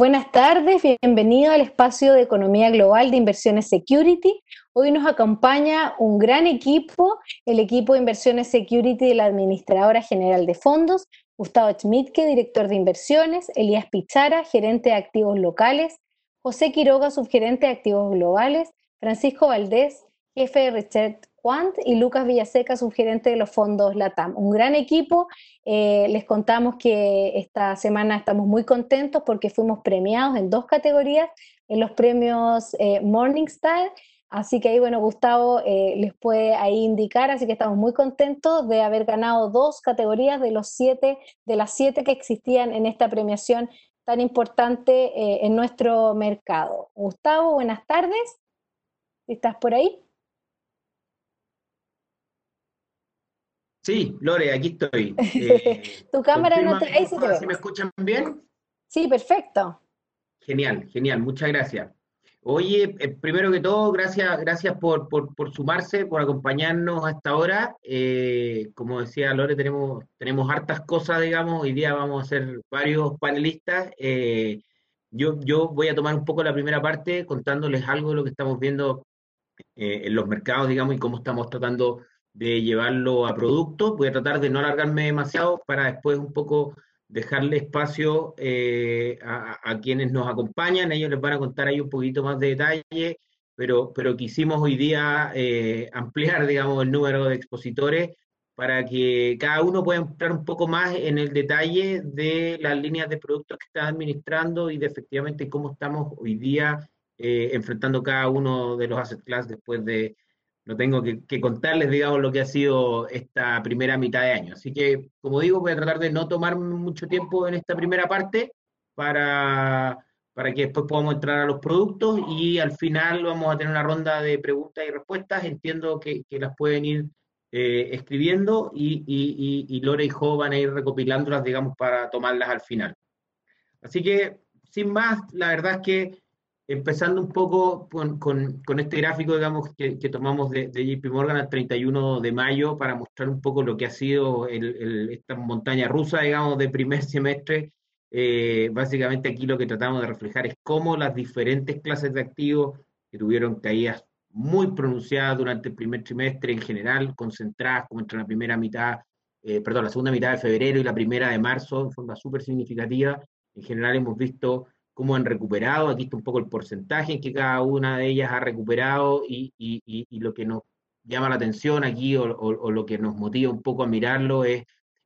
Buenas tardes, bienvenido al espacio de Economía Global de Inversiones Security. Hoy nos acompaña un gran equipo, el equipo de Inversiones Security de la Administradora General de Fondos, Gustavo Schmidtke, director de inversiones, Elías Pichara, gerente de activos locales, José Quiroga, subgerente de activos globales, Francisco Valdés, jefe de Research Quant y Lucas Villaseca, subgerente de los fondos LATAM. Un gran equipo. Eh, les contamos que esta semana estamos muy contentos porque fuimos premiados en dos categorías en los premios eh, Morningstar. Así que ahí, bueno, Gustavo eh, les puede ahí indicar, así que estamos muy contentos de haber ganado dos categorías de los siete, de las siete que existían en esta premiación tan importante en nuestro mercado. Gustavo, buenas tardes. ¿Estás por ahí? Sí, Lore, aquí estoy. Eh, tu cámara no te... Ahí sí te me escuchan bien? Sí, perfecto. Genial, genial, muchas gracias. Oye, eh, primero que todo, gracias, gracias por, sumarse, por acompañarnos hasta ahora. Eh, como decía Lore, tenemos, tenemos hartas cosas, digamos. Hoy día vamos a ser varios panelistas. yo, yo voy a tomar un poco la primera parte contándoles algo de lo que estamos viendo en los mercados, digamos, y cómo estamos tratando de llevarlo a producto. Voy a tratar de no alargarme demasiado para después un poco dejarle espacio eh, a, quienes nos acompañan. Ellos les van a contar ahí un poquito más de detalle, pero, pero quisimos hoy día eh, ampliar, digamos, el número de expositores para que cada uno pueda entrar un poco más en el detalle de las líneas de productos que está administrando y de efectivamente cómo estamos hoy día eh, enfrentando cada uno de los asset class después de, no tengo que, contarles, digamos, lo que ha sido esta primera mitad de año. Así que, como digo, voy a tratar de no tomar mucho tiempo en esta primera parte para, para que después podamos entrar a los productos y al final vamos a tener una ronda de preguntas y respuestas. Entiendo que, las pueden ir eh, escribiendo y, y, y, Lore y Jo van a ir recopilándolas, digamos, para tomarlas al final. Así que, sin más, la verdad es que empezando un poco con, este gráfico, digamos, que, tomamos de, JP Morgan al 31 de mayo para mostrar un poco lo que ha sido esta montaña rusa, digamos, de primer semestre. Eh, básicamente aquí lo que tratamos de reflejar es cómo las diferentes clases de activos que tuvieron caídas muy pronunciadas durante el primer trimestre en general, concentradas como entre la primera mitad, eh, perdón, la segunda mitad de febrero y la primera de marzo, en forma súper significativa. En general hemos visto cómo han recuperado, aquí está un poco el porcentaje en que cada una de ellas ha recuperado y, y, y, lo que nos llama la atención aquí o, o, lo que nos motiva un poco a mirarlo es,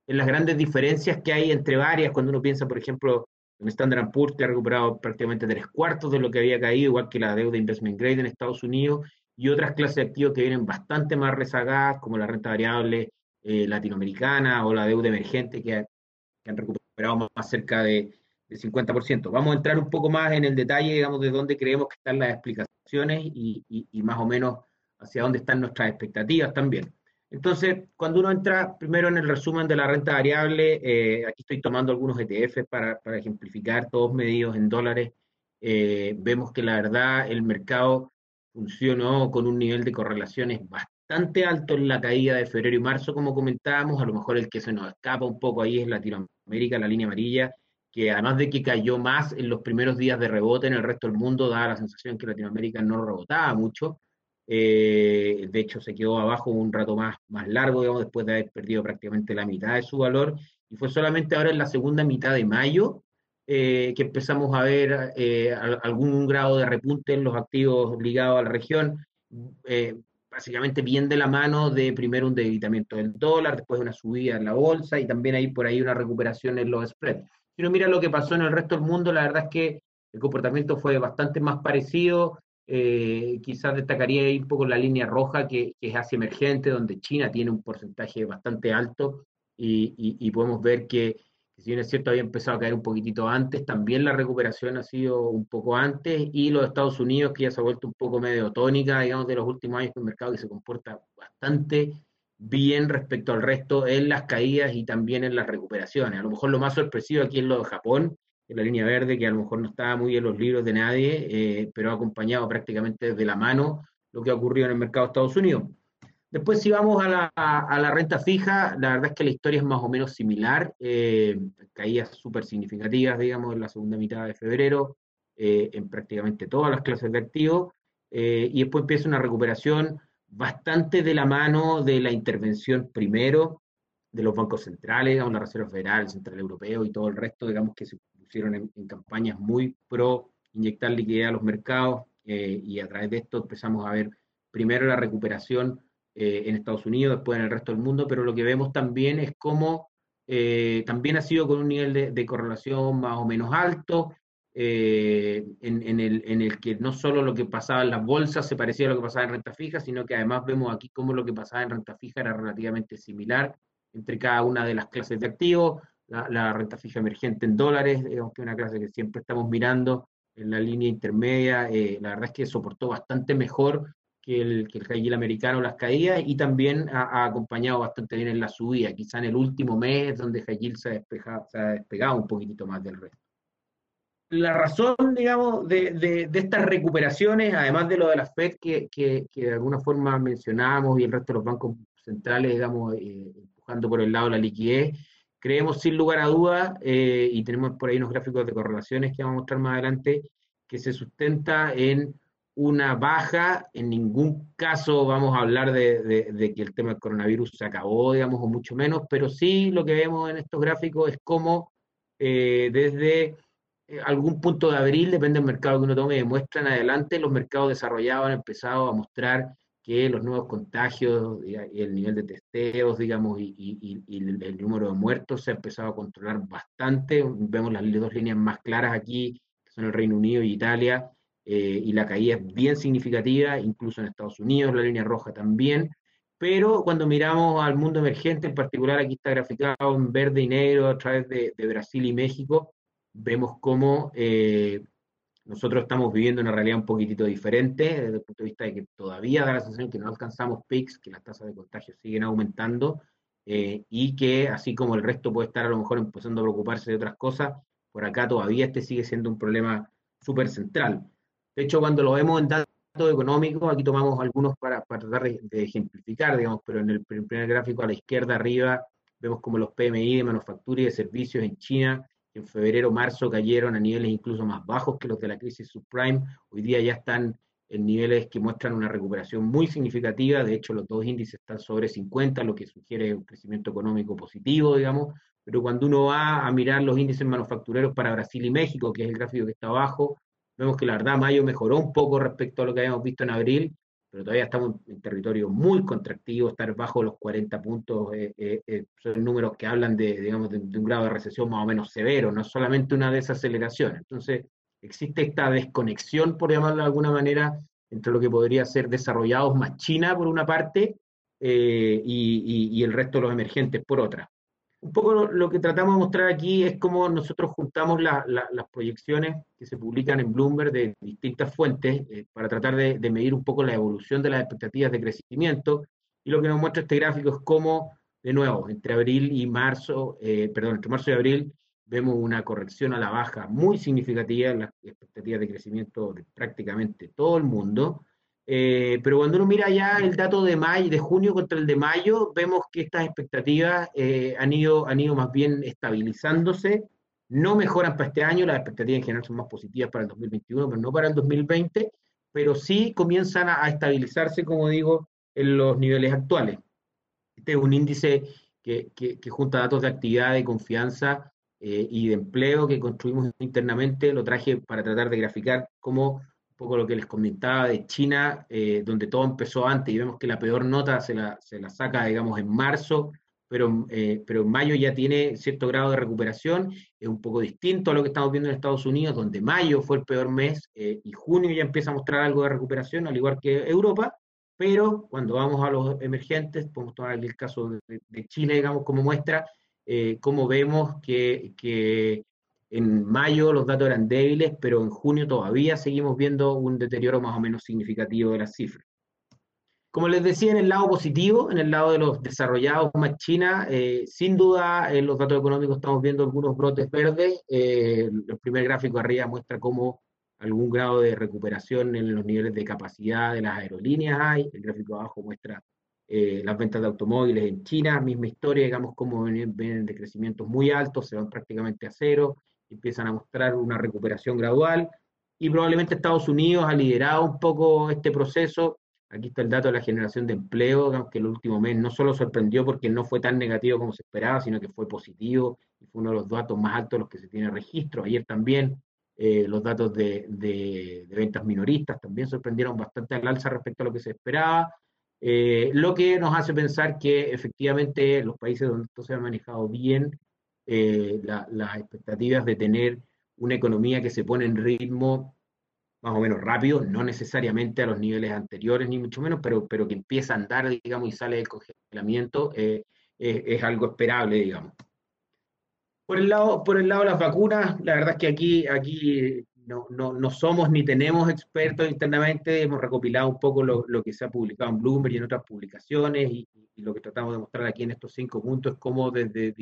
en las grandes diferencias que hay entre varias, cuando uno piensa, por ejemplo, en Standard Poor's que ha recuperado prácticamente tres cuartos de lo que había caído, igual que la deuda investment grade en Estados Unidos, y otras clases de activos que vienen bastante más rezagadas, como la renta variable eh, latinoamericana o la deuda emergente, que, que han recuperado más cerca de, del 50%. Vamos a entrar un poco más en el detalle, digamos, de dónde creemos que están las explicaciones y, y, más o menos hacia dónde están nuestras expectativas también. Entonces, cuando uno entra primero en el resumen de la renta variable, eh, aquí estoy tomando algunos ETF para, para ejemplificar, todos medidos en dólares, eh, vemos que la verdad el mercado funcionó con un nivel de correlaciones bastante alto en la caída de febrero y marzo, como comentábamos, a lo mejor el que se nos escapa un poco ahí es Latinoamérica, la línea amarilla, que además de que cayó más en los primeros días de rebote en el resto del mundo, daba la sensación que Latinoamérica no rebotaba mucho. Eh, de hecho, se quedó abajo un rato más, más largo, digamos, después de haber perdido prácticamente la mitad de su valor. Y fue solamente ahora en la segunda mitad de mayo eh, que empezamos a ver eh, algún grado de repunte en los activos ligados a la región, básicamente bien de la mano de primero un debilitamiento del dólar, después una subida en la bolsa y también hay por ahí una recuperación en los spreads. Si uno mira lo que pasó en el resto del mundo, la verdad es que el comportamiento fue bastante más parecido. Eh, quizás destacaría ahí un poco la línea roja, que, es Asia emergente, donde China tiene un porcentaje bastante alto y, podemos ver que, si bien es cierto, había empezado a caer un poquitito antes, también la recuperación ha sido un poco antes y los Estados Unidos, que ya se ha vuelto un poco medio tónica, digamos, de los últimos años, un mercado que se comporta bastante bien respecto al resto en las caídas y también en las recuperaciones. A lo mejor lo más sorpresivo aquí es lo de Japón, en la línea verde, que a lo mejor no estaba muy en los libros de nadie, eh, pero ha acompañado prácticamente desde la mano lo que ha ocurrido en el mercado de Estados Unidos. Después, si vamos a la, a la, renta fija, la verdad es que la historia es más o menos similar. Eh, caídas súper significativas, digamos, en la segunda mitad de febrero, eh, en prácticamente todas las clases de activos. Eh, y después empieza una recuperación bastante de la mano de la intervención primero de los bancos centrales, digamos, la Reserva Federal, el Central Europeo y todo el resto, digamos, que se pusieron en, campañas muy pro inyectar liquidez a los mercados eh, y a través de esto empezamos a ver primero la recuperación eh, en Estados Unidos, después en el resto del mundo, pero lo que vemos también es cómo eh, también ha sido con un nivel de correlación más o menos alto, eh, en, el, en, el, que no solo lo que pasaba en las bolsas se parecía a lo que pasaba en renta fija, sino que además vemos aquí cómo lo que pasaba en renta fija era relativamente similar entre cada una de las clases de activos. La, renta fija emergente en dólares, digamos que es una clase que siempre estamos mirando en la línea intermedia, eh, la verdad es que soportó bastante mejor que el, que el high yield americano las caídas y también ha, acompañado bastante bien en la subida, quizá en el último mes donde high yield se se ha despegado un poquitito más del resto la razón, digamos, de, de, estas recuperaciones, además de lo de la FED que, que, de alguna forma mencionábamos y el resto de los bancos centrales, digamos, eh, empujando por el lado de la liquidez, creemos sin lugar a dudas, eh, y tenemos por ahí unos gráficos de correlaciones que vamos a mostrar más adelante, que se sustenta en una baja, en ningún caso vamos a hablar de, de, que el tema del coronavirus se acabó, digamos, o mucho menos, pero sí lo que vemos en estos gráficos es cómo eh, desde algún punto de abril, depende del mercado que uno tome, muestran adelante, los mercados desarrollados han empezado a mostrar que los nuevos contagios y el nivel de testeos, digamos, y, el, número de muertos se ha empezado a controlar bastante. Vemos las dos líneas más claras aquí, que son el Reino Unido y Italia, eh, y la caída es bien significativa, incluso en Estados Unidos, la línea roja también. Pero cuando miramos al mundo emergente, en particular aquí está graficado en verde y negro a través de Brasil y México, vemos cómo eh, nosotros estamos viviendo una realidad un poquitito diferente desde el punto de vista de que todavía da la sensación que no alcanzamos pics, que las tasas de contagio siguen aumentando eh, y que así como el resto puede estar a lo mejor empezando a preocuparse de otras cosas, por acá todavía este sigue siendo un problema súper central. De hecho, cuando lo vemos en datos económicos, aquí tomamos algunos para, tratar de, ejemplificar, digamos, pero en el primer gráfico a la izquierda arriba vemos como los PMI de manufactura y de servicios en China en febrero, marzo cayeron a niveles incluso más bajos que los de la crisis subprime. Hoy día ya están en niveles que muestran una recuperación muy significativa. De hecho, los dos índices están sobre 50, lo que sugiere un crecimiento económico positivo, digamos. Pero cuando uno va a mirar los índices manufactureros para Brasil y México, que es el gráfico que está abajo, vemos que la verdad mayo mejoró un poco respecto a lo que habíamos visto en abril, pero todavía estamos en territorio muy contractivo, estar bajo los 40 puntos eh, eh, eh, son números que hablan de, digamos, de, un grado de recesión más o menos severo, no solamente una desaceleración. Entonces, existe esta desconexión, por llamarlo de alguna manera, entre lo que podría ser desarrollados más China por una parte y, el resto de los emergentes por otra un poco lo, que tratamos de mostrar aquí es cómo nosotros juntamos las proyecciones que se publican en Bloomberg de distintas fuentes eh, para tratar de, medir un poco la evolución de las expectativas de crecimiento. Y lo que nos muestra este gráfico es cómo, de nuevo, entre abril y marzo, eh, perdón, entre marzo y abril, vemos una corrección a la baja muy significativa en las expectativas de crecimiento de prácticamente todo el mundo. Eh, pero cuando uno mira ya el dato de mayo, de junio contra el de mayo, vemos que estas expectativas eh, han, ido, han ido más bien estabilizándose, no mejoran para este año, las expectativas en general son más positivas para el 2021, pero no para el 2020, pero sí comienzan a, estabilizarse, como digo, en los niveles actuales. Este es un índice que, junta datos de actividad, de confianza eh, y de empleo que construimos internamente, lo traje para tratar de graficar cómo un poco lo que les comentaba de China, eh, donde todo empezó antes y vemos que la peor nota se la, se la saca, digamos, en marzo, pero, eh, pero en mayo ya tiene cierto grado de recuperación, es un poco distinto a lo que estamos viendo en Estados Unidos, donde mayo fue el peor mes eh, y junio ya empieza a mostrar algo de recuperación, al igual que Europa, pero cuando vamos a los emergentes, podemos tomar el caso de, de digamos, como muestra, cómo vemos que, que en mayo los datos eran débiles, pero en junio todavía seguimos viendo un deterioro más o menos significativo de las cifras. Como les decía, en el lado positivo, en el lado de los desarrollados más China, eh, sin duda en los datos económicos estamos viendo algunos brotes verdes. Eh, el primer gráfico arriba muestra cómo algún grado de recuperación en los niveles de capacidad de las aerolíneas hay. El gráfico abajo muestra eh, las ventas de automóviles en China, misma historia, digamos, como vienen, de crecimientos muy altos, se van prácticamente a cero, empiezan a mostrar una recuperación gradual, y probablemente Estados Unidos ha liderado un poco este proceso. Aquí está el dato de la generación de empleo, que el último mes no solo sorprendió porque no fue tan negativo como se esperaba, sino que fue positivo y fue uno de los datos más altos de los que se tiene registro. Ayer también eh, los datos de, de, ventas minoristas también sorprendieron bastante al alza respecto a lo que se esperaba. Eh, lo que nos hace pensar que efectivamente los países donde esto se ha manejado bien, eh, las expectativas de tener una economía que se pone en ritmo más o menos rápido, no necesariamente a los niveles anteriores, ni mucho menos, pero, pero que empieza a andar, digamos, y sale del congelamiento, eh, es algo esperable, digamos. Por el, lado, por el lado de las vacunas, la verdad es que aquí, aquí no, no, no, somos ni tenemos expertos internamente, hemos recopilado un poco lo, lo, que se ha publicado en Bloomberg y en otras publicaciones y, lo que tratamos de mostrar aquí en estos cinco puntos es cómo desde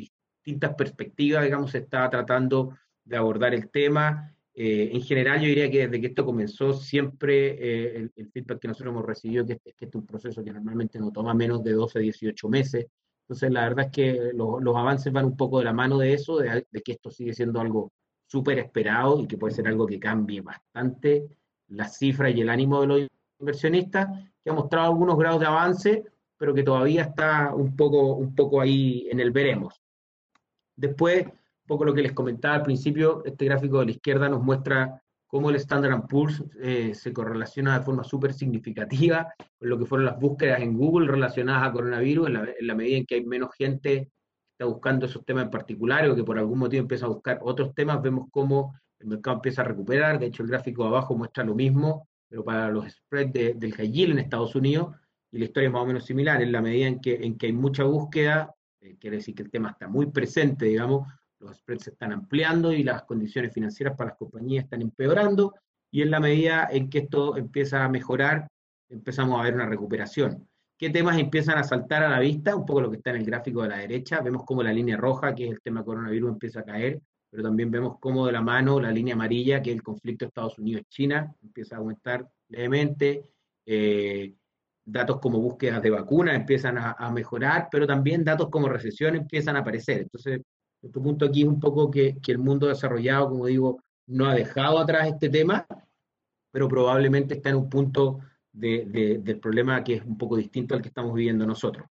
distintas perspectivas, digamos, se está tratando de abordar el tema. Eh, en general, yo diría que desde que esto comenzó, siempre eh, el, feedback que nosotros hemos recibido que, es que este es un proceso que normalmente no toma menos de 12 a 18 meses. Entonces, la verdad es que los, los avances van un poco de la mano de eso, de, de que esto sigue siendo algo súper esperado y que puede ser algo que cambie bastante las cifras y el ánimo de los inversionistas, que ha mostrado algunos grados de avance, pero que todavía está un poco, un poco ahí en el veremos. Después, un poco lo que les comentaba al principio, este gráfico de la izquierda nos muestra cómo el Standard Poor's eh, se correlaciona de forma súper significativa con lo que fueron las búsquedas en Google relacionadas a coronavirus, en la, en medida en que hay menos gente está buscando esos temas en particular o que por algún motivo empieza a buscar otros temas, vemos cómo el mercado empieza a recuperar. De hecho, el gráfico de abajo muestra lo mismo, pero para los spreads del high yield en Estados Unidos, y la historia es más o menos similar, en la medida en que, en que hay mucha búsqueda, eh, quiere decir que el tema está muy presente, digamos, los spreads se están ampliando y las condiciones financieras para las compañías están empeorando, y en la medida en que esto empieza a mejorar, empezamos a ver una recuperación. ¿Qué temas empiezan a saltar a la vista? Un poco lo que está en el gráfico de la derecha. Vemos cómo la línea roja, que es el tema coronavirus, empieza a caer, pero también vemos cómo de la mano la línea amarilla, que es el conflicto Estados Unidos-China, empieza a aumentar levemente. Eh, datos como búsquedas de vacunas empiezan a, mejorar, pero también datos como recesión empiezan a aparecer. Entonces, nuestro punto aquí es un poco que el mundo desarrollado, como digo, no ha dejado atrás este tema, pero probablemente está en un punto del problema que es un poco distinto al que estamos viviendo nosotros.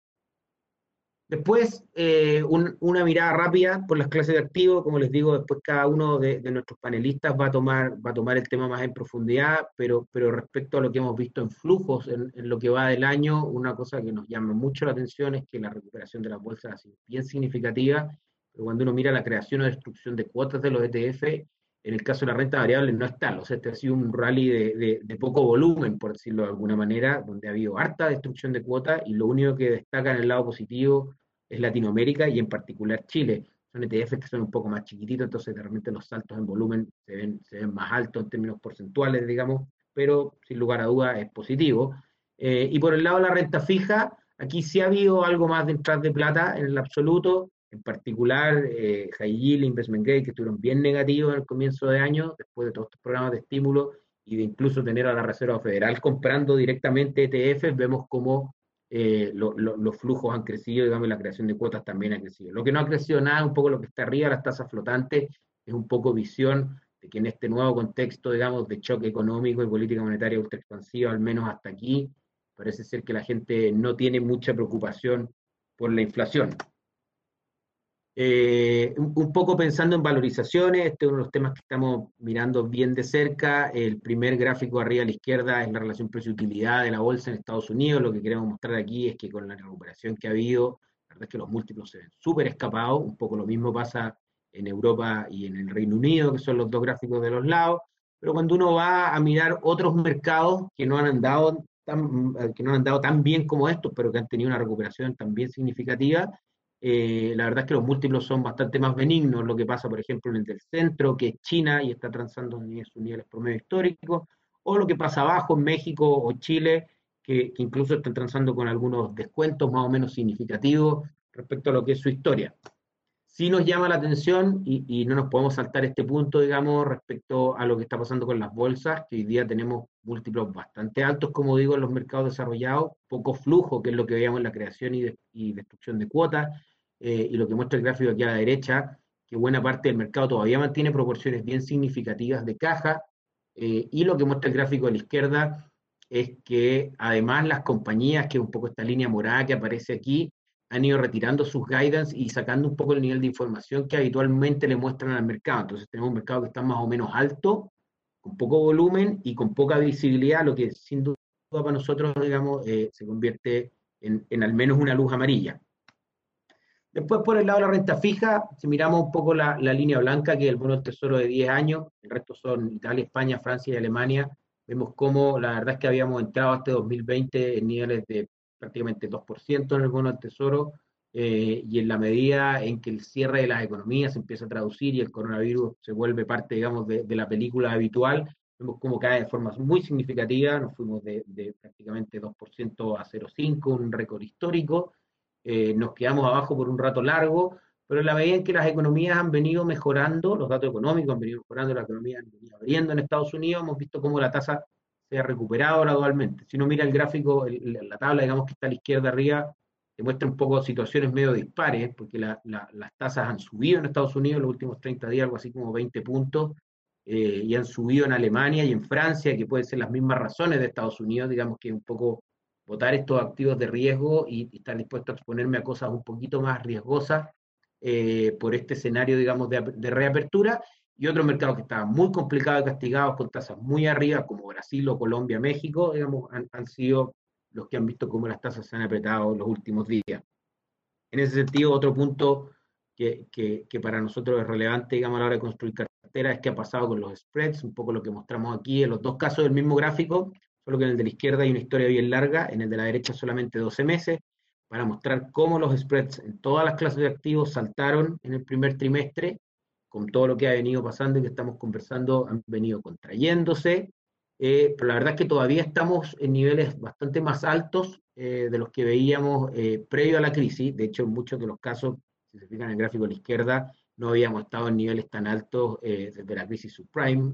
Después, eh, una mirada rápida por las clases de activos, como les digo, después cada uno de, nuestros panelistas va a, tomar, va a tomar el tema más en profundidad, pero, pero respecto a lo que hemos visto en flujos en, lo que va del año, una cosa que nos llama mucho la atención es que la recuperación de las bolsas ha sido bien significativa, pero cuando uno mira la creación o destrucción de cuotas de los ETF, en el caso de la renta variable no está, o sea, este ha sido un rally de, poco volumen, por decirlo de alguna manera, donde ha habido harta destrucción de cuotas y lo único que destaca en el lado positivo es Latinoamérica y en particular Chile. Son ETFs que son un poco más chiquititos, entonces realmente los saltos en volumen se ven, se ven más altos en términos porcentuales, digamos, pero sin lugar a dudas es positivo. Eh, y por el lado de la renta fija, aquí sí ha habido algo más de entrada de plata en el absoluto, en particular eh, High Yield, Investment Grade, que estuvieron bien negativos en el comienzo de año, después de todos estos programas de estímulo y de incluso tener a la Reserva Federal comprando directamente ETFs, vemos cómo eh, los flujos han crecido, digamos, la creación de cuotas también ha crecido. Lo que no ha crecido nada, un poco lo que está arriba, las tasas flotantes, es un poco visión de que en este nuevo contexto, digamos, de choque económico y política monetaria ultra expansiva, al menos hasta aquí, parece ser que la gente no tiene mucha preocupación por la inflación. Eh, un, poco pensando en valorizaciones, este es uno de los temas que estamos mirando bien de cerca. El primer gráfico arriba a la izquierda es la relación precio-utilidad de la bolsa en Estados Unidos. Lo que queremos mostrar aquí es que con la recuperación que ha habido, la verdad es que los múltiplos se ven súper escapados. Un poco lo mismo pasa en Europa y en el Reino Unido, que son los dos gráficos de los lados. Pero cuando uno va a mirar otros mercados que no han andado tan, que no han andado tan bien como estos, pero que han tenido una recuperación también significativa, eh, la verdad es que los múltiplos son bastante más benignos, lo que pasa, por ejemplo, en el centro, que es China y está transando sus niveles promedio históricos, o lo que pasa abajo en México o Chile, que, incluso están transando con algunos descuentos más o menos significativos respecto a lo que es su historia. Sí nos llama la atención y, no nos podemos saltar este punto, digamos, respecto a lo que está pasando con las bolsas, que hoy día tenemos múltiplos bastante altos, como digo, en los mercados desarrollados, poco flujo, que es lo que veíamos en la creación y, destrucción de cuotas, eh, y lo que muestra el gráfico aquí a la derecha, que buena parte del mercado todavía mantiene proporciones bien significativas de caja, eh, y lo que muestra el gráfico a la izquierda es que además las compañías, que es un poco esta línea morada que aparece aquí, han ido retirando sus guidance y sacando un poco el nivel de información que habitualmente le muestran al mercado. Entonces tenemos un mercado que está más o menos alto, con poco volumen y con poca visibilidad, lo que sin duda para nosotros, digamos, eh, se convierte en, en, al menos una luz amarilla. Después, por el lado de la renta fija, si miramos un poco la, la línea blanca, que es el bono del tesoro de 10 años, el resto son Italia, España, Francia y Alemania, vemos cómo la verdad es que habíamos entrado este 2020 en niveles de prácticamente 2% en el bono del tesoro, eh, y en la medida en que el cierre de las economías se empieza a traducir y el coronavirus se vuelve parte, digamos, de, la película habitual, vemos cómo cae de forma muy significativa, nos fuimos de, prácticamente 2% a 0,5, un récord histórico, eh, nos quedamos abajo por un rato largo, pero en la medida en que las economías han venido mejorando, los datos económicos han venido mejorando, la economía han venido abriendo en Estados Unidos, hemos visto cómo la tasa se ha recuperado gradualmente. Si uno mira el gráfico, la tabla, digamos que está a la izquierda arriba, te muestra un poco situaciones medio dispares, porque las tasas han subido en Estados Unidos en los últimos 30 días, algo así como 20 puntos, eh, y han subido en Alemania y en Francia, que pueden ser las mismas razones de Estados Unidos, digamos que un poco votar estos activos de riesgo y, estar dispuesto a exponerme a cosas un poquito más riesgosas eh, por este escenario, digamos, de, de reapertura y otros mercados que estaban muy complicados y castigados con tasas muy arriba, como Brasil o Colombia, México, digamos, han, sido los que han visto cómo las tasas se han apretado los últimos días. En ese sentido, otro punto que, que, para nosotros es relevante, digamos, a la hora de construir cartera es qué ha pasado con los spreads, un poco lo que mostramos aquí en los dos casos del mismo gráfico, solo que en el de la izquierda hay una historia bien larga, en el de la derecha solamente 12 meses, para mostrar cómo los spreads en todas las clases de activos saltaron en el primer trimestre con todo lo que ha venido pasando y que estamos conversando, han venido contrayéndose, eh, pero la verdad es que todavía estamos en niveles bastante más altos eh, de los que veíamos eh, previo a la crisis. De hecho, en muchos de los casos, si se fijan en el gráfico a la izquierda, no habíamos estado en niveles tan altos desde la crisis subprime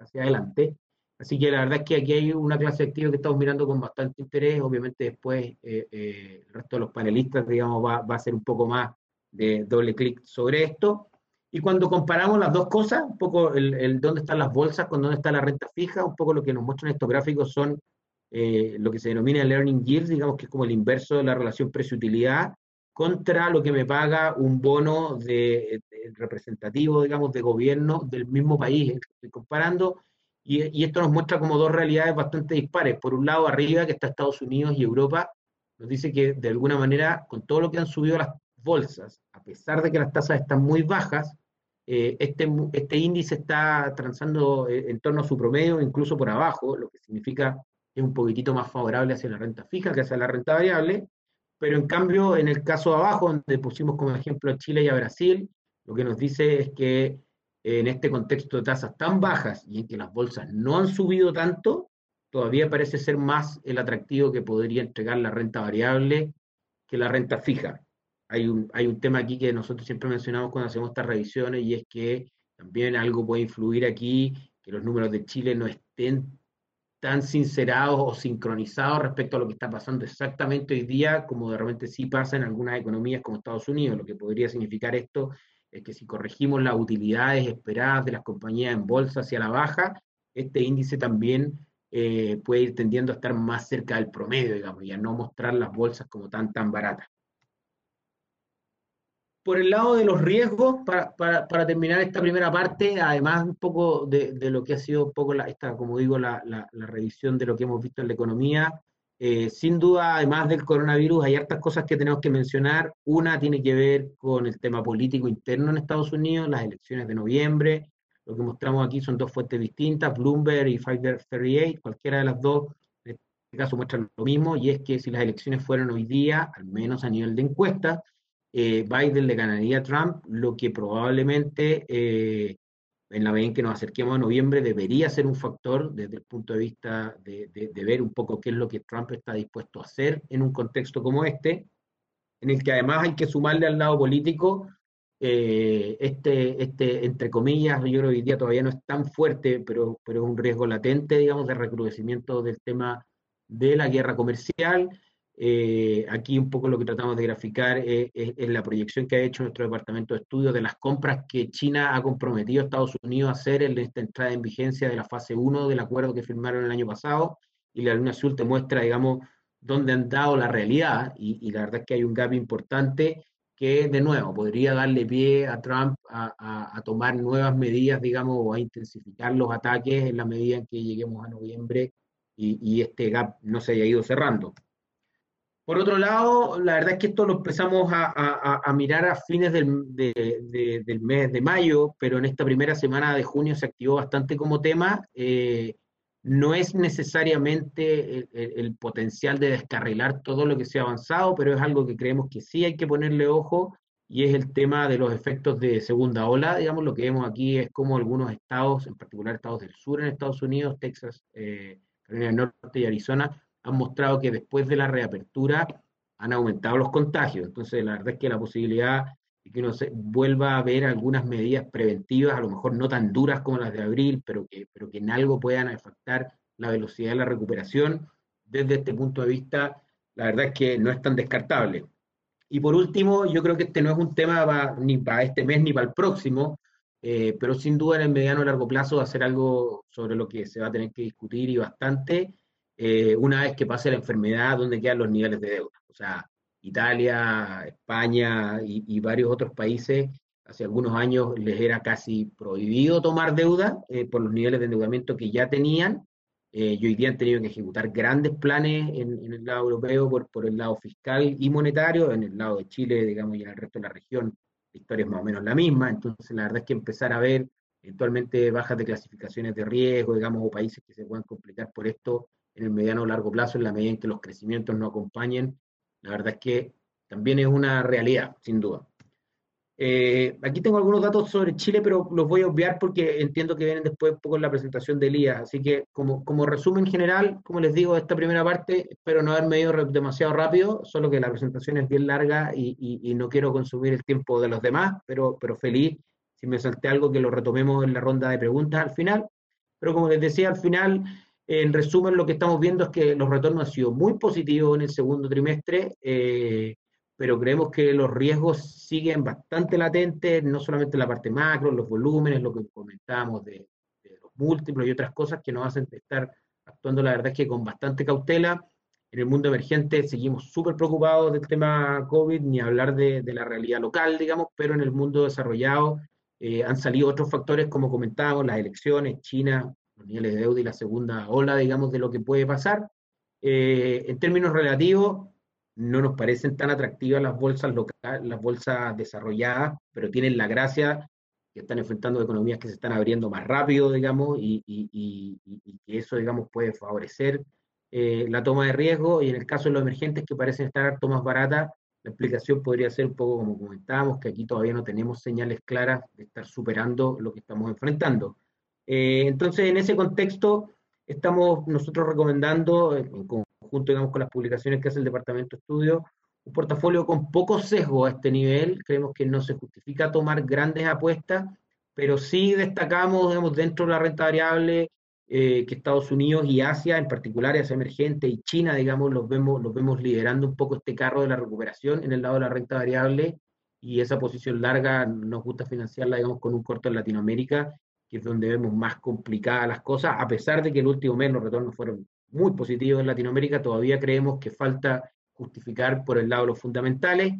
hacia adelante. Así que la verdad es que aquí hay una clase de activos que estamos mirando con bastante interés. Obviamente después el resto de los panelistas, digamos, va, va a hacer un poco más de doble clic sobre esto. Y cuando comparamos las dos cosas, un poco el, dónde están las bolsas con dónde está la renta fija, un poco lo que nos muestran estos gráficos son eh, lo que se denomina el earning yield, digamos que es como el inverso de la relación precio-utilidad, contra lo que me paga un bono de, representativo, digamos, de gobierno del mismo país que estoy comparando. Y, esto nos muestra como dos realidades bastante dispares. Por un lado, arriba, que está Estados Unidos y Europa, nos dice que de alguna manera, con todo lo que han subido las bolsas, a pesar de que las tasas están muy bajas, eh, este, este índice está transando eh, en torno a su promedio, incluso por abajo, lo que significa que es un poquitito más favorable hacia la renta fija que hacia la renta variable, pero en cambio, en el caso abajo, donde pusimos como ejemplo a Chile y a Brasil, lo que nos dice es que en este contexto de tasas tan bajas y en que las bolsas no han subido tanto, todavía parece ser más el atractivo que podría entregar la renta variable que la renta fija hay un, hay un tema aquí que nosotros siempre mencionamos cuando hacemos estas revisiones y es que también algo puede influir aquí, que los números de Chile no estén tan sincerados o sincronizados respecto a lo que está pasando exactamente hoy día, como de repente sí pasa en algunas economías como Estados Unidos. Lo que podría significar esto es que si corregimos las utilidades esperadas de las compañías en bolsa hacia la baja, este índice también eh, puede ir tendiendo a estar más cerca del promedio, digamos, y a no mostrar las bolsas como tan, tan baratas. Por el lado de los riesgos, para, para, para, terminar esta primera parte, además un poco de, de, lo que ha sido un poco esta, como digo, la, la, la, revisión de lo que hemos visto en la economía, eh, sin duda, además del coronavirus, hay hartas cosas que tenemos que mencionar. Una tiene que ver con el tema político interno en Estados Unidos, las elecciones de noviembre. Lo que mostramos aquí son dos fuentes distintas, Bloomberg y 538, cualquiera de las dos, en este caso muestran lo mismo, y es que si las elecciones fueran hoy día, al menos a nivel de encuestas, eh, Biden le ganaría a Trump, lo que probablemente eh, en la medida en que nos acerquemos a noviembre debería ser un factor desde el punto de vista de, ver un poco qué es lo que Trump está dispuesto a hacer en un contexto como este, en el que además hay que sumarle al lado político Eh, este, este, entre comillas, yo creo que hoy día todavía no es tan fuerte, pero, pero es un riesgo latente, digamos, de recrudecimiento del tema de la guerra comercial. Eh, aquí un poco lo que tratamos de graficar es, la proyección que ha hecho nuestro departamento de estudios de las compras que China ha comprometido a Estados Unidos a hacer en esta entrada en vigencia de la fase 1 del acuerdo que firmaron el año pasado. Y la luna azul te muestra, digamos, dónde han dado la realidad. Y, la verdad es que hay un gap importante que, de nuevo, podría darle pie a Trump a, a tomar nuevas medidas, digamos, o a intensificar los ataques en la medida en que lleguemos a noviembre y, y este gap no se haya ido cerrando. Por otro lado, la verdad es que esto lo empezamos a, mirar a fines del, mes de mayo, pero en esta primera semana de junio se activó bastante como tema. Eh, no es necesariamente el, potencial de descarrilar todo lo que se ha avanzado, pero es algo que creemos que sí hay que ponerle ojo y es el tema de los efectos de segunda ola. Digamos, lo que vemos aquí es como algunos estados, en particular estados del sur en Estados Unidos, Texas, eh, Carolina del Norte y Arizona, han mostrado que después de la reapertura han aumentado los contagios. Entonces, la verdad es que la posibilidad de que uno se vuelva a ver algunas medidas preventivas, a lo mejor no tan duras como las de abril, pero que, pero que en algo puedan afectar la velocidad de la recuperación, desde este punto de vista, la verdad es que no es tan descartable. Y por último, yo creo que este no es un tema ni para este mes ni para el próximo, eh, pero sin duda en el mediano o largo plazo va a ser algo sobre lo que se va a tener que discutir y bastante, eh, una vez que pase la enfermedad, dónde quedan los niveles de deuda. O sea, Italia, España y, varios otros países, hace algunos años les era casi prohibido tomar deuda eh, por los niveles de endeudamiento que ya tenían. Eh, y hoy día han tenido que ejecutar grandes planes en, el lado europeo por, por, el lado fiscal y monetario, en el lado de Chile, digamos, y en el resto de la región, la historia es más o menos la misma. Entonces, la verdad es que empezar a ver eventualmente bajas de clasificaciones de riesgo, digamos, o países que se puedan complicar por esto, en el mediano o largo plazo, en la medida en que los crecimientos no acompañen, la verdad es que también es una realidad, sin duda. Eh, aquí tengo algunos datos sobre Chile, pero los voy a obviar porque entiendo que vienen después un poco en la presentación de Elías. Así que como, como resumen general, como les digo, esta primera parte, espero no haberme ido demasiado rápido, solo que la presentación es bien larga y, y, no quiero consumir el tiempo de los demás, pero, pero feliz si me salté algo que lo retomemos en la ronda de preguntas al final. Pero como les decía, al final en resumen, lo que estamos viendo es que los retornos han sido muy positivos en el segundo trimestre, eh, pero creemos que los riesgos siguen bastante latentes, no solamente en la parte macro, los volúmenes, lo que comentábamos de, los múltiplos y otras cosas que nos hacen estar actuando, la verdad es que con bastante cautela. En el mundo emergente seguimos súper preocupados del tema COVID, ni hablar de, la realidad local, digamos, pero en el mundo desarrollado eh, han salido otros factores, como comentábamos, las elecciones, China, los niveles de deuda y la segunda ola, digamos, de lo que puede pasar. Eh, en términos relativos, no nos parecen tan atractivas las bolsas locales, las bolsas desarrolladas, pero tienen la gracia que están enfrentando economías que se están abriendo más rápido, digamos, y, que eso, digamos, puede favorecer eh, la toma de riesgo. Y en el caso de los emergentes que parecen estar harto más baratas, la explicación podría ser un poco como comentábamos, que aquí todavía no tenemos señales claras de estar superando lo que estamos enfrentando. Eh, entonces, en ese contexto, estamos nosotros recomendando, en conjunto digamos, con las publicaciones que hace el Departamento de Estudio, un portafolio con poco sesgo a este nivel. Creemos que no se justifica tomar grandes apuestas, pero sí destacamos digamos, dentro de la renta variable eh, que Estados Unidos y Asia, en particular Asia emergente y China, digamos, los vemos, los vemos liderando un poco este carro de la recuperación en el lado de la renta variable y esa posición larga nos gusta financiarla, digamos, con un corto en Latinoamérica que es donde vemos más complicadas las cosas, a pesar de que el último mes los retornos fueron muy positivos en Latinoamérica, todavía creemos que falta justificar por el lado de los fundamentales.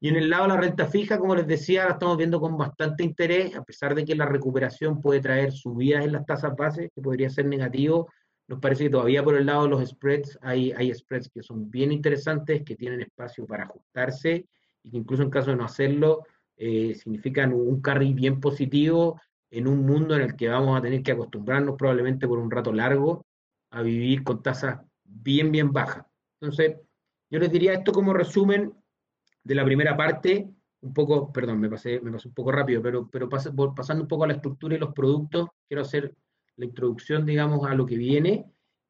Y en el lado de la renta fija, como les decía, la estamos viendo con bastante interés, a pesar de que la recuperación puede traer subidas en las tasas base, que podría ser negativo. Nos parece que todavía por el lado de los spreads hay, hay spreads que son bien interesantes, que tienen espacio para ajustarse y que incluso en caso de no hacerlo, eh, significan un carry bien positivo en un mundo en el que vamos a tener que acostumbrarnos probablemente por un rato largo a vivir con tasas bien, bien bajas. Entonces, yo les diría esto como resumen de la primera parte, un poco, perdón, me pasé, me pasé un poco rápido, pero, pero pasando un poco a la estructura y los productos, quiero hacer la introducción, digamos, a lo que viene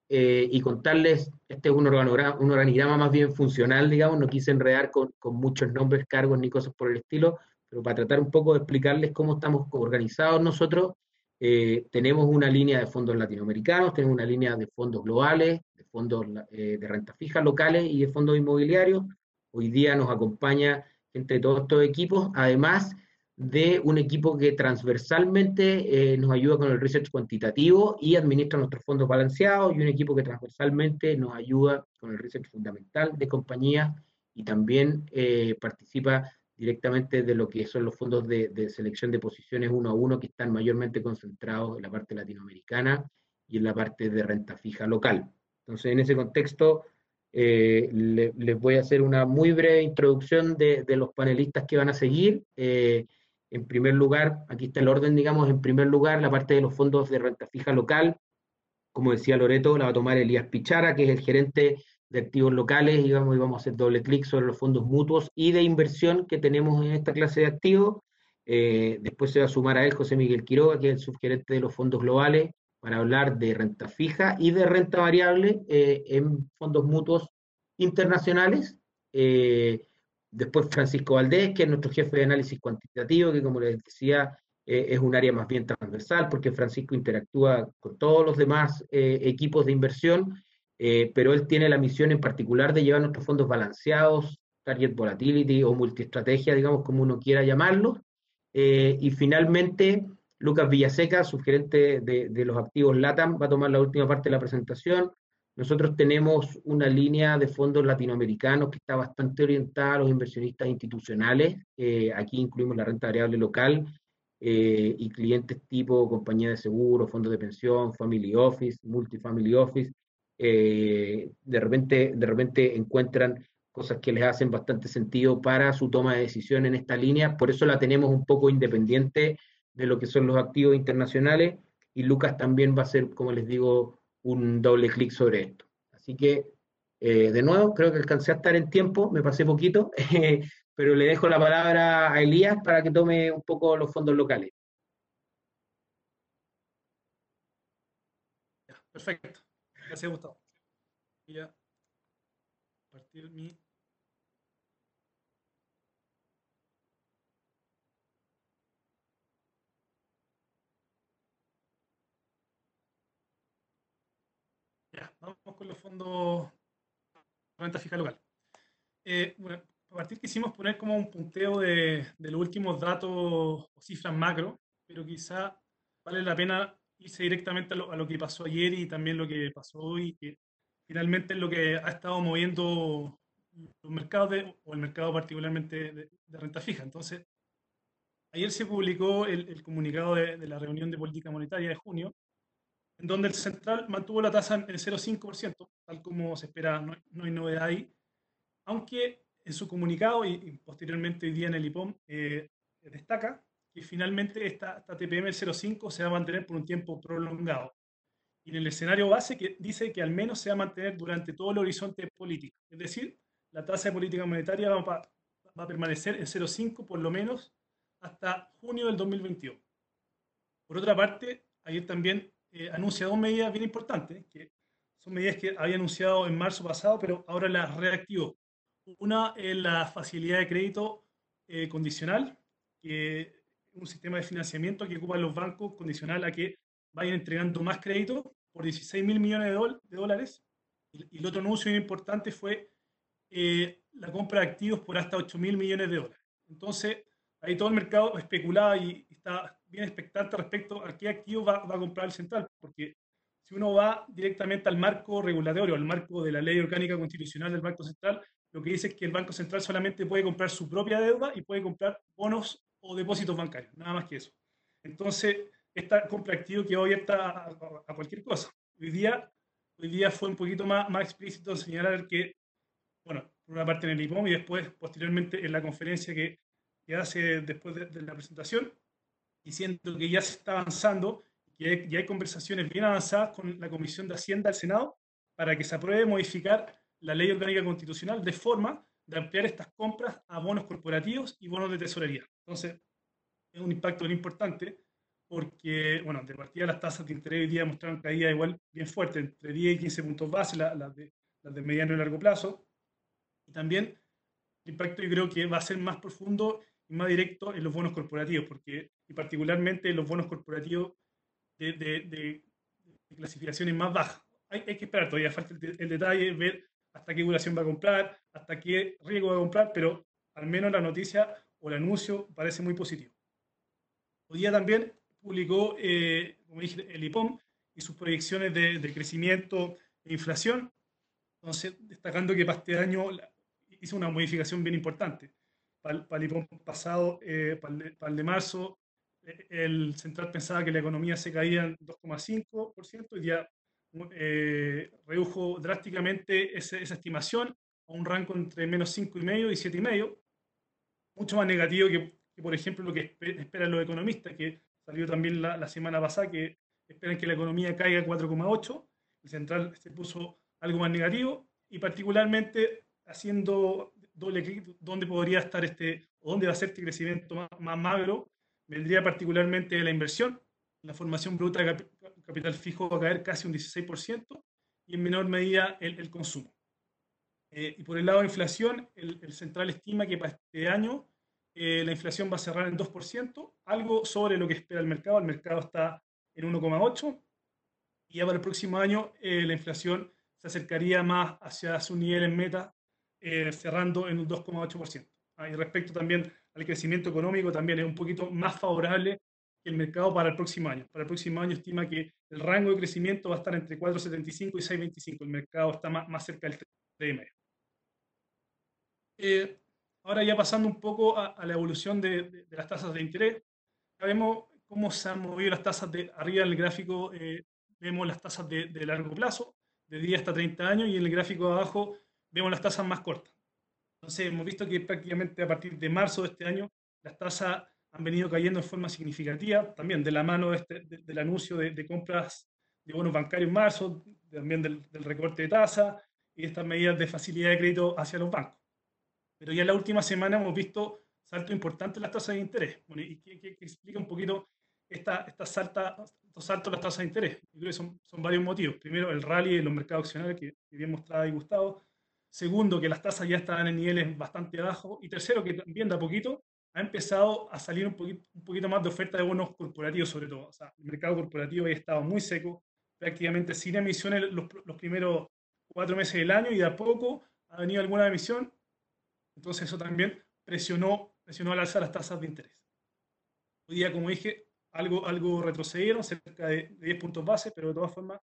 eh, y contarles, este es un, organigrama, un organigrama más bien funcional, digamos, no quise enredar con, con muchos nombres, cargos ni cosas por el estilo, pero para tratar un poco de explicarles cómo estamos organizados nosotros, eh, tenemos una línea de fondos latinoamericanos, tenemos una línea de fondos globales, de fondos eh, de renta fija locales y de fondos inmobiliarios. Hoy día nos acompaña entre todos estos equipos, además de un equipo que transversalmente eh, nos ayuda con el research cuantitativo y administra nuestros fondos balanceados, y un equipo que transversalmente nos ayuda con el research fundamental de compañías y también participa directamente de lo que son los fondos de, selección de posiciones uno a uno que están mayormente concentrados en la parte latinoamericana y en la parte de renta fija local. Entonces, en ese contexto, eh, les voy a hacer una muy breve introducción de, los panelistas que van a seguir. Eh, en primer lugar, aquí está el orden, digamos, en primer lugar, la parte de los fondos de renta fija local. Como decía Loreto, la va a tomar Elías Pichara, que es el gerente de activos locales y vamos, y vamos a hacer doble clic sobre los fondos mutuos y de inversión que tenemos en esta clase de activos. Eh, después se va a sumar a él José Miguel Quiroga, que es el subgerente de los fondos globales, para hablar de renta fija y de renta variable eh, en fondos mutuos internacionales. Eh, después Francisco Valdés, que es nuestro jefe de análisis cuantitativo, que como les decía, es un área más bien transversal, porque Francisco interactúa con todos los demás equipos de inversión eh, pero él tiene la misión en particular de llevar nuestros fondos balanceados, target volatility o multiestrategia, digamos como uno quiera llamarlo. Eh, y finalmente, Lucas Villaseca, subgerente de, de, los activos LATAM, va a tomar la última parte de la presentación. Nosotros tenemos una línea de fondos latinoamericanos que está bastante orientada a los inversionistas institucionales. Eh, aquí incluimos la renta variable local y clientes tipo compañía de seguro, fondos de pensión, family office, multifamily office eh, de, repente, de repente encuentran cosas que les hacen bastante sentido para su toma de decisión en esta línea. Por eso la tenemos un poco independiente de lo que son los activos internacionales y Lucas también va a hacer, como les digo, un doble clic sobre esto. Así que, eh, de nuevo, creo que alcancé a estar en tiempo, me pasé poquito, pero le dejo la palabra a Elías para que tome un poco los fondos locales. Perfecto. Gracias, Gustavo. Voy a partir mi... Ya, vamos con los fondos de renta fija local. Eh, bueno, a partir quisimos poner como un punteo de, de los últimos datos o cifras macro, pero quizá vale la pena irse directamente a lo, que pasó ayer y también lo que pasó hoy, que finalmente es lo que ha estado moviendo los mercados, o el mercado particularmente de, renta fija. Entonces, ayer se publicó el, comunicado de, la reunión de política monetaria de junio, en donde el central mantuvo la tasa en 0,5%, tal como se espera, no, hay novedad ahí, aunque en su comunicado y, posteriormente hoy día en el IPOM eh, destaca y finalmente esta, TPM 05 se va a mantener por un tiempo prolongado. Y en el escenario base que dice que al menos se va a mantener durante todo el horizonte político. Es decir, la tasa de política monetaria va, va a permanecer en 0,5 por lo menos hasta junio del 2021. Por otra parte, ayer también eh, dos medidas bien importantes, que son medidas que había anunciado en marzo pasado, pero ahora las reactivó. Una es la facilidad de crédito eh, condicional, que un sistema de financiamiento que ocupan los bancos condicional a que vayan entregando más crédito por 16 mil millones de, dólares. Y, el otro anuncio importante fue eh, la compra de activos por hasta 8 mil millones de dólares. Entonces, ahí todo el mercado especulaba y está bien expectante respecto a qué activo va, va, a comprar el central, porque si uno va directamente al marco regulatorio, al marco de la ley orgánica constitucional del Banco Central, lo que dice es que el Banco Central solamente puede comprar su propia deuda y puede comprar bonos o depósitos bancarios, nada más que eso. Entonces, esta compra activo quedó abierta a, cualquier cosa. Hoy día, hoy día fue un poquito más, más explícito señalar que, bueno, por una parte en el IPOM y después, posteriormente, en la conferencia que, que hace después de, la presentación, diciendo que ya se está avanzando, que ya hay conversaciones bien avanzadas con la Comisión de Hacienda del Senado para que se apruebe modificar la ley orgánica constitucional de forma de ampliar estas compras a bonos corporativos y bonos de tesorería. Entonces, es un impacto muy importante porque, bueno, de partida las tasas de interés hoy día mostraron caída igual bien fuerte, entre 10 y 15 puntos base, las, de, las de mediano y largo plazo. Y también el impacto yo creo que va a ser más profundo y más directo en los bonos corporativos, porque, y particularmente en los bonos corporativos de, de, clasificaciones más bajas. Hay, hay, que esperar, todavía falta el, detalle, ver hasta qué duración va a comprar, hasta qué riesgo va a comprar, pero al menos la noticia o el anuncio parece muy positivo. Hoy día también publicó, eh, como dije, el IPOM y sus proyecciones de, de crecimiento e inflación, entonces destacando que para este año hizo una modificación bien importante. Para, el IPOM pasado, eh, para, el de, marzo, eh, el central pensaba que la economía se caía en 2,5% y ya eh, redujo drásticamente esa, estimación a un rango entre menos 5,5 y 7,5, mucho más negativo que, por ejemplo, lo que esperan los economistas, que salió también la, semana pasada, que esperan que la economía caiga a 4,8. El central se puso algo más negativo y particularmente haciendo doble clic dónde podría estar este, o dónde va a ser este crecimiento más, magro, vendría particularmente la inversión. La formación bruta de capital fijo va a caer casi un 16% y en menor medida el, consumo. Eh, y por el lado de inflación, el, central estima que para este año eh, la inflación va a cerrar en 2%, algo sobre lo que espera el mercado. El mercado está en 1,8% y ya para el próximo año eh, la inflación se acercaría más hacia su nivel en meta eh, cerrando en un 2,8%. Ah, y respecto también al crecimiento económico, también es un poquito más favorable el mercado para el próximo año. Para el próximo año estima que el rango de crecimiento va a estar entre 4,75 y 6,25. El mercado está más, más cerca del 3,5. Eh, ahora ya pasando un poco a, la evolución de, las tasas de interés, ya vemos cómo se han movido las tasas de arriba en el gráfico, eh, vemos las tasas de, de largo plazo, de 10 hasta 30 años, y en el gráfico de abajo vemos las tasas más cortas. Entonces, hemos visto que prácticamente a partir de marzo de este año, las tasas han venido cayendo en forma significativa, también de la mano este, del anuncio de, compras de bonos bancarios en marzo, también del, recorte de tasa y estas medidas de facilidad de crédito hacia los bancos. Pero ya en la última semana hemos visto saltos importantes en las tasas de interés, y que, explica un poquito esta, esta salta, estos saltos en las tasas de interés. Yo creo que son, son varios motivos. Primero, el rally en los mercados accionarios que, que bien mostraba y Gustavo. Segundo, que las tasas ya estaban en niveles bastante bajos. Y tercero, que también de a poquito ha empezado a salir un poquito, más de oferta de bonos corporativos, sobre todo. O sea, el mercado corporativo había estado muy seco, prácticamente sin emisiones los, primeros cuatro meses del año y de a poco ha venido alguna emisión. Entonces eso también presionó, presionó al alza las tasas de interés. Hoy día, como dije, algo, algo retrocedieron, cerca de, de 10 puntos base, pero de todas formas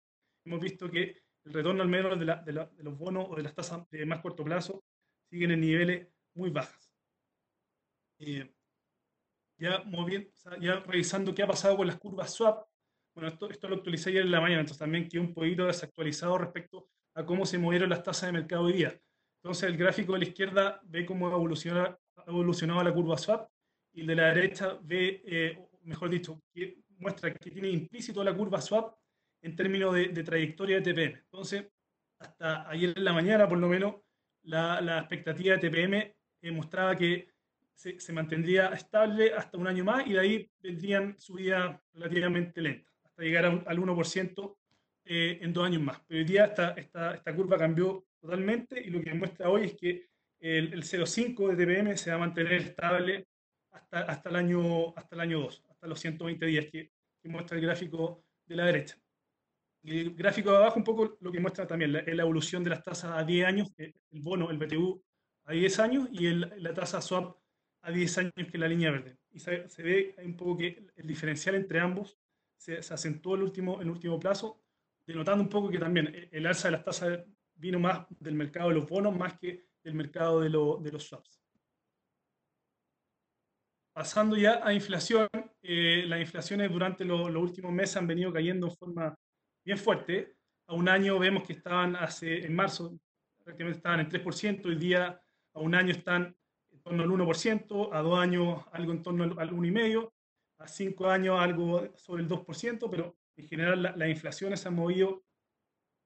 hemos visto que el retorno al menos de, los bonos o de las tasas de más corto plazo siguen en niveles muy bajas. Eh, ya, muy bien, ya revisando qué ha pasado con las curvas swap, bueno, esto, esto lo actualicé ayer en la mañana, entonces también quedó un poquito desactualizado respecto a cómo se movieron las tasas de mercado hoy día. Entonces el gráfico de la izquierda ve cómo ha evolucionado, la curva swap y el de la derecha ve, eh, mejor dicho, que muestra que tiene implícito la curva swap en términos de, trayectoria de TPM. Entonces, hasta ayer en la mañana, por lo menos, la, expectativa de TPM eh, mostraba que se, mantendría estable hasta un año más y de ahí vendrían subidas relativamente lentas, hasta llegar al 1% eh, en dos años más. Pero hoy día esta, esta, esta, curva cambió totalmente y lo que muestra hoy es que el, el 0,5 de TPM se va a mantener estable hasta, hasta, el, año, hasta el año 2, hasta los 120 días que muestra el gráfico de la derecha el gráfico de abajo un poco lo que muestra también la, la evolución de las tasas a 10 años, el bono, el BTU a 10 años y la tasa swap a 10 años que la línea verde. Y se, ve un poco que el diferencial entre ambos se, se acentuó en el último, en último plazo, denotando un poco que también el alza de las tasas vino más del mercado de los bonos más que del mercado de, de los swaps. Pasando ya a inflación, eh, las inflaciones durante los últimos meses han venido cayendo en forma bien fuerte. A un año vemos que estaban hace, en marzo, prácticamente estaban en 3%, hoy día a un año están torno al 1%, a dos años algo en torno al 1,5%, a cinco años algo sobre el 2%, pero en general las la inflaciones se han movido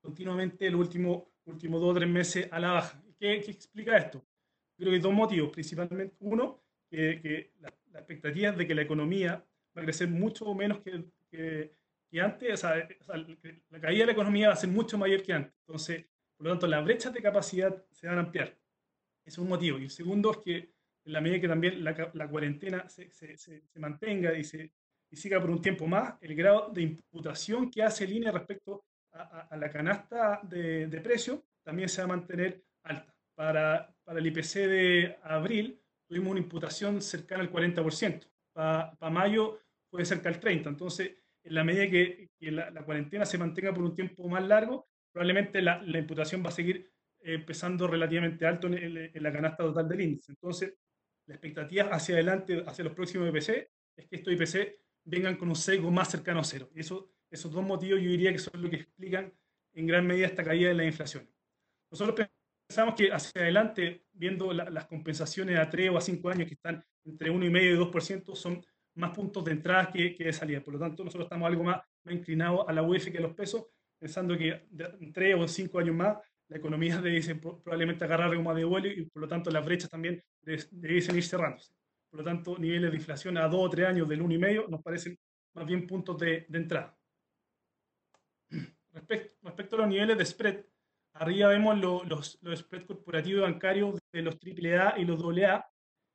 continuamente los últimos, últimos dos o tres meses a la baja. ¿Qué, explica esto? Creo que hay dos motivos, principalmente uno, que, que la, expectativa es de que la economía va a crecer mucho menos que, que, que antes, o sea, la caída de la economía va a ser mucho mayor que antes. Entonces, por lo tanto, las brechas de capacidad se van a ampliar. Es un motivo. Y el segundo es que en la medida que también la, cuarentena se, se, mantenga y, se, y siga por un tiempo más, el grado de imputación que hace línea respecto a, la canasta de, de precio también se va a mantener alta. Para, para, el IPC de abril tuvimos una imputación cercana al 40%. Para, para mayo puede cerca al 30%. Entonces, en la medida que, la, cuarentena se mantenga por un tiempo más largo, probablemente la, la imputación va a seguir pesando relativamente alto en, la canasta total del índice. Entonces, la expectativa hacia adelante, hacia los próximos IPC, es que estos IPC vengan con un sesgo más cercano a cero. Y eso, esos dos motivos yo diría que son los que explican en gran medida esta caída de la inflación. Nosotros pensamos que hacia adelante, viendo las compensaciones a 3 o a 5 años que están entre 1,5 y 2%, son más puntos de entrada que, que, de salida. Por lo tanto, nosotros estamos algo más, inclinados a la UEF que a los pesos, pensando que en 3 o 5 años más la economía debe probablemente agarrar más de vuelo y por lo tanto las brechas también debiesen ir cerrándose. Por lo tanto, niveles de inflación a 2 o 3 años del 1,5 nos parecen más bien puntos de, de entrada. Respecto, respecto, a los niveles de spread, arriba vemos los, los spreads corporativos y bancarios de los AAA y los AA.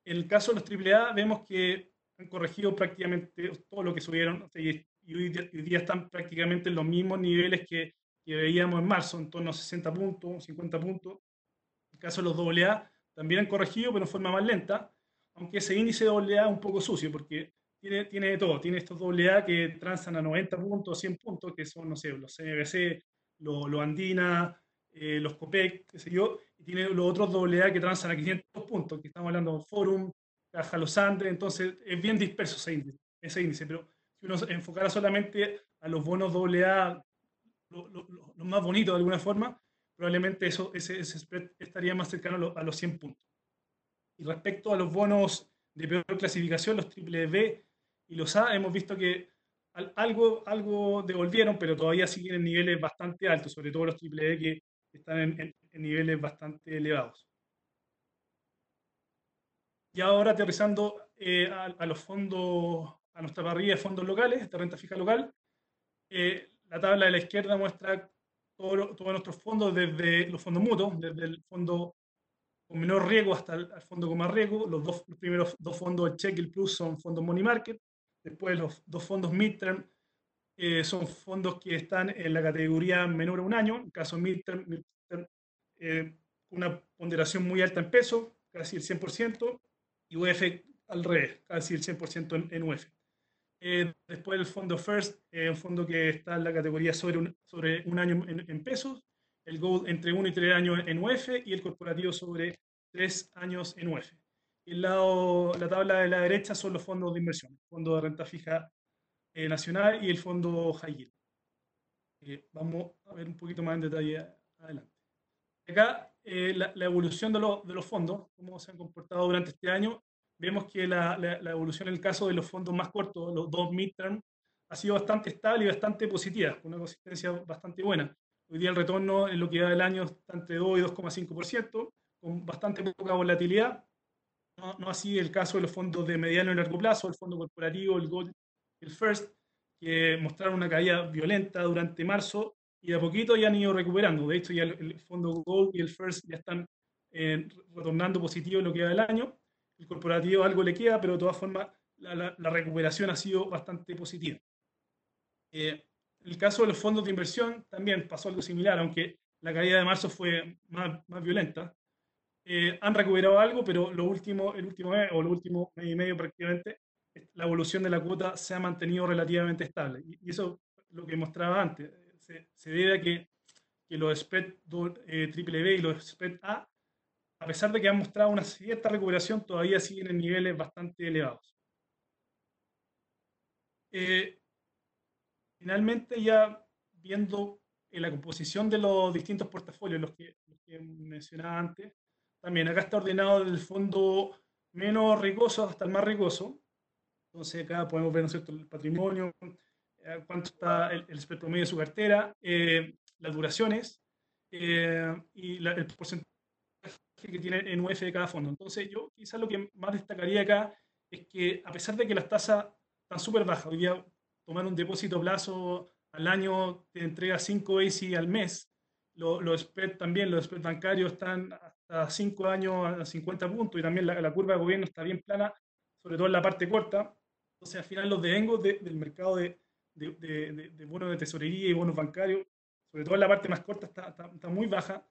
En el caso de los AAA vemos que han corregido prácticamente todo lo que subieron y, hoy, día, están prácticamente en los mismos niveles que, que, veíamos en marzo, en torno a 60 puntos, 50 puntos. En el caso de los AA también han corregido, pero en forma más lenta, aunque ese índice AA es un poco sucio porque tiene, tiene de todo. Tiene estos AA que transan a 90 puntos, 100 puntos, que son, no sé, los CBC, los, los Andina, eh, los COPEC, qué sé yo, y tiene los otros AA que transan a 500 puntos, que estamos hablando de Forum, Caja Los Andes, entonces es bien disperso ese índice, ese índice, pero si uno enfocara solamente a los bonos AA, los lo, más bonitos de alguna forma, probablemente eso, ese, spread estaría más cercano a, los 100 puntos. Y respecto a los bonos de peor clasificación, los triple B y los A, hemos visto que algo, algo devolvieron, pero todavía siguen en niveles bastante altos, sobre todo los triple B que están en niveles bastante elevados. Y ahora aterrizando eh, a, los fondos, a nuestra parrilla de fondos locales, de renta fija local, eh, la tabla de la izquierda muestra todos nuestros fondos, desde los fondos mutuos, desde el fondo con menor riesgo hasta el, fondo con más riesgo. Los dos primeros dos fondos, el Check y el Plus, son fondos Money Market. Después los dos fondos Midterm eh, son fondos que están en la categoría menor a un año. En caso Midterm, midterm una ponderación muy alta en peso, casi el 100% y UF al revés, casi el 100% en, UF. Eh, después el fondo First, eh, un fondo que está en la categoría sobre un, sobre un año en, pesos, el Gold entre 1 y 3 años en UF y el corporativo sobre 3 años en UF. El lado, la tabla de la derecha son los fondos de inversión, el fondo de renta fija eh, nacional y el fondo High Yield. vamos a ver un poquito más en detalle adelante. Acá eh, la, evolución de, de, los fondos, cómo se han comportado durante este año, vemos que la, la, evolución en el caso de los fondos más cortos, los dos midterm, ha sido bastante estable y bastante positiva, con una consistencia bastante buena. Hoy día el retorno en lo que va del año está entre 2 y 2,5%, con bastante poca volatilidad. No, no, así el caso de los fondos de mediano y largo plazo, el fondo corporativo, el Gold, el First, que mostraron una caída violenta durante marzo y de a poquito ya han ido recuperando. De hecho, ya el, fondo Gold y el First ya están eh, retornando positivo en lo que va del año. El corporativo algo le queda, pero de todas formas la, la, recuperación ha sido bastante positiva. Eh, el caso de los fondos de inversión también pasó algo similar, aunque la caída de marzo fue más, más violenta. Eh, han recuperado algo, pero lo último, el último mes o el último mes y medio prácticamente, la evolución de la cuota se ha mantenido relativamente estable. Y, y eso es lo que mostraba antes se, debe a que, que los spread eh, triple B y los spread A, a pesar de que han mostrado una cierta recuperación, todavía siguen en niveles bastante elevados. Eh, finalmente, ya viendo en la composición de los distintos portafolios, los que, mencionaba antes, también acá está ordenado el fondo menos riesgoso hasta el más riesgoso. Entonces acá podemos ver el patrimonio, eh, cuánto está el, el promedio de su cartera, eh, las duraciones eh, y el porcentaje que tiene en UF de cada fondo. Entonces, yo quizás lo que más destacaría acá es que a pesar de que las tasas están súper bajas, hoy día tomar un depósito a plazo al año te entrega 5 AC al mes, los spreads también, los spreads bancarios están a 5 años a 50 puntos y también la, curva de gobierno está bien plana, sobre todo en la parte corta. Entonces, al final, los devengos del mercado de, de, bonos de tesorería y bonos bancarios, sobre todo en la parte más corta, está, está, muy baja.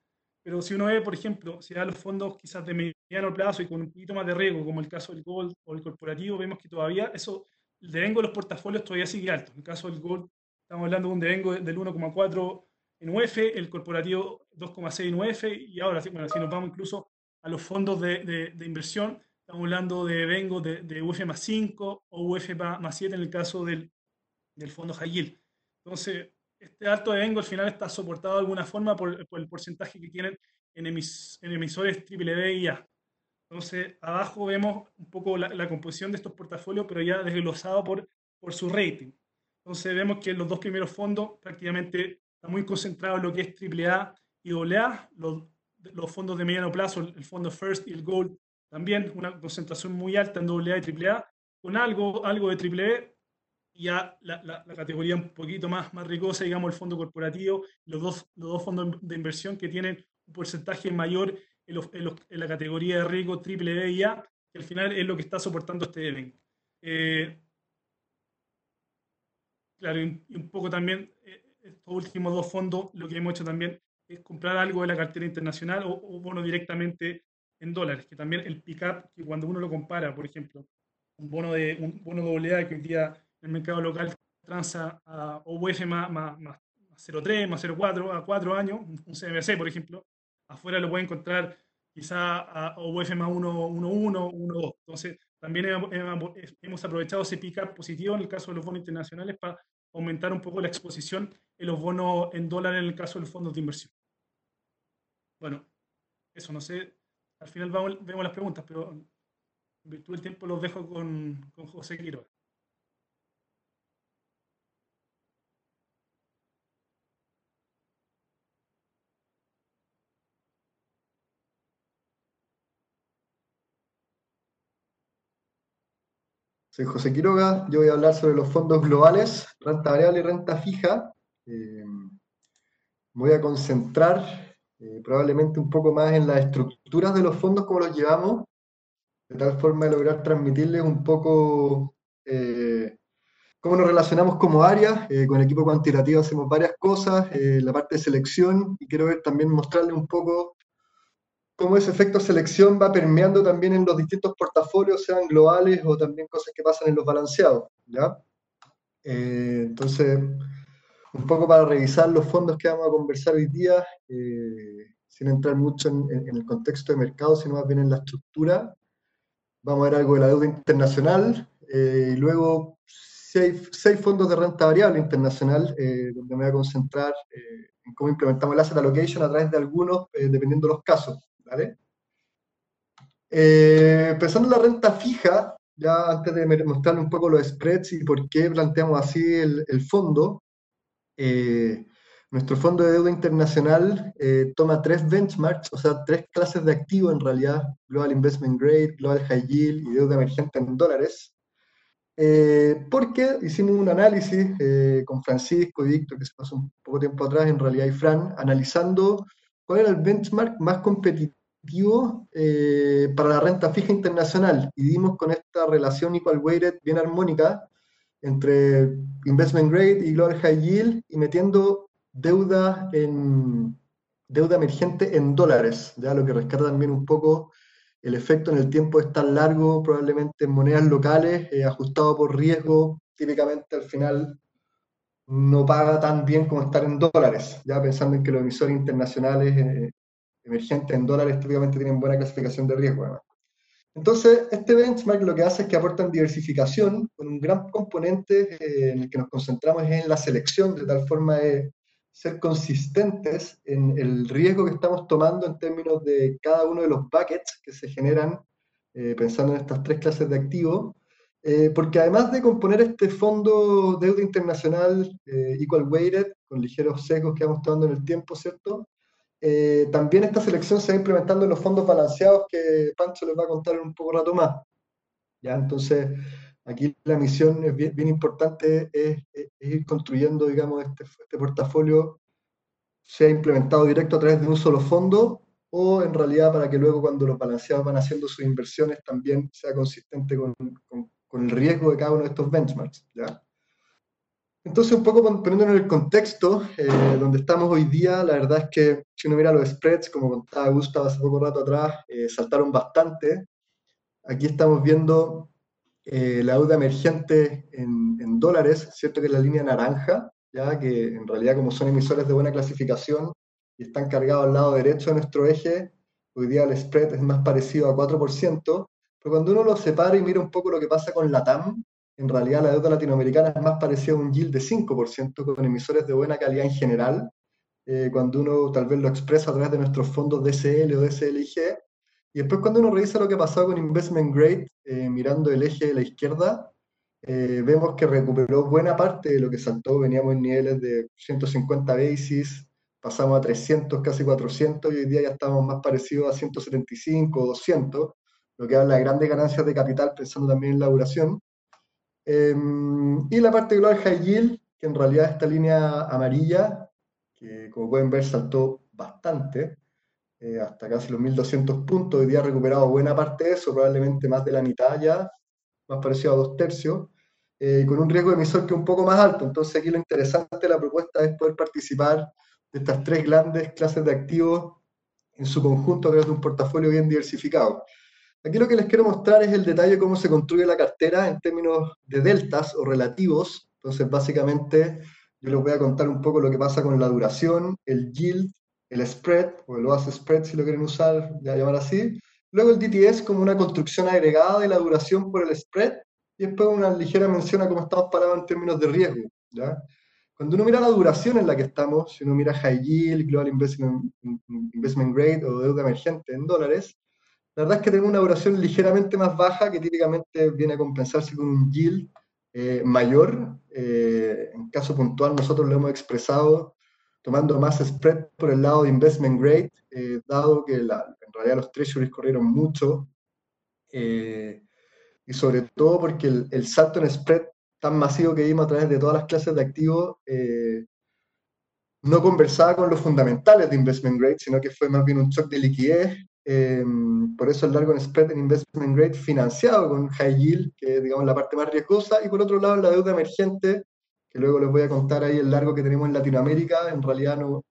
Pero si uno ve, por ejemplo, si da los fondos quizás de mediano plazo y con un poquito más de riesgo, como el caso del Gold o el corporativo, vemos que todavía eso, el devengo de los portafolios todavía sigue alto. En el caso del Gold, estamos hablando de un devengo del 1,4 en UF, el corporativo 2,6 en UF, y ahora, bueno, si nos vamos incluso a los fondos de, de, inversión, estamos hablando de vengo de, de, UF más 5 o UF más 7 en el caso del, del fondo high yield. Entonces, este alto de vengo al final está soportado de alguna forma por, por el porcentaje que tienen en, emis, en emisores BBB y A. Entonces, abajo vemos un poco la, la, composición de estos portafolios, pero ya desglosado por, por su rating. Entonces, vemos que los dos primeros fondos prácticamente está muy concentrado en lo que es AAA y AA, los, los fondos de mediano plazo, el fondo First y el Gold, también una concentración muy alta en AA y AAA, con algo, algo de AAA y ya la, categoría un poquito más, más ricosa, digamos, el fondo corporativo, los dos, los dos fondos de inversión que tienen un porcentaje mayor en, en, la categoría de riesgo triple y A, que al final es lo que está soportando este evento. Eh, claro, y un poco también eh, estos últimos dos fondos, lo que hemos hecho también es comprar algo de la cartera internacional o, o bono directamente en dólares, que también el pick-up, que cuando uno lo compara, por ejemplo, un bono de un bono AA que hoy día el mercado local transa a OUF más, más, más 0,3, más 0,4 a 4 años, un CMC, por ejemplo, afuera lo puede encontrar quizá a OUF más 1,1, 1,2. Entonces, también hemos, aprovechado ese pick-up positivo en el caso de los bonos internacionales para aumentar un poco la exposición en los bonos en dólares en el caso de los fondos de inversión. Bueno, eso no sé, al final vemos las preguntas, pero en virtud del tiempo los dejo con, con José Quiroga. Soy José Quiroga, yo voy a hablar sobre los fondos globales, renta variable y renta fija. Eh, voy a concentrar eh, probablemente un poco más en las estructuras de los fondos, como los llevamos, de tal forma de lograr transmitirles un poco eh, cómo nos relacionamos como área. con equipo cuantitativo hacemos varias cosas, la parte de selección, y quiero ver, también mostrarles un poco cómo ese efecto selección va permeando también en los distintos portafolios, sean globales o también cosas que pasan en los balanceados. ¿ya? Eh, entonces, un poco para revisar los fondos que vamos a conversar hoy día, eh, sin entrar mucho en, el contexto de mercado, sino más bien en la estructura. Vamos a ver algo de la deuda internacional eh, y luego seis, seis, fondos de renta variable internacional, donde me voy a concentrar en cómo implementamos el asset allocation a través de algunos, dependiendo de los casos. ¿Vale? Eh, pensando en la renta fija, ya antes de mostrarle un poco los spreads y por qué planteamos así el, fondo, eh, nuestro fondo de deuda internacional eh, toma tres benchmarks, o sea, tres clases de activo en realidad, Global Investment Grade, Global High Yield y deuda emergente en dólares. porque hicimos un análisis con Francisco y Víctor, que se pasó un poco tiempo atrás, en realidad, y Fran, analizando cuál era el benchmark más competitivo eh, para la renta fija internacional. Y dimos con esta relación equal weighted bien armónica entre investment grade y global high yield y metiendo deuda en deuda emergente en dólares, ya lo que rescata también un poco el efecto en el tiempo es tan largo, probablemente en monedas locales, eh, ajustado por riesgo, típicamente al final no paga tan bien como estar en dólares, ya pensando en que los emisores internacionales eh, emergentes en dólares típicamente tienen buena clasificación de riesgo. Entonces, este benchmark lo que hace es que aportan diversificación con un gran componente eh, en el que nos concentramos en la selección, de tal forma de ser consistentes en el riesgo que estamos tomando en términos de cada uno de los buckets que se generan eh, pensando en estas tres clases de activos, eh, porque además de componer este fondo deuda internacional eh, equal weighted, con ligeros sesgos que vamos tomando en el tiempo, ¿cierto? Eh, también esta selección se va implementando en los fondos balanceados que Pancho les va a contar en un poco rato más. ¿ya? Entonces, aquí la misión es bien, importante, es, ir construyendo, digamos, este, este portafolio sea implementado directo a través de un solo fondo o en realidad para que luego cuando los balanceados van haciendo sus inversiones también sea consistente con, con, el riesgo de cada uno de estos benchmarks. ¿ya? Entonces, un poco poniéndonos en el contexto eh, donde estamos hoy día, la verdad es que si uno mira los spreads, como contaba Gustavo hace poco rato atrás, eh, saltaron bastante. Aquí estamos viendo eh, la deuda emergente en, en, dólares, ¿cierto? Que es la línea naranja, ya que en realidad como son emisores de buena clasificación, y están cargados al lado derecho de nuestro eje, hoy día el spread es más parecido a 4%, pero cuando uno lo separa y mira un poco lo que pasa con la TAM, en realidad la deuda latinoamericana es más parecida a un yield de 5% con emisores de buena calidad en general, eh, cuando uno tal vez lo expresa a través de nuestros fondos DSL o DSLG, y después cuando uno revisa lo que ha pasado con Investment Grade, eh, mirando el eje de la izquierda, eh, vemos que recuperó buena parte de lo que saltó, veníamos en niveles de 150 basis, pasamos a 300, casi 400, y hoy día ya estamos más parecidos a 175 o 200, lo que habla de grandes ganancias de capital, pensando también en la duración. Em, y la parte global high yield, que en realidad esta línea amarilla, que como pueden ver saltó bastante, eh, hasta casi los 1200 puntos, hoy día ha recuperado buena parte de eso, probablemente más de la mitad ya, más parecido a dos tercios, eh, con un riesgo de emisor que un poco más alto. Entonces aquí lo interesante de la propuesta es poder participar de estas tres grandes clases de activos en su conjunto a través de un portafolio bien diversificado. Aquí lo que les quiero mostrar es el detalle de cómo se construye la cartera en términos de deltas o relativos. Entonces, básicamente, yo les voy a contar un poco lo que pasa con la duración, el yield, el spread, o el OAS spread si lo quieren usar, ya llamar así. Luego el DTS como una construcción agregada de la duración por el spread, y después una ligera mención a cómo estamos parados en términos de riesgo. ¿ya? Cuando uno mira la duración en la que estamos, si uno mira High Yield, Global Investment, Investment Grade o deuda emergente en dólares, la verdad es que tenemos una duración ligeramente más baja que típicamente viene a compensarse con un yield eh, mayor. Eh, en caso puntual, nosotros lo hemos expresado tomando más spread por el lado de investment grade, eh, dado que la, en realidad los treasuries corrieron mucho, y sobre todo porque el, el, salto en spread tan masivo que vimos a través de todas las clases de activos eh, no conversaba con los fundamentales de investment grade, sino que fue más bien un shock de liquidez. Eh, por eso el largo en spread en investment grade financiado con high yield, que es digamos la parte más riesgosa, y por otro lado la deuda emergente, que luego les voy a contar ahí el largo que tenemos en Latinoamérica, en realidad no,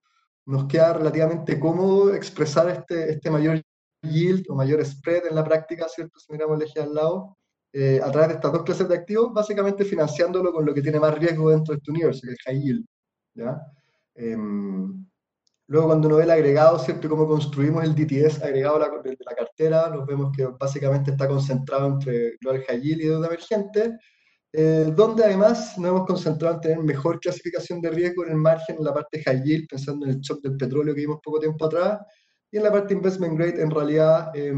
nos queda relativamente cómodo expresar este, este mayor yield o mayor spread en la práctica, ¿cierto? Si miramos el eje al lado, eh, a través de estas dos clases de activos, básicamente financiándolo con lo que tiene más riesgo dentro de este universo, que es el high yield. ¿ya? Em, luego, cuando uno ve el agregado, ¿cierto? Cómo construimos el DTS agregado de la, cartera, nos vemos que básicamente está concentrado entre Global High Yield y deuda emergente, eh, donde además nos hemos concentrado en tener mejor clasificación de riesgo en el margen, en la parte High Yield, pensando en el shock del petróleo que vimos poco tiempo atrás, y en la parte Investment Grade, en realidad, eh,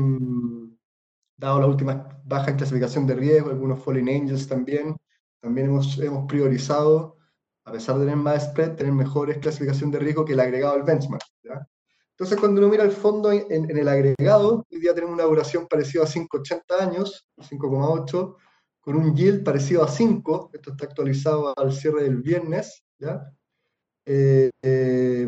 dado la última baja en clasificación de riesgo, algunos Falling Angels también, también hemos, hemos priorizado, a pesar de tener más spread, tener mejores clasificación de riesgo que el agregado del benchmark. Entonces, cuando uno mira el fondo en, el agregado, hoy día tenemos una duración parecida a 5,80 años, 5,8, con un yield parecido a 5, esto está actualizado al cierre del viernes, ¿ya? Eh, eh,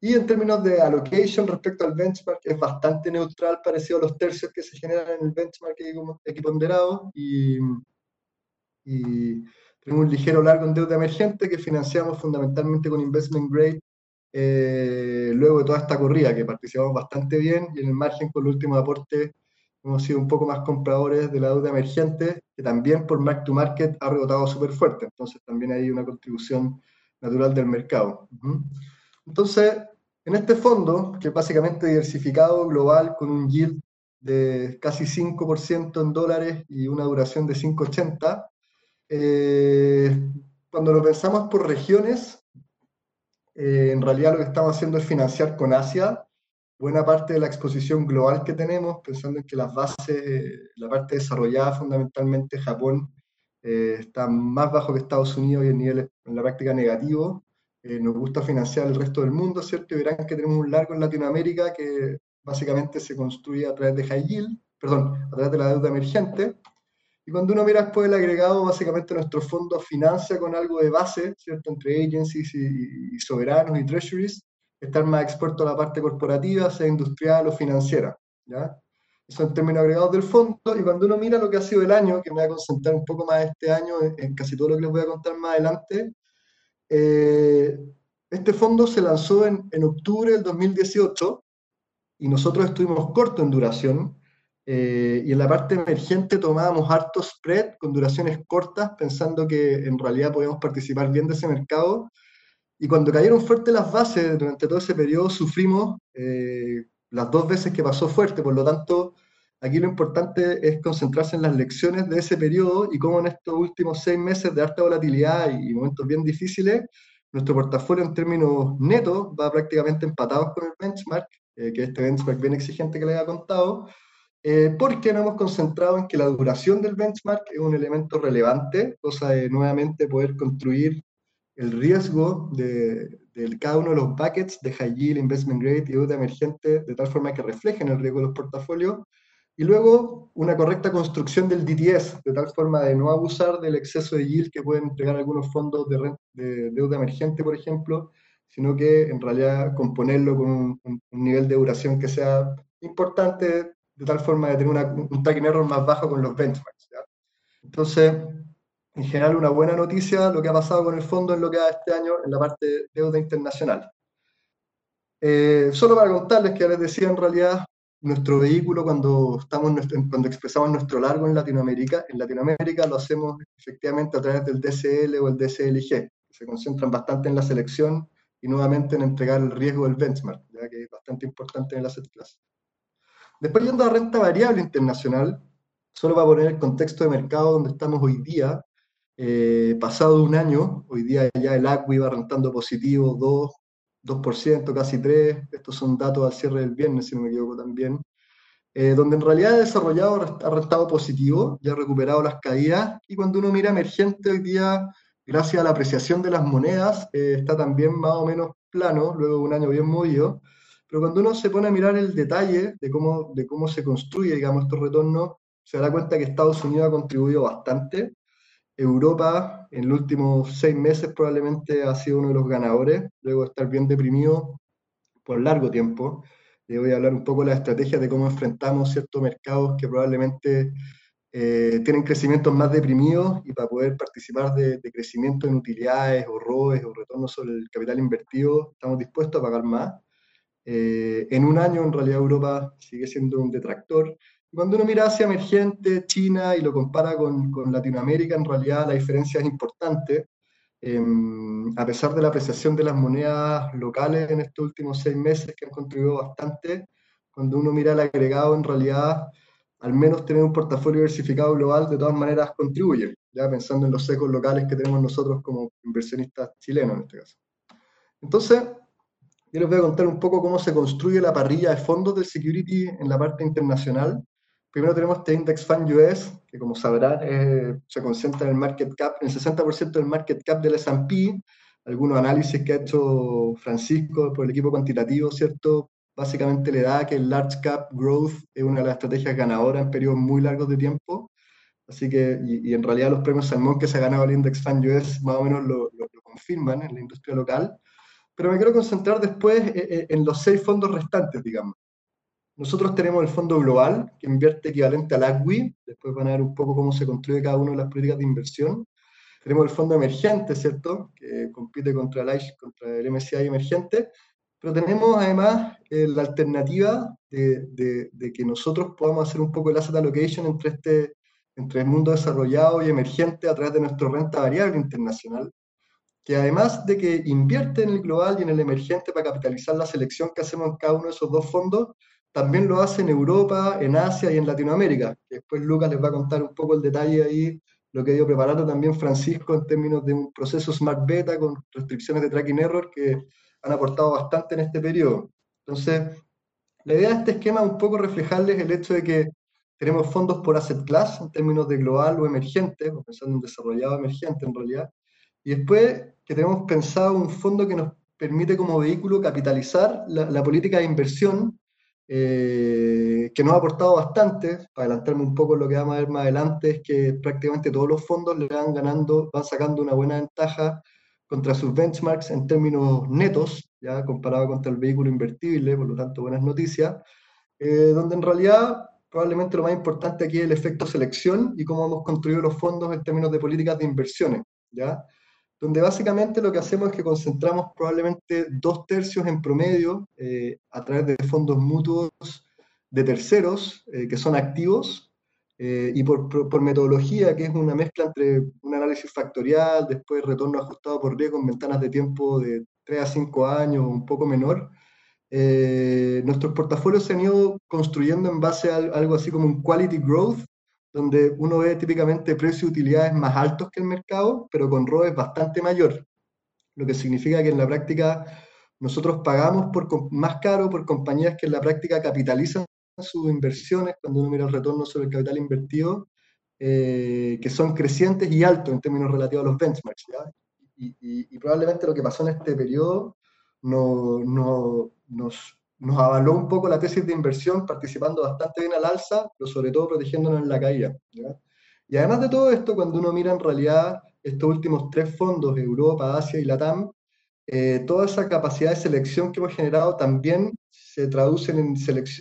y en términos de allocation respecto al benchmark, es bastante neutral, parecido a los tercios que se generan en el benchmark equiponderado. Y tenemos un ligero largo en deuda emergente que financiamos fundamentalmente con investment grade eh, luego de toda esta corrida, que participamos bastante bien. Y en el margen, con el último aporte, hemos sido un poco más compradores de la deuda emergente, que también por mark to market ha rebotado súper fuerte. Entonces, también hay una contribución natural del mercado. Entonces, en este fondo, que es básicamente diversificado global con un yield de casi 5% en dólares y una duración de 5,80, eh, cuando lo pensamos por regiones, eh, en realidad lo que estamos haciendo es financiar con Asia buena parte de la exposición global que tenemos, pensando en que las bases, la parte desarrollada fundamentalmente Japón, eh, está más bajo que Estados Unidos y en niveles en la práctica negativo, eh, nos gusta financiar el resto del mundo, ¿cierto? Y verán que tenemos un largo en Latinoamérica que básicamente se construye a través de high yield, perdón, a través de la deuda emergente. Y cuando uno mira después el agregado, básicamente nuestro fondo financia con algo de base, ¿cierto? Entre agencies y, soberanos y treasuries, estar más expuesto a la parte corporativa, sea industrial o financiera. ¿ya? Eso en términos agregados del fondo, y cuando uno mira lo que ha sido el año, que me voy a concentrar un poco más este año en, casi todo lo que les voy a contar más adelante, eh, este fondo se lanzó en, en, octubre del 2018 y nosotros estuvimos corto en duración, eh, y en la parte emergente tomábamos hartos spread con duraciones cortas, pensando que en realidad podíamos participar bien de ese mercado. Y cuando cayeron fuerte las bases durante todo ese periodo, sufrimos eh, las dos veces que pasó fuerte. Por lo tanto, aquí lo importante es concentrarse en las lecciones de ese periodo y cómo en estos últimos seis meses de alta volatilidad y momentos bien difíciles, nuestro portafolio en términos netos va prácticamente empatados con el benchmark, eh, que es este benchmark bien exigente que les había contado, eh, porque nos hemos concentrado en que la duración del benchmark es un elemento relevante, cosa de nuevamente poder construir el riesgo de, cada uno de los buckets de high yield, investment grade y deuda emergente de tal forma que reflejen el riesgo de los portafolios. Y luego una correcta construcción del DTS, de tal forma de no abusar del exceso de yield que pueden entregar algunos fondos de, de deuda emergente, por ejemplo, sino que en realidad componerlo con un, un nivel de duración que sea importante de tal forma de tener una, un tracking error más bajo con los benchmarks. Entonces, en general, una buena noticia lo que ha pasado con el fondo en lo que ha este año en la parte de deuda internacional. Eh, solo para contarles que les decía, en realidad, nuestro vehículo cuando, estamos cuando expresamos nuestro largo en Latinoamérica, en Latinoamérica lo hacemos efectivamente a través del DCL o el DCLG, que se concentran bastante en la selección y nuevamente en entregar el riesgo del benchmark, ya que es bastante importante en el asset class. Después yendo a renta variable internacional, solo para poner el contexto de mercado donde estamos hoy día, eh, pasado un año, hoy día ya el ACWI va rentando positivo 2, 2%, casi 3%, estos son datos al cierre del viernes, si no me equivoco también, eh, donde en realidad ha desarrollado, ha rentado positivo, ya ha recuperado las caídas, y cuando uno mira emergente hoy día, gracias a la apreciación de las monedas, eh, está también más o menos plano, luego de un año bien movido, pero cuando uno se pone a mirar el detalle de cómo, de cómo se construye, digamos, estos retornos, se da cuenta que Estados Unidos ha contribuido bastante. Europa en los últimos seis meses probablemente ha sido uno de los ganadores, luego de estar bien deprimido por largo tiempo. Le voy a hablar un poco de la estrategia de cómo enfrentamos ciertos mercados que probablemente eh, tienen crecimientos más deprimidos y para poder participar de, de, crecimiento en utilidades o ROEs o retornos sobre el capital invertido, estamos dispuestos a pagar más. Eh, en un año, en realidad, Europa sigue siendo un detractor. Cuando uno mira hacia emergente, China, y lo compara con, con Latinoamérica, en realidad la diferencia es importante. Em, a pesar de la apreciación de las monedas locales en estos últimos seis meses, que han contribuido bastante, cuando uno mira el agregado, en realidad, al menos tener un portafolio diversificado global, de todas maneras contribuye, ya pensando en los secos locales que tenemos nosotros como inversionistas chilenos en este caso. Entonces, yo les voy a contar un poco cómo se construye la parrilla de fondos del security en la parte internacional. Primero tenemos este Index Fund US, que como sabrán eh, se concentra en el market cap, en el 60% del market cap del S&P. Algunos análisis que ha hecho Francisco por el equipo cuantitativo, ¿cierto? Básicamente le da que el large cap growth es una de las estrategias ganadoras en periodos muy largos de tiempo. Así que, y, en realidad los premios Salmón que se ha ganado el Index Fund US más o menos lo, lo, lo confirman en la industria local pero me quiero concentrar después eh, eh, en los seis fondos restantes, digamos. Nosotros tenemos el fondo global, que invierte equivalente al ACWI, después van a ver un poco cómo se construye cada una de las políticas de inversión. Tenemos el fondo emergente, ¿cierto?, que compite contra el, contra el MSCI emergente, pero tenemos además eh, la alternativa de, de, de, que nosotros podamos hacer un poco el asset allocation entre, este, entre el mundo desarrollado y emergente a través de nuestra renta variable internacional, que además de que invierte en el global y en el emergente para capitalizar la selección que hacemos en cada uno de esos dos fondos, también lo hace en Europa, en Asia y en Latinoamérica. Después Lucas les va a contar un poco el detalle ahí, lo que ido preparando también Francisco en términos de un proceso Smart Beta con restricciones de tracking error que han aportado bastante en este periodo. Entonces, la idea de este esquema es un poco reflejarles el hecho de que tenemos fondos por asset class en términos de global o emergente, pensando en desarrollado emergente en realidad, y después que tenemos pensado un fondo que nos permite como vehículo capitalizar la, la política de inversión, eh, que nos ha aportado bastante, para adelantarme un poco lo que vamos a ver más adelante, es que prácticamente todos los fondos le van ganando, van sacando una buena ventaja contra sus benchmarks en términos netos, ya comparado contra el vehículo invertible, por lo tanto buenas noticias, eh, donde en realidad probablemente lo más importante aquí es el efecto selección y cómo hemos construido los fondos en términos de políticas de inversiones, ¿ya? Donde básicamente lo que hacemos es que concentramos probablemente dos tercios en promedio eh, a través de fondos mutuos de terceros eh, que son activos eh, y por, metodología, que es una mezcla entre un análisis factorial, después retorno ajustado por riesgo en ventanas de tiempo de 3 a 5 años, un poco menor, nuestros portafolios se han ido construyendo en base a algo así como un quality growth, donde uno ve típicamente precios y utilidades más altos que el mercado, pero con ROEs bastante mayor, lo que significa que en la práctica nosotros pagamos por, más caro por compañías que en la práctica capitalizan sus inversiones, cuando uno mira el retorno sobre el capital invertido, eh, que son crecientes y altos en términos relativos a los benchmarks. Y, probablemente lo que pasó en este periodo no, no, nos, nos avaló un poco la tesis de inversión, participando bastante bien al alza, pero sobre todo protegiéndonos en la caída. Y además de todo esto, cuando uno mira en realidad estos últimos tres fondos, Europa, Asia y Latam, eh, toda esa capacidad de selección que hemos generado también se traducen en,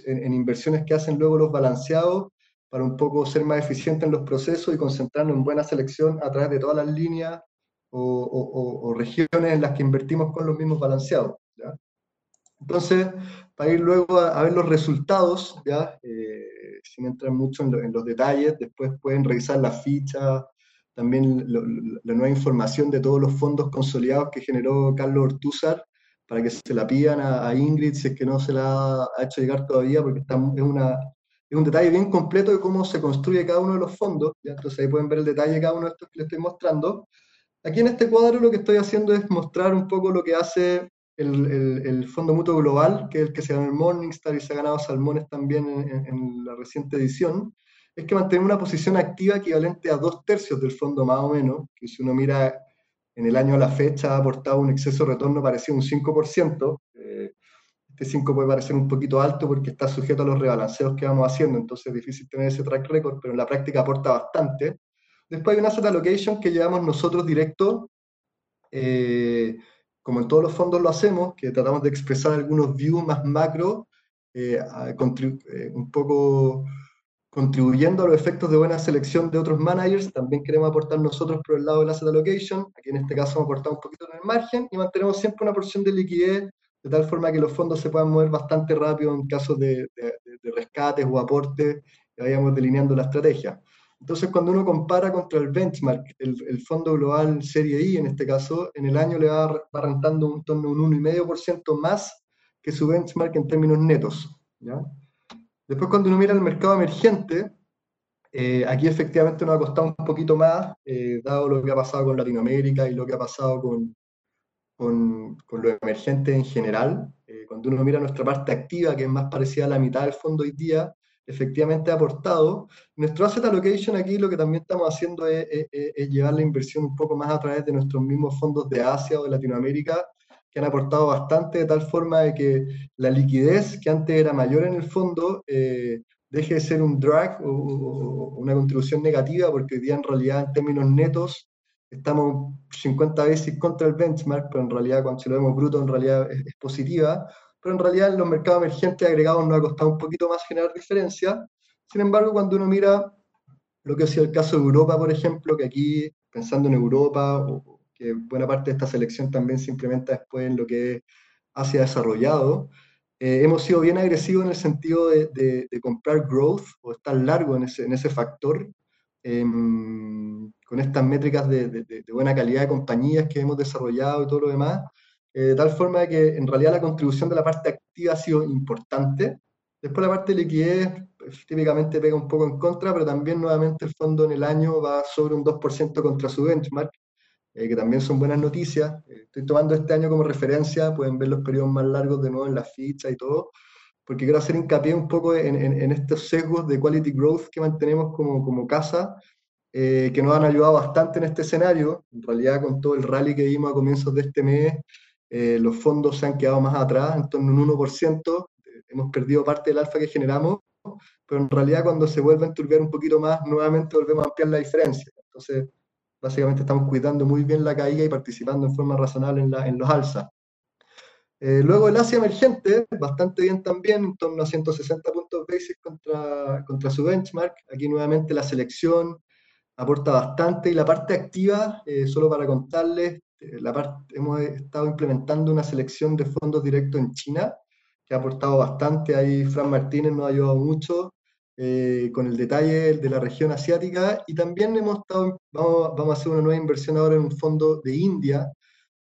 en, inversiones que hacen luego los balanceados para un poco ser más eficientes en los procesos y concentrarnos en buena selección a través de todas las líneas o regiones en las que invertimos con los mismos balanceados. Entonces, para ir luego a, ver los resultados, ¿ya? Eh, sin entrar mucho en, los detalles, después pueden revisar la ficha, también la nueva información de todos los fondos consolidados que generó Carlos Ortúzar, para que se la pidan a, Ingrid si es que no se la ha hecho llegar todavía, porque es, una, es un detalle bien completo de cómo se construye cada uno de los fondos, ¿ya? entonces ahí pueden ver el detalle de cada uno de estos que les estoy mostrando. Aquí en este cuadro lo que estoy haciendo es mostrar un poco lo que hace el, el, Fondo Mutuo Global, que es el que se ganó el Morningstar y se ha ganado Salmones también en, la reciente edición, es que mantiene una posición activa equivalente a dos tercios del fondo más o menos, que si uno mira en el año a la fecha ha aportado un exceso de retorno parecido a un 5%. Eh, este 5 puede parecer un poquito alto porque está sujeto a los rebalanceos que vamos haciendo, entonces es difícil tener ese track record, pero en la práctica aporta bastante. Después hay una asset allocation que llevamos nosotros directo, eh, como en todos los fondos lo hacemos, que tratamos de expresar algunos views más macro, eh, eh, un poco contribuyendo a los efectos de buena selección de otros managers, también queremos aportar nosotros por el lado del asset allocation, aquí en este caso hemos aportado un poquito en el margen y mantenemos siempre una porción de liquidez de tal forma que los fondos se puedan mover bastante rápido en casos de, de, de rescates o aportes que vayamos delineando la estrategia. Entonces, cuando uno compara contra el benchmark, el, fondo global Serie I, en este caso, en el año le va, va rentando un un 1,5% más que su benchmark en términos netos. Después, cuando uno mira el mercado emergente, eh, aquí efectivamente nos ha costado un poquito más, eh, dado lo que ha pasado con Latinoamérica y lo que ha pasado con, con, con lo emergente en general. Eh, cuando uno mira nuestra parte activa, que es más parecida a la mitad del fondo hoy día, efectivamente ha aportado. Nuestro asset allocation aquí lo que también estamos haciendo es, llevar la inversión un poco más a través de nuestros mismos fondos de Asia o de Latinoamérica, que han aportado bastante de tal forma de que la liquidez que antes era mayor en el fondo eh, deje de ser un drag o, una contribución negativa, porque hoy día en realidad en términos netos estamos 50 veces contra el benchmark, pero en realidad cuando si lo vemos bruto en realidad es positiva pero en realidad en los mercados emergentes agregados nos ha costado un poquito más generar diferencia. Sin embargo, cuando uno mira lo que ha sido el caso de Europa, por ejemplo, que aquí, pensando en Europa, o que buena parte de esta selección también se implementa después en lo que Asia ha desarrollado, eh, hemos sido bien agresivos en el sentido de, de, comprar growth o estar largo en ese, en ese factor, em, con estas métricas de, de, buena calidad de compañías que hemos desarrollado y todo lo demás, eh, de tal forma que en realidad la contribución de la parte activa ha sido importante. Después la parte de liquidez pues, típicamente pega un poco en contra, pero también nuevamente el fondo en el año va sobre un 2% contra su benchmark, eh, que también son buenas noticias. Eh, estoy tomando este año como referencia, pueden ver los periodos más largos de nuevo en la ficha y todo, porque quiero hacer hincapié un poco en, en, estos sesgos de quality growth que mantenemos como, como casa, que nos han ayudado bastante en este escenario. En realidad, con todo el rally que vimos a comienzos de este mes, eh, los fondos se han quedado más atrás, en torno a un 1%, hemos perdido parte del alfa que generamos, pero en realidad cuando se vuelve a enturbiar un poquito más, nuevamente volvemos a ampliar la diferencia. Entonces, básicamente estamos cuidando muy bien la caída y participando en forma razonable en, la, en los alzas. Eh, luego el Asia emergente, bastante bien también, en torno a 160 puntos basic contra, contra su benchmark. Aquí nuevamente la selección aporta bastante y la parte activa, eh, solo para contarles, la parte, hemos estado implementando una selección de fondos directos en China, que ha aportado bastante. Ahí Fran Martínez nos ha ayudado mucho con el detalle de la región asiática y también hemos estado, vamos, vamos a hacer una nueva inversión ahora en un fondo de India,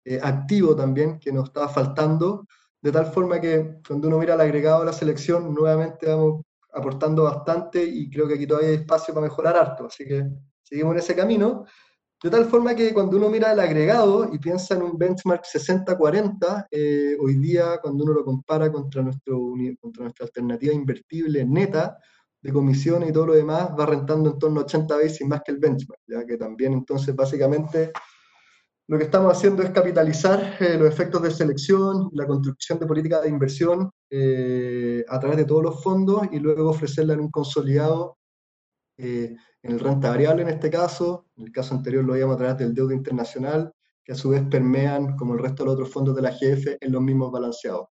eh, activo también que nos estaba faltando, de tal forma que cuando uno mira el agregado de la selección, nuevamente vamos aportando bastante y creo que aquí todavía hay espacio para mejorar harto, así que seguimos en ese camino. De tal forma que cuando uno mira el agregado y piensa en un benchmark 60-40, eh, hoy día cuando uno lo compara contra, nuestro, contra nuestra alternativa invertible neta, de comisión y todo lo demás, va rentando en torno a 80 veces más que el benchmark, ya que también entonces básicamente lo que estamos haciendo es capitalizar eh, los efectos de selección, la construcción de políticas de inversión eh, a través de todos los fondos y luego ofrecerla en un consolidado en el renta variable en este caso, en el caso anterior lo veíamos a través del deuda internacional, que a su vez permean, como el resto de los otros fondos de la GF, en los mismos balanceados.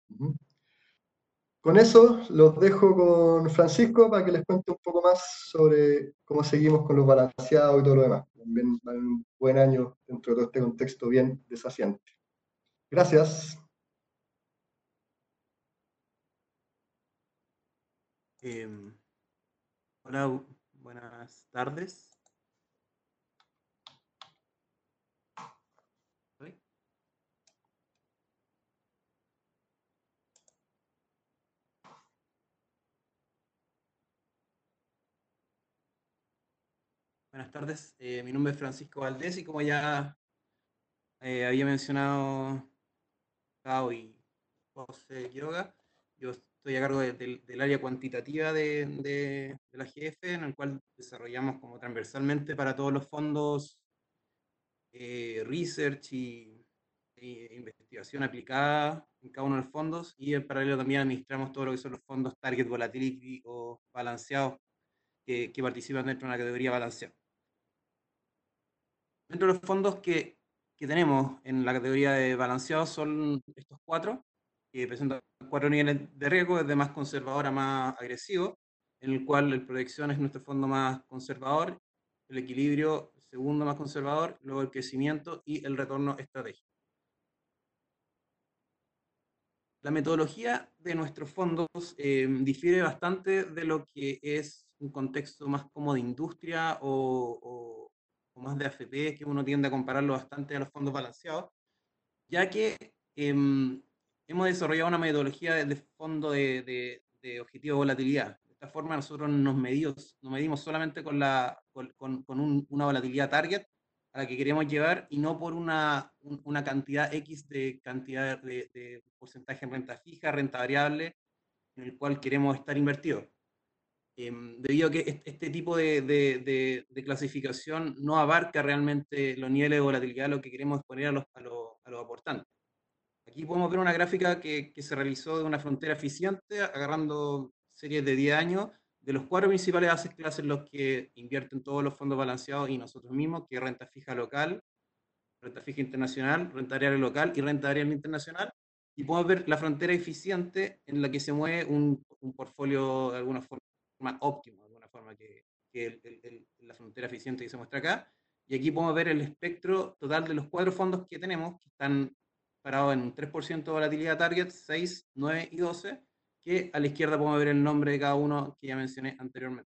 Con eso los dejo con Francisco para que les cuente un poco más sobre cómo seguimos con los balanceados y todo lo demás también un buen año dentro de todo este contexto bien desafiante. Gracias. Em, hola, buenas tardes. Buenas tardes, eh, mi nombre es Francisco Valdés y como ya eh, había mencionado Cao y José Quiroga, yo estoy a cargo del área cuantitativa de, la GF, en el cual desarrollamos como transversalmente para todos los fondos eh, research y, investigación aplicada en cada uno de los fondos y en paralelo también administramos todo lo que son los fondos target volatility o balanceados que, que participan dentro de una categoría balanceada. Dentro de los fondos que, que tenemos en la categoría de balanceados son estos cuatro, que presentan cuatro niveles de riesgo, desde más conservador a más agresivo, en el cual el protección es nuestro fondo más conservador, el equilibrio segundo más conservador, luego el crecimiento y el retorno estratégico. La metodología de nuestros fondos eh, difiere bastante de lo que es un contexto más como de industria o más de AFP, que uno tiende a compararlo bastante a los fondos balanceados, ya que em, hemos desarrollado una metodología de, fondo de, de, objetivo de volatilidad. De esta forma nosotros nos medimos, nos medimos solamente con, la, con, una volatilidad target a la que queremos llevar y no por una, una cantidad X de cantidad de, porcentaje en renta fija, renta variable, en el cual queremos estar invertidos. Em, debido a que este tipo de, clasificación no abarca realmente los niveles de volatilidad a lo que queremos poner a los, a los, aportantes. Aquí podemos ver una gráfica que, se realizó de una frontera eficiente, agarrando series de 10 años, de los cuatro principales haces clases los que invierten todos los fondos balanceados y nosotros mismos, que es renta fija local, renta fija internacional, renta variable local y renta variable internacional. Y podemos ver la frontera eficiente en la que se mueve un, un portfolio de alguna forma óptimo, de alguna forma, que, la frontera eficiente que se muestra acá. Y aquí podemos ver el espectro total de los cuatro fondos que tenemos, que están parados en un 3% de volatilidad target, 6, 9 y 12, que a la izquierda podemos ver el nombre de cada uno que ya mencioné anteriormente.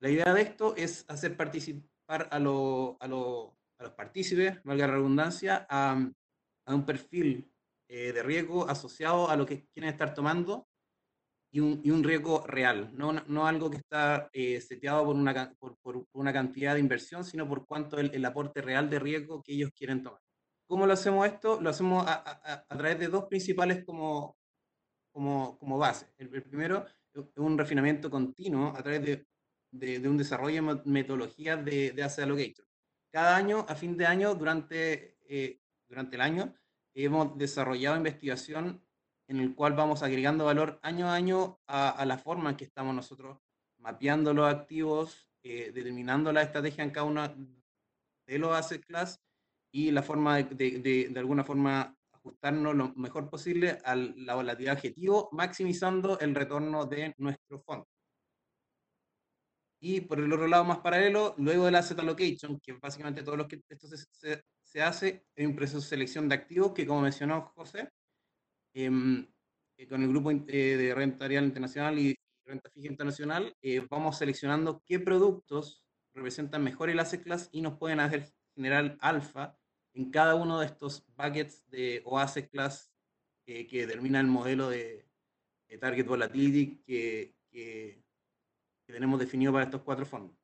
La idea de esto es hacer participar a, a, a los partícipes, valga la redundancia, a, un perfil eh, de riesgo asociado a lo que quieren estar tomando y un, y un riesgo real, no, no algo que está eh, seteado por una, por, por, una cantidad de inversión, sino por cuánto el, el, aporte real de riesgo que ellos quieren tomar. ¿Cómo lo hacemos esto? Lo hacemos a, a, a través de dos principales como, como, como base. El, primero es un refinamiento continuo a través de, de, de un desarrollo de metodologías de, de asset allocator. Cada año, a fin de año, durante, eh, durante el año, hemos desarrollado investigación en el cual vamos agregando valor año a año a, la forma en que estamos nosotros mapeando los activos, eh, determinando la estrategia en cada una de los asset class y la forma de, de, de, alguna forma ajustarnos lo mejor posible a la volatilidad objetivo, maximizando el retorno de nuestro fondo. Y por el otro lado, más paralelo, luego del asset allocation, que básicamente todo lo que esto se, se, hace en un proceso de selección de activos, que como mencionó José, em, eh, con el grupo eh, de renta variable internacional y renta fija internacional, eh, vamos seleccionando qué productos representan mejor el asset class y nos pueden hacer generar alfa en cada uno de estos buckets de, o asset class que determina el modelo de, target volatility que, que, tenemos definido para estos cuatro fondos.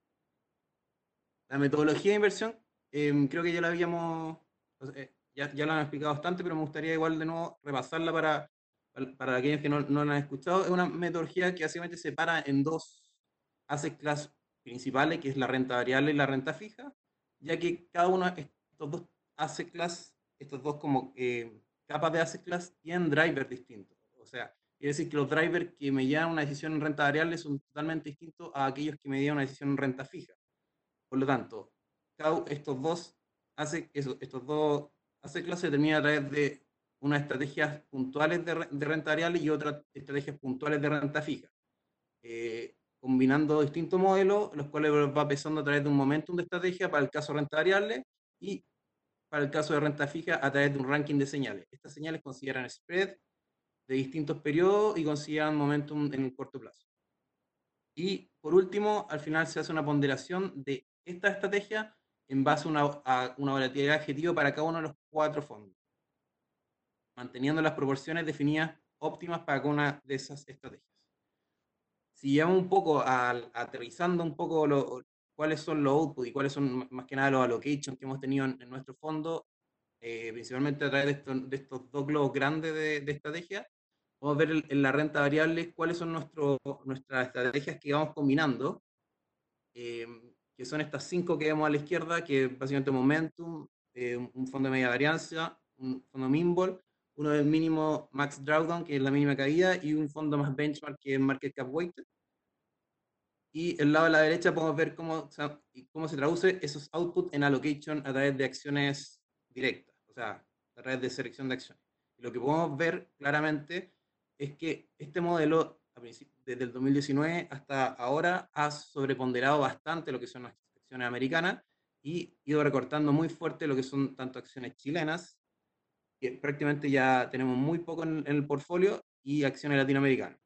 La metodología de inversión, em, creo que ya la habíamos, ya, ya la han explicado bastante, pero me gustaría igual de nuevo repasarla para, para aquellos que no, no la han escuchado. Es una metodología que básicamente se separa en dos asset class principales, que es la renta variable y la renta fija, ya que cada uno de estos dos asset class, estos dos como eh, capas de asset class, tienen drivers distintos. O sea, quiere decir que los drivers que me llevan una decisión en renta variable son totalmente distintos a aquellos que me llevan una decisión en renta fija. Por lo tanto, estos dos hace estos dos asset class se determinan a través de unas estrategias puntuales de, de, renta variable y otras estrategias puntuales de renta fija. Eh, combinando distintos modelos, los cuales va pesando a través de un momentum de estrategia para el caso renta variable y para el caso de renta fija a través de un ranking de señales. Estas señales consideran spread de distintos periodos y consideran momentum en el corto plazo. Y por último, al final se hace una ponderación de esta estrategia en base a una, a una volatilidad objetivo para cada uno de los cuatro fondos, manteniendo las proporciones definidas óptimas para cada una de esas estrategias. Si llevamos un poco a, aterrizando un poco lo, cuáles son los outputs y cuáles son más que nada los allocations que hemos tenido en, nuestro fondo, eh, principalmente a través de, estos dos globos grandes de, estrategia, vamos a ver en, la renta variable cuáles son nuestro, nuestras estrategias que vamos combinando, eh, que son estas cinco que vemos a la izquierda, que básicamente Momentum, eh, un fondo de media varianza, un fondo Mimbol, uno del mínimo Max Drawdown, que es la mínima caída, y un fondo más benchmark, que es Market Cap Weighted y el lado de la derecha podemos ver cómo, cómo se traduce esos outputs en allocation a través de acciones directas, o sea, a través de selección de acciones. Lo que podemos ver claramente es que este modelo, desde el 2019 hasta ahora, ha sobreponderado bastante lo que son las acciones americanas y ido recortando muy fuerte lo que son tanto acciones chilenas, que prácticamente ya tenemos muy poco en, en el portfolio, y acciones latinoamericanas.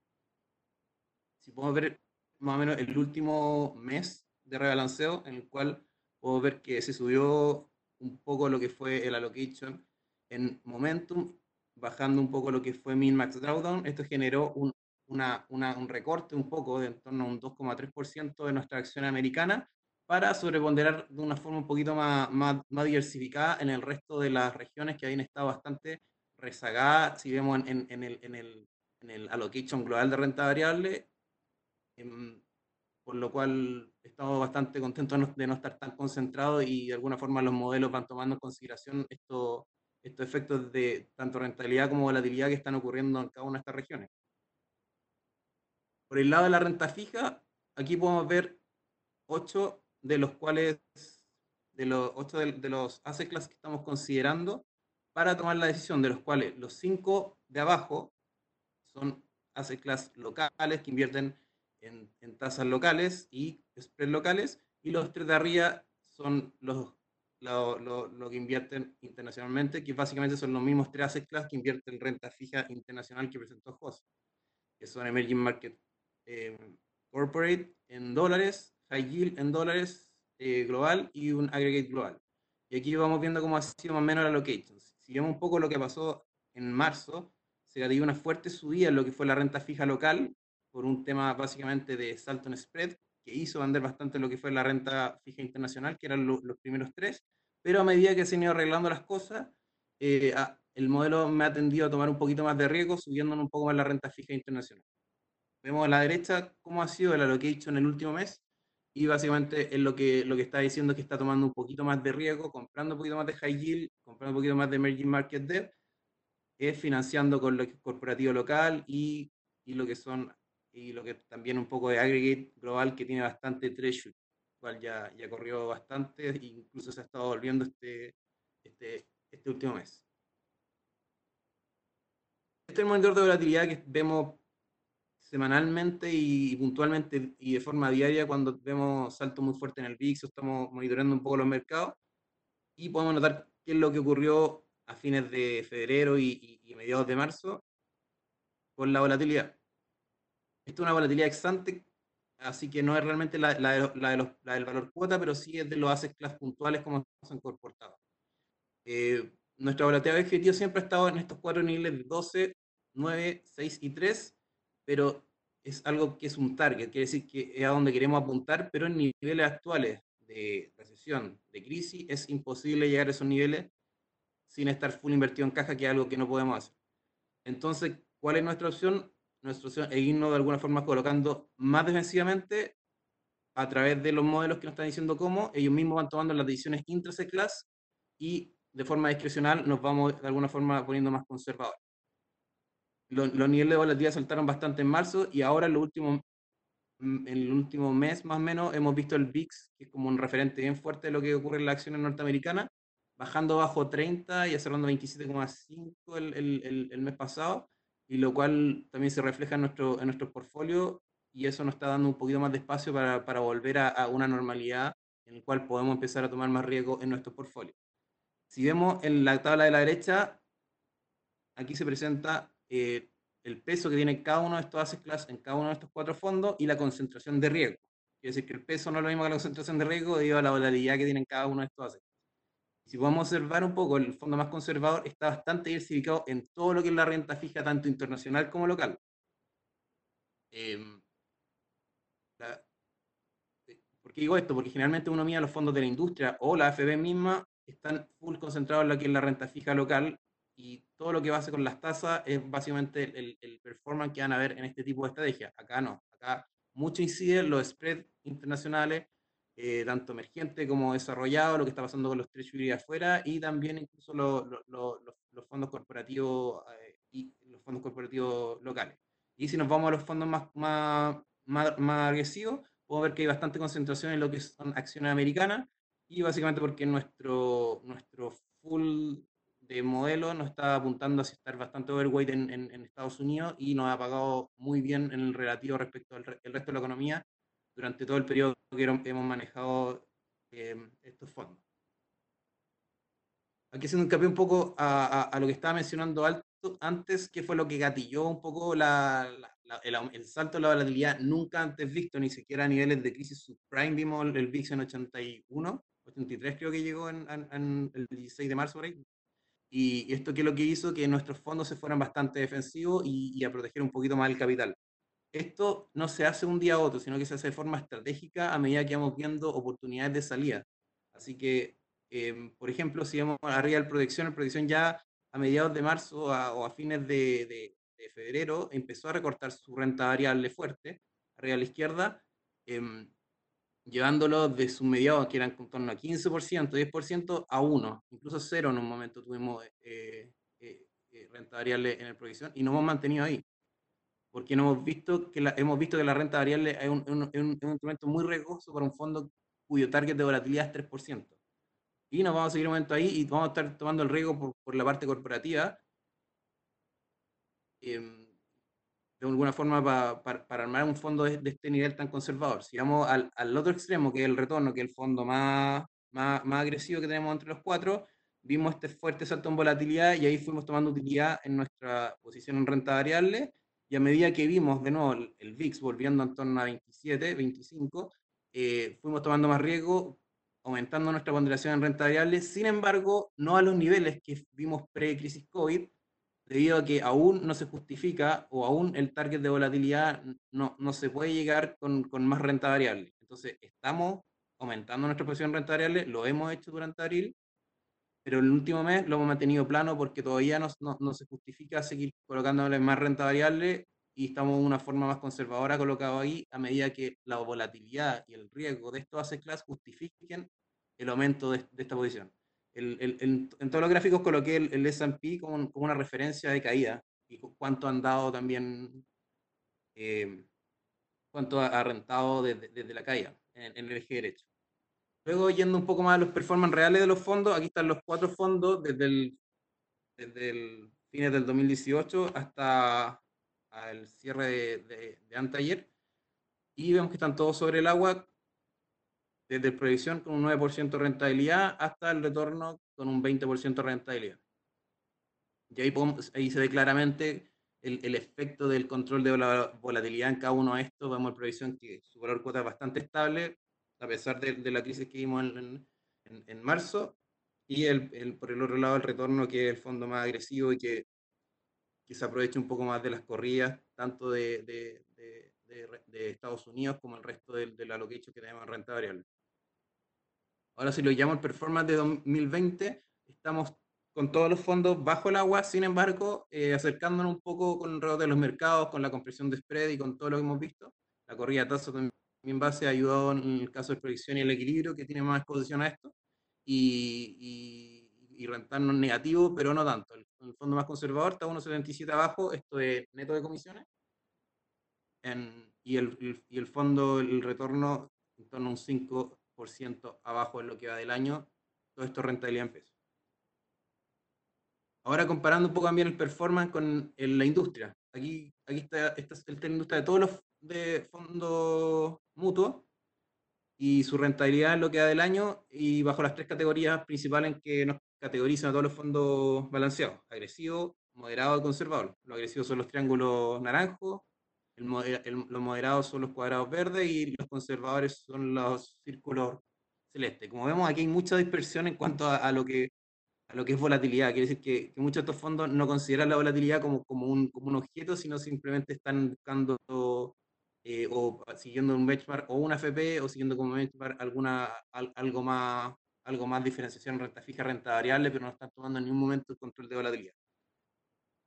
Si podemos ver más o menos el último mes de rebalanceo, en el cual puedo ver que se subió un poco lo que fue el allocation en momentum, bajando un poco lo que fue min max drawdown. Esto generó un, una, una, un recorte un poco de en torno a un 2,3% de nuestra acción americana para sobreponderar de una forma un poquito más, más, más, diversificada en el resto de las regiones que habían estado bastante rezagadas. Si vemos en, en, el, en, el, en el allocation global de renta variable, por lo cual estamos bastante contentos de no estar tan concentrados y de alguna forma los modelos van tomando en consideración estos, estos efectos de tanto rentabilidad como volatilidad que están ocurriendo en cada una de estas regiones. Por el lado de la renta fija, aquí podemos ver ocho de los cuales, de los ocho de, los asset class que estamos considerando para tomar la decisión, de los cuales los cinco de abajo son asset class locales que invierten en, tasas locales y spread locales, y los tres de arriba son los, lo, lo, que invierten internacionalmente, que básicamente son los mismos tres asset class que invierten renta fija internacional que presentó José, que son Emerging Market eh, Corporate en dólares, High Yield en dólares eh, global y un Aggregate global. Y aquí vamos viendo cómo ha sido más o menos la location. Si vemos un poco lo que pasó en marzo, se dio una fuerte subida en lo que fue la renta fija local, por un tema básicamente de salto en spread, que hizo vender bastante lo que fue la renta fija internacional, que eran los primeros tres, pero a medida que se han ido arreglando las cosas, eh, el modelo me ha tendido a tomar un poquito más de riesgo, subiendo un poco más la renta fija internacional. Vemos a la derecha cómo ha sido el allocation en el último mes, y básicamente es lo que, lo que está diciendo que está tomando un poquito más de riesgo, comprando un poquito más de high yield, comprando un poquito más de emerging market debt, es financiando con lo corporativo local y, y lo que son y lo que también un poco de aggregate global que tiene bastante treasure. cual ya, ya corrió bastante e incluso se ha estado volviendo este, este, este último mes. Este es el monitor de volatilidad que vemos semanalmente y, puntualmente y de forma diaria cuando vemos saltos muy fuertes en el VIX o estamos monitoreando un poco los mercados y podemos notar qué es lo que ocurrió a fines de febrero y, y mediados de marzo con la volatilidad. Es una volatilidad exante, así que no es realmente la, la, de, la, de los, la, del valor cuota, pero sí es de los assets class puntuales como se han comportado. Eh, nuestra volatilidad objetivo siempre ha estado en estos cuatro niveles de 12, 9, 6 y 3, pero es algo que es un target, quiere decir que es a donde queremos apuntar, pero en niveles actuales de recesión, de crisis, es imposible llegar a esos niveles sin estar full invertido en caja, que es algo que no podemos hacer. Entonces, ¿cuál es nuestra opción? Nuestra opción es irnos de alguna forma colocando más defensivamente a través de los modelos que nos están diciendo cómo, ellos mismos van tomando las decisiones intra class y de forma discrecional nos vamos de alguna forma poniendo más conservadores. Los, los niveles de volatilidad saltaron bastante en marzo y ahora en, lo último, mm, en el último mes más o menos hemos visto el VIX, que es como un referente bien fuerte de lo que ocurre en las acciones norteamericanas, bajando bajo 30 y cerrando 27,5 el, el, el, mes pasado, y lo cual también se refleja en nuestro, en nuestro portfolio y eso nos está dando un poquito más de espacio para, para volver a, a, una normalidad en el cual podemos empezar a tomar más riesgo en nuestro portfolio. Si vemos en la tabla de la derecha, aquí se presenta eh, el peso que tiene cada uno de estos asset class en cada uno de estos cuatro fondos y la concentración de riesgo. Quiere decir que el peso no es lo mismo que la concentración de riesgo debido a la volatilidad que tienen cada uno de estos assets. Si podemos observar un poco, el fondo más conservador está bastante diversificado en todo lo que es la renta fija, tanto internacional como local. Eh, la, ¿Por qué digo esto? Porque generalmente uno mira los fondos de la industria o la AFB misma están full concentrados en lo que es la renta fija local y todo lo que va a hacer con las tasas es básicamente el, el, performance que van a ver en este tipo de estrategia. Acá no, acá mucho incide los spreads internacionales, eh, tanto emergente como desarrollado, lo que está pasando con los treasury afuera y también incluso lo, lo, lo, los fondos corporativos eh, y los fondos corporativos locales. Y si nos vamos a los fondos más, más, más, más agresivos, podemos ver que hay bastante concentración en lo que son acciones americanas, y básicamente porque nuestro, nuestro full de modelo nos está apuntando a estar bastante overweight en, en, en, Estados Unidos y nos ha pagado muy bien en el relativo respecto al el resto de la economía durante todo el periodo que hemos manejado eh, estos fondos. Aquí haciendo hincapié un poco a, a, a, lo que estaba mencionando alto, antes, que fue lo que gatilló un poco la, la, la, el, el, salto de la volatilidad nunca antes visto, ni siquiera a niveles de crisis subprime, vimos el, VIX en 81, 83 creo que llegó en, en, en el 16 de marzo por ahí. Y esto que es lo que hizo que nuestros fondos se fueran bastante defensivos y, y, a proteger un poquito más el capital. Esto no se hace un día a otro, sino que se hace de forma estratégica a medida que vamos viendo oportunidades de salida. Así que, eh, por ejemplo, si vamos arriba del protección, el protección ya a mediados de marzo a, o a fines de, de, de, febrero empezó a recortar su renta variable fuerte, arriba a la izquierda, eh, llevándolo de sus mediados, que eran en torno a 15%, 10%, a 1, incluso 0 en un momento tuvimos eh, eh, eh, renta variable en el provisión y nos hemos mantenido ahí. Porque no hemos, visto que la, hemos visto que la renta variable es un, un, un, un instrumento muy riesgoso para un fondo cuyo target de volatilidad es 3%. Y nos vamos a seguir un momento ahí y vamos a estar tomando el riesgo por, por la parte corporativa. Eh, de alguna forma pa, pa, para armar un fondo de, de, este nivel tan conservador. Si vamos al, al, otro extremo, que es el retorno, que es el fondo más, más, más, agresivo que tenemos entre los cuatro, vimos este fuerte salto en volatilidad y ahí fuimos tomando utilidad en nuestra posición en renta variable y a medida que vimos de nuevo el, el VIX volviendo en torno a 27, 25, eh, fuimos tomando más riesgo, aumentando nuestra ponderación en renta variable, sin embargo, no a los niveles que vimos pre-crisis COVID, debido a que aún no se justifica o aún el target de volatilidad no, no se puede llegar con, con, más renta variable. Entonces, estamos aumentando nuestra posición en renta variable, lo hemos hecho durante abril, pero el último mes lo hemos mantenido plano porque todavía no, se justifica seguir colocándole más renta variable y estamos de una forma más conservadora colocado ahí a medida que la volatilidad y el riesgo de estos asset class justifiquen el aumento de, esta posición en todos los gráficos coloqué el, S&P como, una referencia de caída y cuánto han dado también, eh, cuánto ha rentado desde, la caída en, el eje derecho. Luego, yendo un poco más a los performance reales de los fondos, aquí están los cuatro fondos desde el, desde el fines del 2018 hasta el cierre de, de, de. Y vemos que están todos sobre el agua, desde previsión con un 9% de rentabilidad hasta el retorno con un 20% de rentabilidad. Y ahí, podemos, ahí se ve claramente el, el, efecto del control de la volatilidad en cada uno de estos. Vemos en previsión que su valor cuota es bastante estable, a pesar de, de la crisis que vimos en, en, en marzo, y el, el, por el otro lado el retorno que es el fondo más agresivo y que, que se aprovecha un poco más de las corridas, tanto de, de, de Estados Unidos como el resto de, de la location que tenemos en renta variable. Ahora si lo llamo el performance de 2020, estamos con todos los fondos bajo el agua, sin embargo, eh, acercándonos un poco con el rebote de los mercados, con la compresión de spread y con todo lo que hemos visto. La corrida de tasa también base ha ayudado en el caso de proyección y el equilibrio, que tiene más exposición a esto, y, y, y rentarnos negativo, pero no tanto. El, el fondo más conservador está 1,77 abajo, esto es neto de comisiones, en, y, el, el, y el fondo, el retorno, en torno a un 5% abajo en lo que va del año, todo esto rentabilidad en pesos. Ahora comparando un poco también el performance con el, la industria. Aquí, aquí está, esta es el industria de todos los de fondos mutuos y su rentabilidad en lo que da del año y bajo las tres categorías principales en que nos categorizan a todos los fondos balanceados, agresivo, moderado y conservador. Los agresivos son los triángulos naranjos, el, el, los moderados son los cuadrados verdes y los conservadores son los círculos celestes. Como vemos, aquí hay mucha dispersión en cuanto a, a lo que a lo que es volatilidad. Quiere decir que, que, muchos de estos fondos no consideran la volatilidad como, como, un, como un objeto, sino simplemente están buscando eh, o siguiendo un benchmark o una FP o siguiendo como benchmark alguna, al, algo, más, algo más diferenciación renta fija, renta variable, pero no están tomando en ningún momento el control de volatilidad.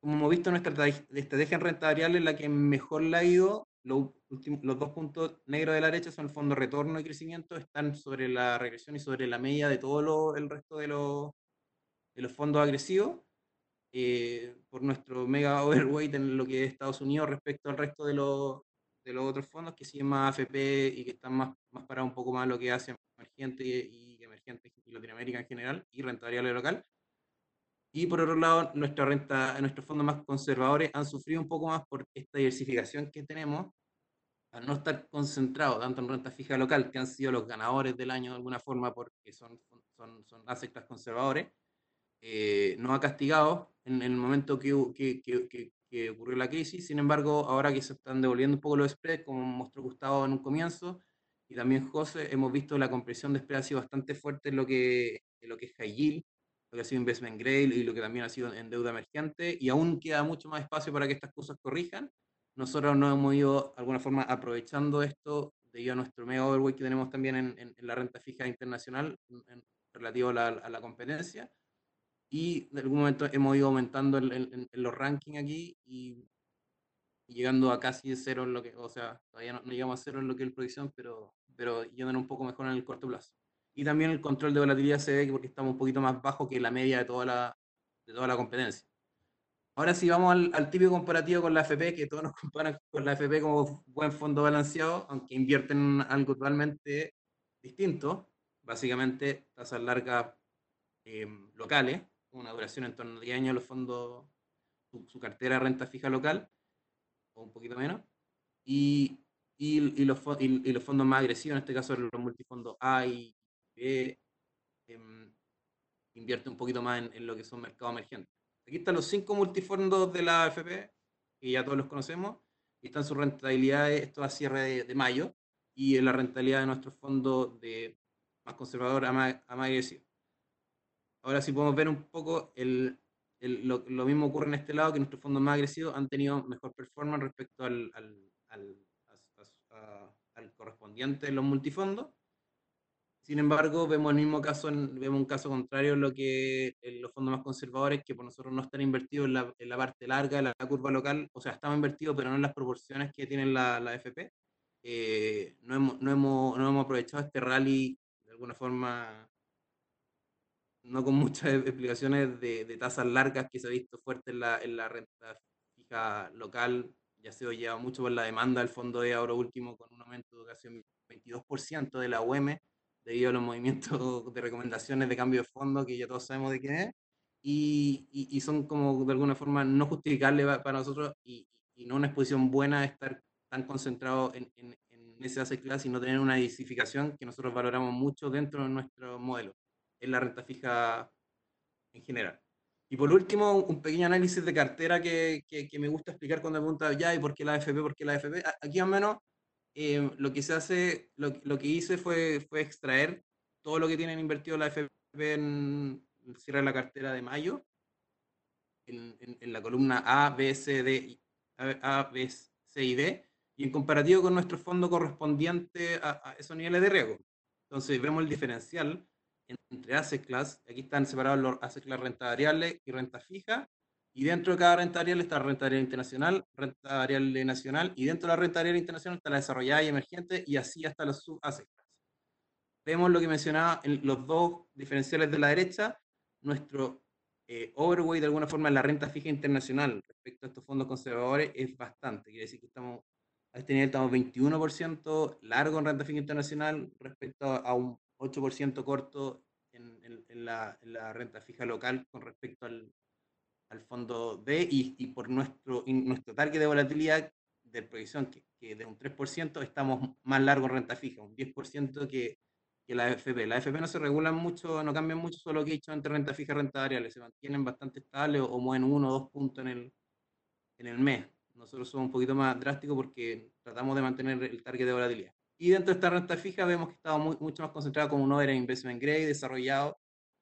Como hemos visto, nuestra estrategia en renta variable es la que mejor la ha ido. Los, los dos puntos negros de la derecha son el fondo retorno y crecimiento, están sobre la regresión y sobre la media de todo lo, el resto de los, de los fondos agresivos eh, por nuestro mega overweight en lo que es Estados Unidos respecto al resto de los, de los otros fondos que siguen más AFP y que están más, más parados un poco más lo que hace emergente y, y emergente y Latinoamérica en general y renta variable local. Y por otro lado, nuestra renta, nuestros fondos más conservadores han sufrido un poco más por esta diversificación que tenemos, al no estar concentrados tanto en renta fija local, que han sido los ganadores del año de alguna forma porque son, son, son conservadores, eh, nos ha castigado en el momento que, que, que, que, ocurrió la crisis. Sin embargo, ahora que se están devolviendo un poco los spreads, como mostró Gustavo en un comienzo, y también José, hemos visto la compresión de spread ha sido bastante fuerte en lo que, en lo que es high yield, lo que ha sido investment grade y lo que también ha sido en deuda emergente, y aún queda mucho más espacio para que estas cosas corrijan. Nosotros nos hemos ido, de alguna forma, aprovechando esto debido a nuestro mega overweight que tenemos también en, en, en la renta fija internacional en, relativo a la, a la competencia y en algún momento hemos ido aumentando en, en, en los rankings aquí y, y, llegando a casi cero en lo que, o sea, todavía no, no llegamos a cero en lo que es la proyección, pero, pero yendo un poco mejor en el corto plazo. Y también el control de volatilidad se ve porque estamos un poquito más bajo que la media de toda la, de toda la competencia. Ahora sí vamos al, al típico comparativo con la FP, que todos nos comparan con la FP como buen fondo balanceado, aunque invierten algo totalmente distinto, básicamente tasas largas eh, locales, una duración en torno a 10 años los fondos, su, su, cartera de renta fija local, o un poquito menos, y, y, y, los, y, los fondos más agresivos, en este caso los multifondos A y B, eh, invierte un poquito más en, en, lo que son mercados emergentes. Aquí están los cinco multifondos de la AFP, que ya todos los conocemos, y están sus rentabilidades, esto a cierre de, de mayo, y en la rentabilidad de nuestros fondos de más conservador a más, a más agresivo. Ahora sí podemos ver un poco el, el, lo, lo, mismo ocurre en este lado, que nuestros fondos más agresivos han tenido mejor performance respecto al, al, al, a, a, al correspondiente de los multifondos. Sin embargo, vemos el mismo caso, vemos un caso contrario en lo que en los fondos más conservadores, que por nosotros no están invertidos en la, en la parte larga de la, la, curva local, o sea, están invertidos, pero no en las proporciones que tienen la, la FP. Eh, no, hemos, no, hemos, no hemos aprovechado este rally de alguna forma no con muchas explicaciones de, de, tasas largas que se ha visto fuerte en la, en la renta fija local, ya se ha llevado mucho por la demanda del fondo de ahora último con un aumento de casi un 22% de la UM debido a los movimientos de recomendaciones de cambio de fondo que ya todos sabemos de qué es, y, y, son como de alguna forma no justificables para nosotros y, y, no una exposición buena estar tan concentrado en, en, en ese asset class y no tener una diversificación que nosotros valoramos mucho dentro de nuestro modelo, en la renta fija en general. Y por último, un pequeño análisis de cartera que, que, me gusta explicar cuando me preguntan, ya, ¿y por qué la AFP? ¿Por qué la AFP? Aquí al menos eh, lo que se hace, lo, lo, que hice fue, fue extraer todo lo que tienen invertido la AFP en el cierre de la cartera de mayo, en, en, la columna A, B, C, D, A, B, C y D, y en comparativo con nuestro fondo correspondiente a, a esos niveles de riesgo. Entonces vemos el diferencial entre asset class, aquí están separados los asset class renta variable y renta fija, y dentro de cada renta variable está la renta variable internacional, renta variable nacional, y dentro de la renta variable internacional está la desarrollada y emergente, y así hasta los sub asset class. Vemos lo que mencionaba en los dos diferenciales de la derecha, nuestro eh, overweight de alguna forma en la renta fija internacional respecto a estos fondos conservadores es bastante, quiere decir que estamos a este nivel estamos 21% largo en renta fija internacional respecto a un 8% corto en, en, la, en, la, renta fija local con respecto al, al fondo D y, y, por nuestro, nuestro target de volatilidad de proyección que, que, de un 3% estamos más largo en renta fija, un 10% que, que la AFP. La AFP no se regulan mucho, no cambian mucho, solo que he hecho entre renta fija y renta variable, se mantienen bastante estables o, o mueven uno o dos puntos en el, en el mes. Nosotros somos un poquito más drásticos porque tratamos de mantener el target de volatilidad. Y dentro de esta renta fija vemos que estamos muy, mucho más concentrado como un era investment grade desarrollado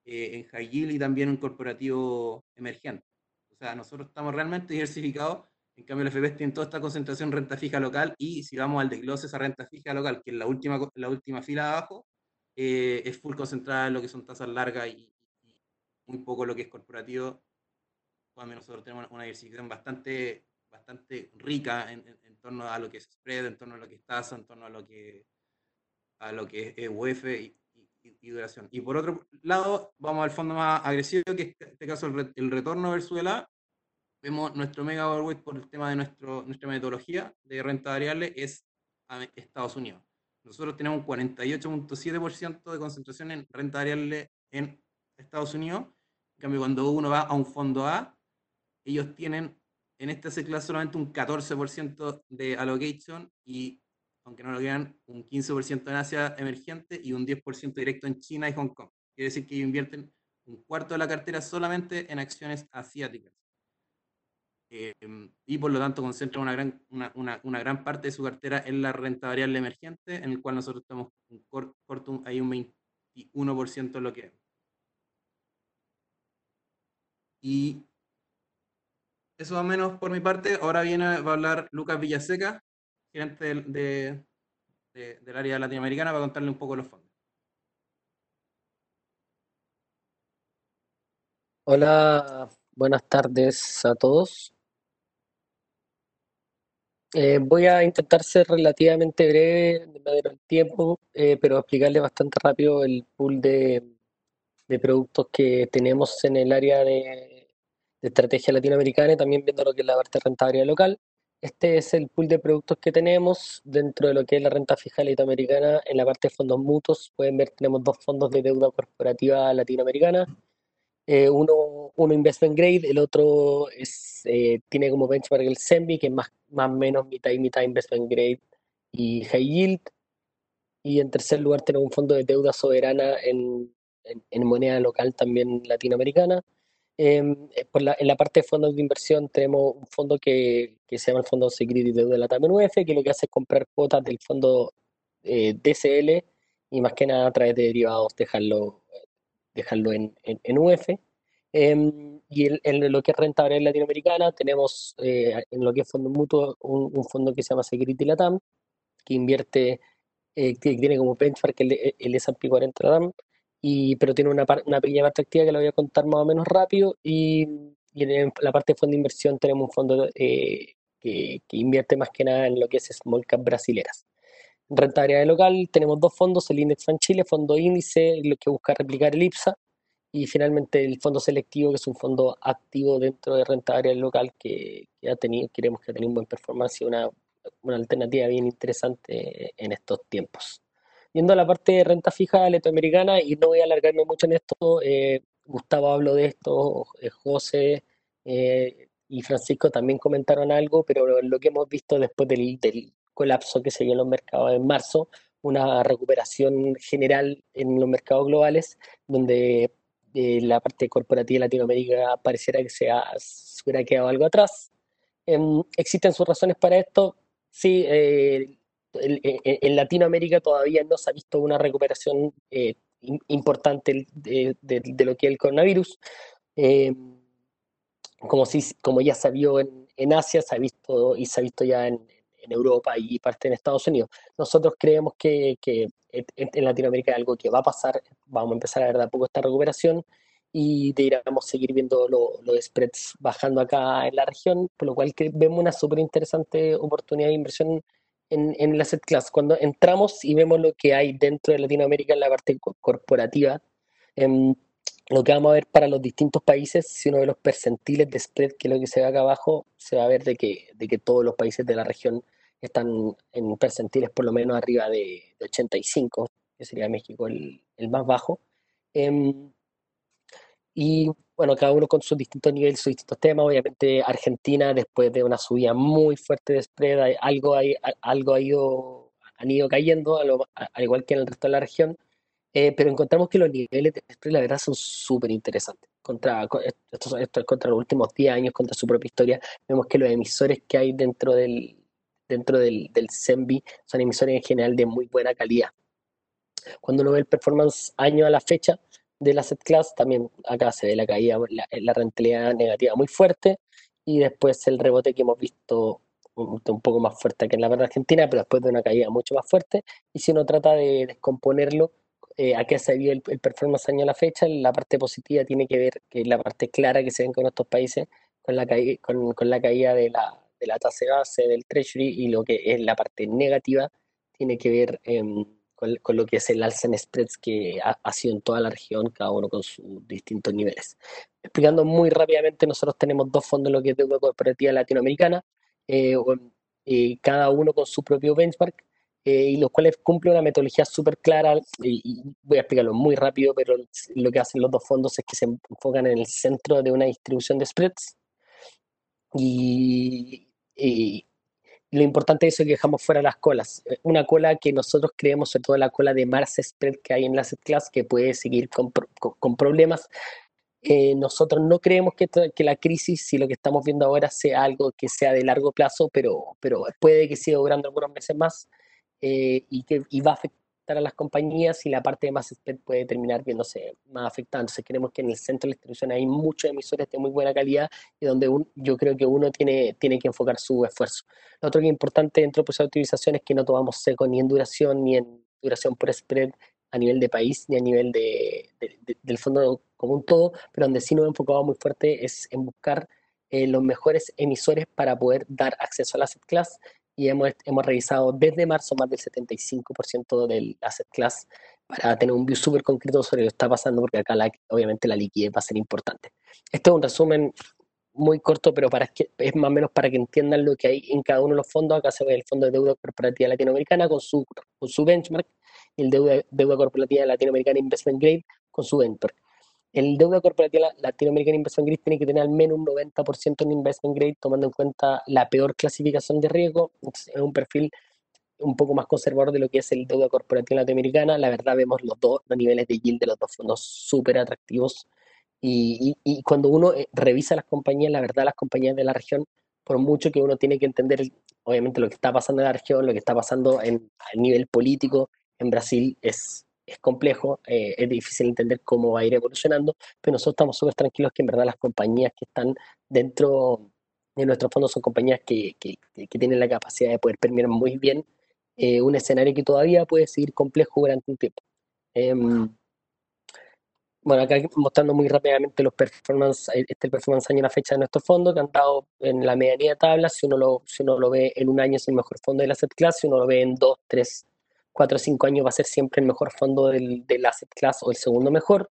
eh, en high yield y también en corporativo emergente. O sea, nosotros estamos realmente diversificados. En cambio, el FP tiene toda esta concentración en renta fija local y si vamos al desglose esa renta fija local, que es la última, la última fila de abajo, eh, es full concentrada en lo que son tasas largas y, y, muy poco lo que es corporativo, cuando nosotros tenemos una diversificación bastante bastante rica en, en, torno a lo que es spread, en torno a lo que es tasa, en torno a lo que, a lo que es UF y, y, duración. Y por otro lado, vamos al fondo más agresivo, que en este caso el, el retorno versus el A. Vemos nuestro mega overweight por el tema de nuestro, nuestra metodología de renta variable es a Estados Unidos. Nosotros tenemos un 48.7% de concentración en renta variable en Estados Unidos. En cambio, cuando uno va a un fondo A, ellos tienen en esta clase solamente un 14% de allocation y, aunque no lo vean, un 15% en Asia emergente y un 10% directo en China y Hong Kong. Quiere decir que invierten un cuarto de la cartera solamente en acciones asiáticas. Eh, y por lo tanto concentran una gran, una, una, una, gran parte de su cartera en la renta variable emergente, en el cual nosotros tenemos un corto, hay un 21% de lo que Y eso más o menos por mi parte. Ahora viene va a hablar Lucas Villaseca, gerente de, de, del área latinoamericana, para contarle un poco los fondos. Hola, buenas tardes a todos. Eh, voy a intentar ser relativamente breve, de el tiempo, eh, pero explicarle bastante rápido el pool de, de productos que tenemos en el área de de estrategia latinoamericana y también viendo lo que es la parte rentabilidad local. Este es el pool de productos que tenemos dentro de lo que es la renta fija latinoamericana. En la parte de fondos mutuos, pueden ver, tenemos dos fondos de deuda corporativa latinoamericana. Eh, uno, uno investment grade, el otro es, eh, tiene como benchmark el SEMBI, que es más o menos mitad y mitad investment grade y high yield. Y en tercer lugar tenemos un fondo de deuda soberana en, en, en moneda local también latinoamericana. Em, eh, en la parte de fondos de inversión tenemos un fondo que, que se llama el Fondo Security de la TAM UF, que lo que hace es comprar cuotas del fondo eh, DCL y más que nada a través de derivados dejarlo, dejarlo en, en, UF. Em, y en, lo que es rentable en latinoamericana tenemos eh, en lo que es fondo mutuo un, un, fondo que se llama Security Latam, que invierte, que tiene como benchmark el, el S&P 40 Latam, y, pero tiene una, una pequeña parte activa que la voy a contar más o menos rápido. Y, y en la parte de fondo de inversión tenemos un fondo eh, que, que, invierte más que nada en lo que es small cap brasileras. En rentabilidad local tenemos dos fondos, el Index Fan Chile, fondo índice, lo que busca replicar el IPSA, y finalmente el fondo selectivo, que es un fondo activo dentro de rentabilidad local que, que, ha tenido, queremos que ha tenido un buen performance y una, una alternativa bien interesante en estos tiempos. Yendo a la parte de renta fija latinoamericana, y no voy a alargarme mucho en esto, eh, Gustavo habló de esto, eh, José eh, y Francisco también comentaron algo, pero lo que hemos visto después del, del colapso que se dio en los mercados en marzo, una recuperación general en los mercados globales, donde la parte corporativa de Latinoamérica pareciera que se, hubiera quedado algo atrás. Em, ¿Existen sus razones para esto? Sí, eh, en Latinoamérica todavía no se ha visto una recuperación eh, importante de, lo que es el coronavirus. Em, como, si, como ya se vio en, en Asia, se ha visto y se ha visto ya en, en Europa y parte en Estados Unidos. Nosotros creemos que, que en Latinoamérica es algo que va a pasar, vamos a empezar a ver de a poco esta recuperación y deberíamos seguir viendo los spreads bajando acá en la región, por lo cual vemos una súper interesante oportunidad de inversión en, en la asset class. Cuando entramos y vemos lo que hay dentro de Latinoamérica en la parte corporativa, em, lo que vamos a ver para los distintos países, si uno ve los percentiles de spread, que es lo que se ve acá abajo, se va a ver de que, de que todos los países de la región están en percentiles por lo menos arriba de, 85, que sería México el, el más bajo. Em, y bueno, cada uno con sus distintos niveles, sus distintos temas. Obviamente Argentina, después de una subida muy fuerte de spread, algo, hay, algo ha ido, han ido cayendo, al igual que en el resto de la región. Eh, pero encontramos que los niveles de spread, la verdad, son súper interesantes. Contra, esto, esto, contra los últimos 10 años, contra su propia historia, vemos que los emisores que hay dentro del, dentro del, del CENBI son emisores en general de muy buena calidad. Cuando uno ve el performance año a la fecha del asset class, también acá se ve la caída, la, la rentabilidad negativa muy fuerte y después el rebote que hemos visto un, poco más fuerte que en la parte argentina, pero después de una caída mucho más fuerte. Y si uno trata de descomponerlo, eh, a qué se vio el, performance año a la fecha, la parte positiva tiene que ver, que la parte clara que se ven con estos países, con la, con, con la caída de la, de la tasa base del Treasury y lo que es la parte negativa tiene que ver em, con, lo que es el alza en spreads que ha, sido en toda la región, cada uno con sus distintos niveles. Explicando muy rápidamente, nosotros tenemos dos fondos, lo que es deuda corporativa latinoamericana, eh, cada uno con su propio benchmark, eh, y los cuales cumplen una metodología súper clara, y, voy a explicarlo muy rápido, pero lo que hacen los dos fondos es que se enfocan en el centro de una distribución de spreads, y y lo importante es que dejamos fuera las colas. Eh, una cola que nosotros creemos, sobre todo la cola de Mars Spread que hay en la set class, que puede seguir con, con, problemas. Eh, nosotros no creemos que, la crisis y lo que estamos viendo ahora sea algo que sea de largo plazo, pero, pero puede que siga durando algunos meses más eh, y que y va afectar a las compañías y la parte de más spread puede terminar viéndose más afectada. Entonces creemos que en el centro de la distribución hay muchos emisores de muy buena calidad y donde yo creo que uno tiene, tiene que enfocar su esfuerzo. Otro que es importante dentro del proceso de es que no tomamos seco ni en duración ni en duración por spread a nivel de país ni a nivel de, del fondo como un todo, pero donde sí nos hemos muy fuerte es en buscar eh, los mejores emisores para poder dar acceso a la asset class y hemos, hemos revisado desde marzo más del 75% del asset class para tener un view súper concreto sobre lo que está pasando, porque acá obviamente la liquidez va a ser importante. Esto es un resumen muy corto, pero para que, es más o menos para que entiendan lo que hay en cada uno de los fondos. Acá se ve el Fondo de Deuda Corporativa Latinoamericana con su, con su benchmark, el Deuda, Deuda Corporativa Latinoamericana Investment Grade con su benchmark el deuda corporativa latinoamericana Investment Grade tiene que tener al menos un 90% en Investment Grade, tomando en cuenta la peor clasificación de riesgo. Es un perfil un poco más conservador de lo que es el deuda corporativa latinoamericana. La verdad, vemos los dos los niveles de yield de los dos fondos súper atractivos. Y, y, cuando uno eh, revisa las compañías, la verdad, las compañías de la región, por mucho que uno tiene que entender, obviamente, lo que está pasando en la región, lo que está pasando en, a nivel político en Brasil, es es complejo, eh, es difícil entender cómo va a ir evolucionando, pero nosotros estamos súper tranquilos que en verdad las compañías que están dentro de nuestros fondos son compañías que, que, que tienen la capacidad de poder permear muy bien eh, un escenario que todavía puede seguir complejo durante un tiempo. Em, bueno, acá mostrando muy rápidamente los performance, eh, este performance año a la fecha de nuestro fondo, que han dado en la medianía de tabla, si uno, lo, si uno lo ve en un año es el mejor fondo de la set class, si uno lo ve en dos, tres, cuatro o cinco años va a ser siempre el mejor fondo del, del asset class o el segundo mejor.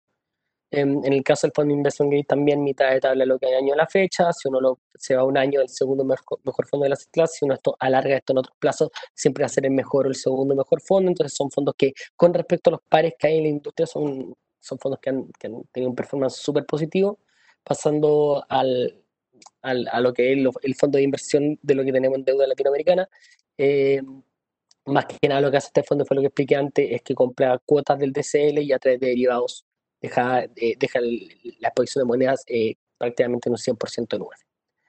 En, el caso del fondo de inversión gris también mitad de tabla lo que hay año a la fecha, si uno lo, se va un año el segundo mejor, fondo de la clase, si uno esto alarga esto en otros plazos, siempre va a ser el mejor o el segundo mejor fondo, entonces son fondos que con respecto a los pares que hay en la industria son, son fondos que han, tenido un performance súper positivo, pasando al, al, a lo que es el, fondo de inversión de lo que tenemos en deuda latinoamericana. Eh, más que nada lo que hace este fondo fue lo que expliqué antes, es que compra cuotas del DCL y a través de derivados. Deja, eh, deja la exposición de monedas eh, prácticamente en un 100% en UF.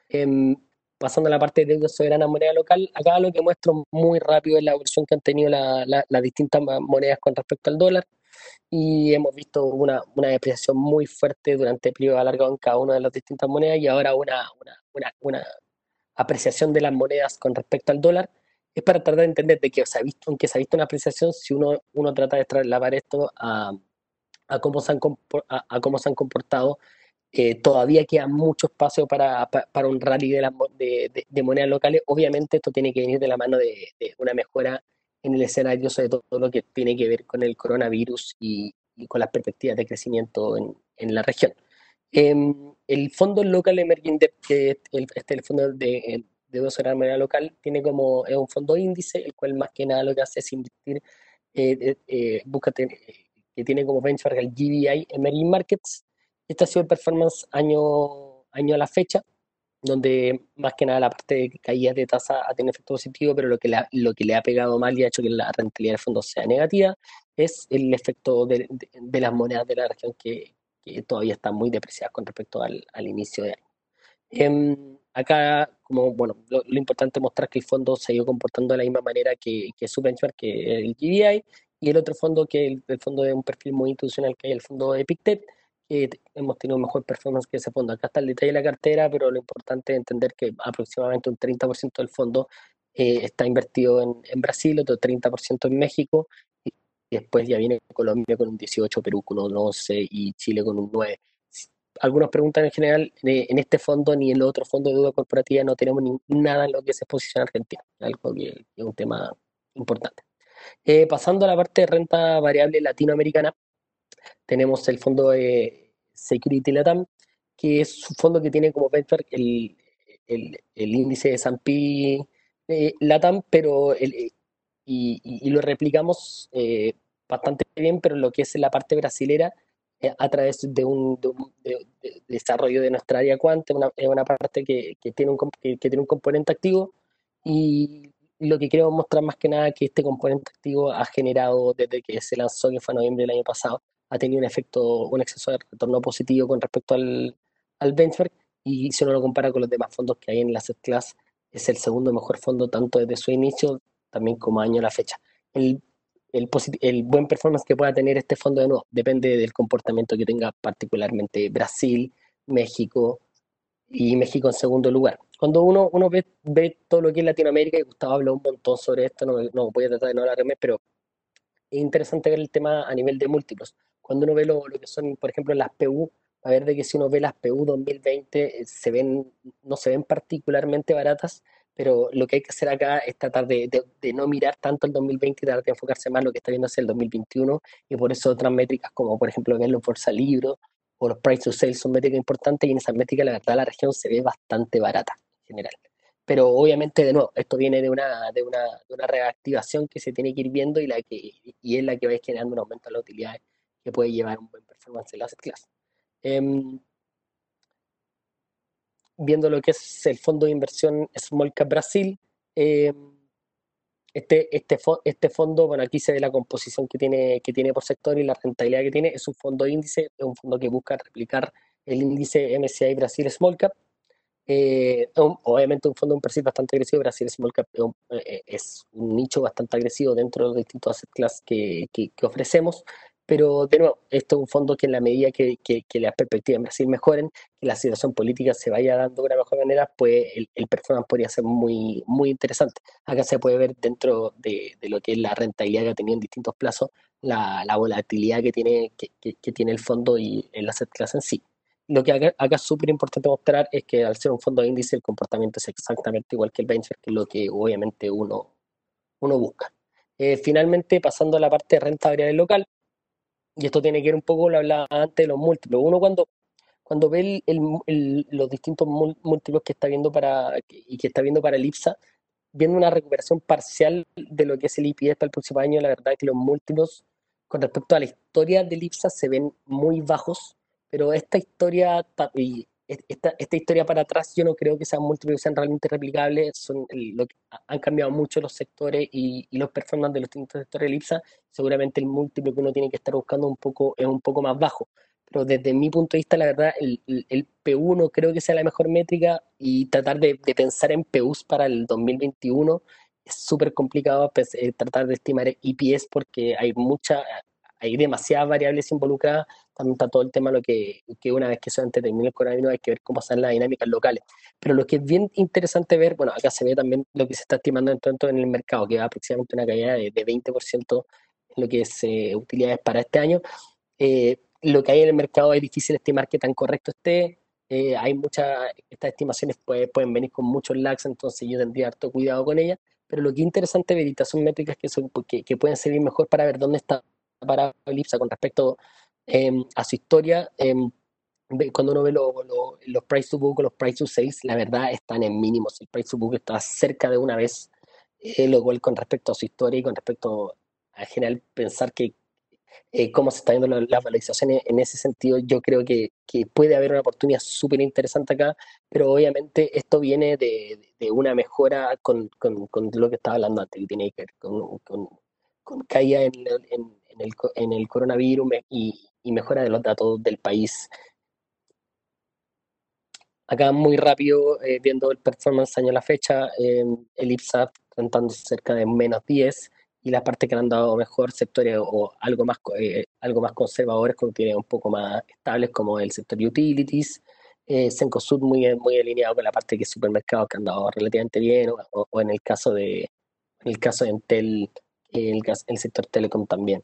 Em, pasando a la parte de deuda soberana moneda local, acá lo que muestro muy rápido es la evolución que han tenido las distintas monedas con respecto al dólar. Y hemos visto una, una, depreciación muy fuerte durante el periodo alargado en cada una de las distintas monedas y ahora una, una, una apreciación de las monedas con respecto al dólar es para tratar de entender de que se ha visto, aunque se ha visto una apreciación, si uno, uno trata de trasladar esto a, a cómo se han, a, cómo se han comportado, eh, todavía queda mucho espacio para, para, un rally de, la, de, de, monedas locales. Obviamente esto tiene que venir de la mano de, una mejora en el escenario, sobre todo lo que tiene que ver con el coronavirus y, con las perspectivas de crecimiento en, en la región. Em, el Fondo Local Emerging Debt, que este es el fondo de, de de moneda local, tiene como, es un fondo índice, el cual más que nada lo que hace es invertir, eh, eh, busca tener, que tiene como benchmark el GBI Emerging Markets. Esta ha sido el performance año, año a la fecha, donde más que nada la parte de caída de tasa ha tenido efecto positivo, pero lo que, le ha, lo que le ha pegado mal y ha hecho que la rentabilidad del fondo sea negativa es el efecto de, las monedas de la región que, todavía están muy depreciadas con respecto al, inicio de año. Em, acá, como bueno, lo, importante es mostrar que el fondo se ha ido comportando de la misma manera que, que su benchmark, que el GBI, y el otro fondo, que es el, fondo de un perfil muy institucional, que es el fondo de que hemos tenido mejor performance que ese fondo. Acá está el detalle de la cartera, pero lo importante es entender que aproximadamente un 30% del fondo eh, está invertido en, Brasil, otro 30% en México, y después ya viene Colombia con un 18, Perú con un 11 y Chile con un 9. Algunos preguntan en general, eh, en este fondo ni en el otro fondo de deuda corporativa no tenemos ni, nada en lo que se posiciona Argentina, algo que es un tema importante. Eh, pasando a la parte de renta variable latinoamericana, tenemos el fondo de Security Latam, que es un fondo que tiene como benchmark el, el, índice de S&P eh, Latam, pero el, y, lo replicamos eh, bastante bien, pero lo que es la parte brasilera, a través de un, desarrollo de nuestra área Quant, es una parte que, tiene un, que, tiene un componente activo y lo que quiero mostrar más que nada que este componente activo ha generado desde que se lanzó, que fue en noviembre del año pasado, ha tenido un efecto, un exceso de retorno positivo con respecto al, al benchmark y si uno lo compara con los demás fondos que hay en la set class, es el segundo mejor fondo tanto desde su inicio también como año a la fecha. El, el buen performance que pueda tener este fondo de nuevo depende del comportamiento que tenga particularmente Brasil, México y México en segundo lugar cuando uno, uno ve, ve todo lo que es Latinoamérica, y Gustavo habló un montón sobre esto, no, no voy a tratar de no alargarme, pero es interesante ver el tema a nivel de múltiplos. Cuando uno ve lo, lo que son, por ejemplo, las PU, a ver de que si uno ve las PU 2020, eh, se ven, no se ven particularmente baratas, pero lo que hay que hacer acá es tratar de, no mirar tanto el 2020 y tratar de enfocarse más en lo que está viendo hacia el 2021, y por eso otras métricas como, por ejemplo, ver los bolsa libro o los price to sales son métricas importantes, y en esas métricas, la verdad, la región se ve bastante barata general. Pero obviamente, de nuevo, esto viene de una, de una, de una reactivación que se tiene que ir viendo y, la que, y es la que va generando un aumento de las utilidades que puede llevar un buen performance en la asset class. Em, viendo lo que es el fondo de inversión Small Cap Brasil, em, este, este, este fondo, bueno, aquí se ve la composición que tiene, que tiene por sector y la rentabilidad que tiene. Es un fondo índice, es un fondo que busca replicar el índice MSCI Brasil Small Cap. Eh, obviamente un fondo de un perfil bastante agresivo, Brasil Small Cap eh, es un nicho bastante agresivo dentro de los distintos asset class que, que, ofrecemos, pero de nuevo, esto es un fondo que en la medida que, que, las perspectivas Brasil mejoren, que la situación política se vaya dando de una mejor manera, pues el, el performance podría ser muy, muy interesante. Acá se puede ver dentro de, de lo que es la rentabilidad que ha tenido en distintos plazos, la, la volatilidad que tiene, que, que, tiene el fondo y el asset class en sí. Lo que acá, es súper importante mostrar es que al ser un fondo de índice el comportamiento es exactamente igual que el benchmark, que es lo que obviamente uno, uno busca. Eh, finalmente, pasando a la parte de renta variable local, y esto tiene que ver un poco, lo hablaba antes, de los múltiplos. Uno cuando, cuando ve los distintos múltiplos que está viendo para, y que está viendo para el IPSA, viendo una recuperación parcial de lo que es el IPS para el próximo año, la verdad es que los múltiplos con respecto a la historia del IPSA se ven muy bajos, pero esta historia, esta, esta historia para atrás yo no creo que sean múltiplos sean realmente replicables, son lo que, han cambiado mucho los sectores y, y, los performances de los distintos sectores del IPSA, seguramente el múltiplo que uno tiene que estar buscando un poco, es un poco más bajo. Pero desde mi punto de vista, la verdad, el, el, P1 creo que sea la mejor métrica y tratar de, de pensar en PUs para el 2021 es súper complicado pues, eh, tratar de estimar IPS porque hay mucha, hay demasiadas variables involucradas, también está todo el tema lo que, que una vez que se termine el coronavirus hay que ver cómo son las dinámicas locales. Pero lo que es bien interesante ver, bueno, acá se ve también lo que se está estimando en, tanto en el mercado, que va aproximadamente una caída de, de 20% en lo que es eh, utilidades para este año. Eh, lo que hay en el mercado es difícil estimar qué tan correcto esté. Eh, hay muchas, estas estimaciones pueden venir con muchos lags, entonces yo tendría harto cuidado con ellas. Pero lo que es interesante, Verita, son métricas que, son, que, que pueden servir mejor para ver dónde está parado Elipsa con respecto a su historia. Em, cuando uno ve los price to book o los price to sales, la verdad están en mínimos. El price to book está cerca de una vez, eh, lo cual con respecto a su historia y con respecto a general pensar que eh, cómo se está viendo las la valorizaciones en ese sentido, yo creo que, que puede haber una oportunidad súper interesante acá, pero obviamente esto viene de, de una mejora con, con, con, lo que estaba hablando antes, que tiene que ver con, con caída en, en, en, el, en el coronavirus y, mejora de los datos del país acá muy rápido, eh, viendo el performance año a la fecha, eh, el IPSA rentando cerca de menos 10, y la parte que han dado mejor sectores o algo más, eh, algo más conservadores, como tiene un poco más estables, como el sector utilities, eh, Sencosud muy, muy alineado con la parte que supermercados que han dado relativamente bien, o, en el caso de en el caso de el sector telecom también.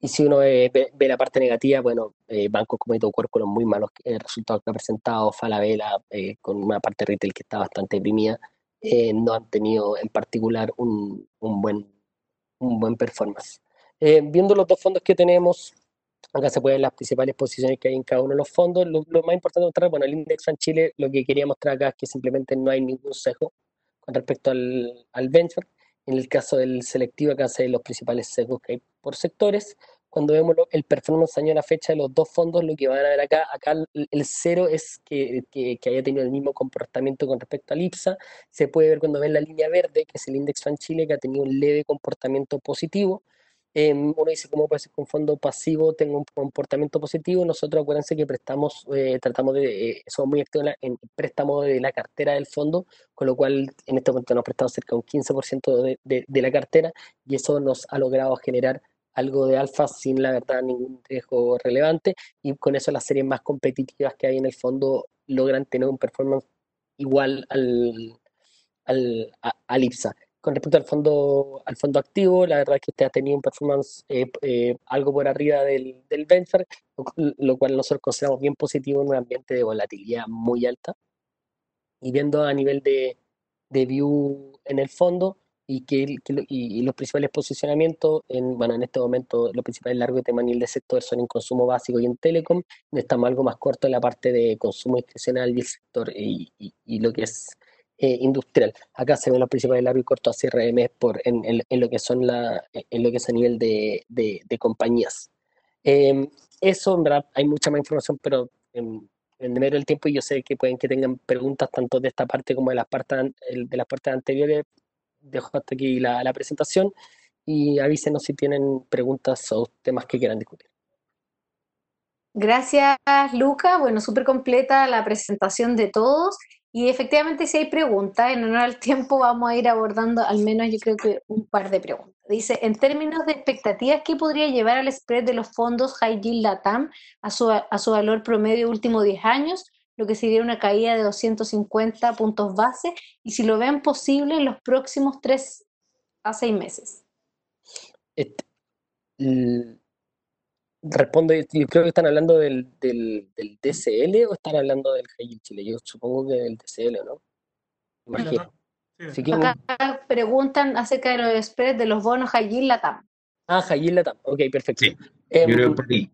Y si uno ve, ve, la parte negativa, bueno, eh, bancos como Itocuer con los muy malos resultados que ha presentado, Falabella eh, con una parte retail que está bastante deprimida, eh, no han tenido en particular un, un buen un buen performance. Eh, viendo los dos fondos que tenemos, acá se pueden las principales posiciones que hay en cada uno de los fondos. Lo, más importante mostrar, bueno, el index en Chile, lo que quería mostrar acá es que simplemente no hay ningún sesgo con respecto al, al benchmark. En el caso del selectivo, acá se los principales sesgos que hay por sectores cuando vemos el performance año a la fecha de los dos fondos, lo que van a ver acá, acá el cero es que, que, haya tenido el mismo comportamiento con respecto al IPSA. Se puede ver cuando ven la línea verde, que es el Index Fan Chile, que ha tenido un leve comportamiento positivo. Eh, uno dice, ¿cómo puede ser que un fondo pasivo tenga un comportamiento positivo? Nosotros acuérdense que prestamos, eh, tratamos de, eh, somos muy activos en, préstamo de la cartera del fondo, con lo cual en este momento nos prestamos cerca de un 15% de, de, de la cartera y eso nos ha logrado generar algo de alfa sin la verdad ningún riesgo relevante y con eso las series más competitivas que hay en el fondo logran tener un performance igual al, al, al IPSA. Con respecto al fondo, al fondo activo, la verdad es que usted ha tenido un performance eh, eh, algo por arriba del, del benchmark, lo cual nosotros consideramos bien positivo en un ambiente de volatilidad muy alta. Y viendo a nivel de, de view en el fondo, y, que, y, los principales posicionamientos, en, bueno, en este momento los principales largos de temanil de sector son en consumo básico y en telecom, estamos algo más corto en la parte de consumo discrecional y el sector y, y lo que es eh, industrial. Acá se ven los principales y cortos CRM por, en, en, en, lo que son la, en lo que es a nivel de, de, de compañías. Eh, eso, en verdad, hay mucha más información, pero en, en medio del tiempo yo sé que pueden que tengan preguntas tanto de esta parte como de las partes, de las partes anteriores, dejo hasta aquí la, la presentación y avísenos si tienen preguntas o temas que quieran discutir. Gracias, Luca. Bueno, súper completa la presentación de todos. Y efectivamente, si hay preguntas, en honor al tiempo vamos a ir abordando al menos yo creo que un par de preguntas. Dice, en términos de expectativas, ¿qué podría llevar al spread de los fondos High Yield Latam a su, a su valor promedio último 10 años? lo que sería una caída de 250 puntos base, y si lo ven posible en los próximos 3 a 6 meses. Este, respondo, yo creo que están hablando del, del, del, DCL o están hablando del High Chile. Yo supongo que del DCL, ¿no? Imagino. Sí, sí. Acá preguntan acerca de los spreads de los bonos High Latam. Ah, Hayil Latam. Ok, perfecto. Sí, Em, yo creo que.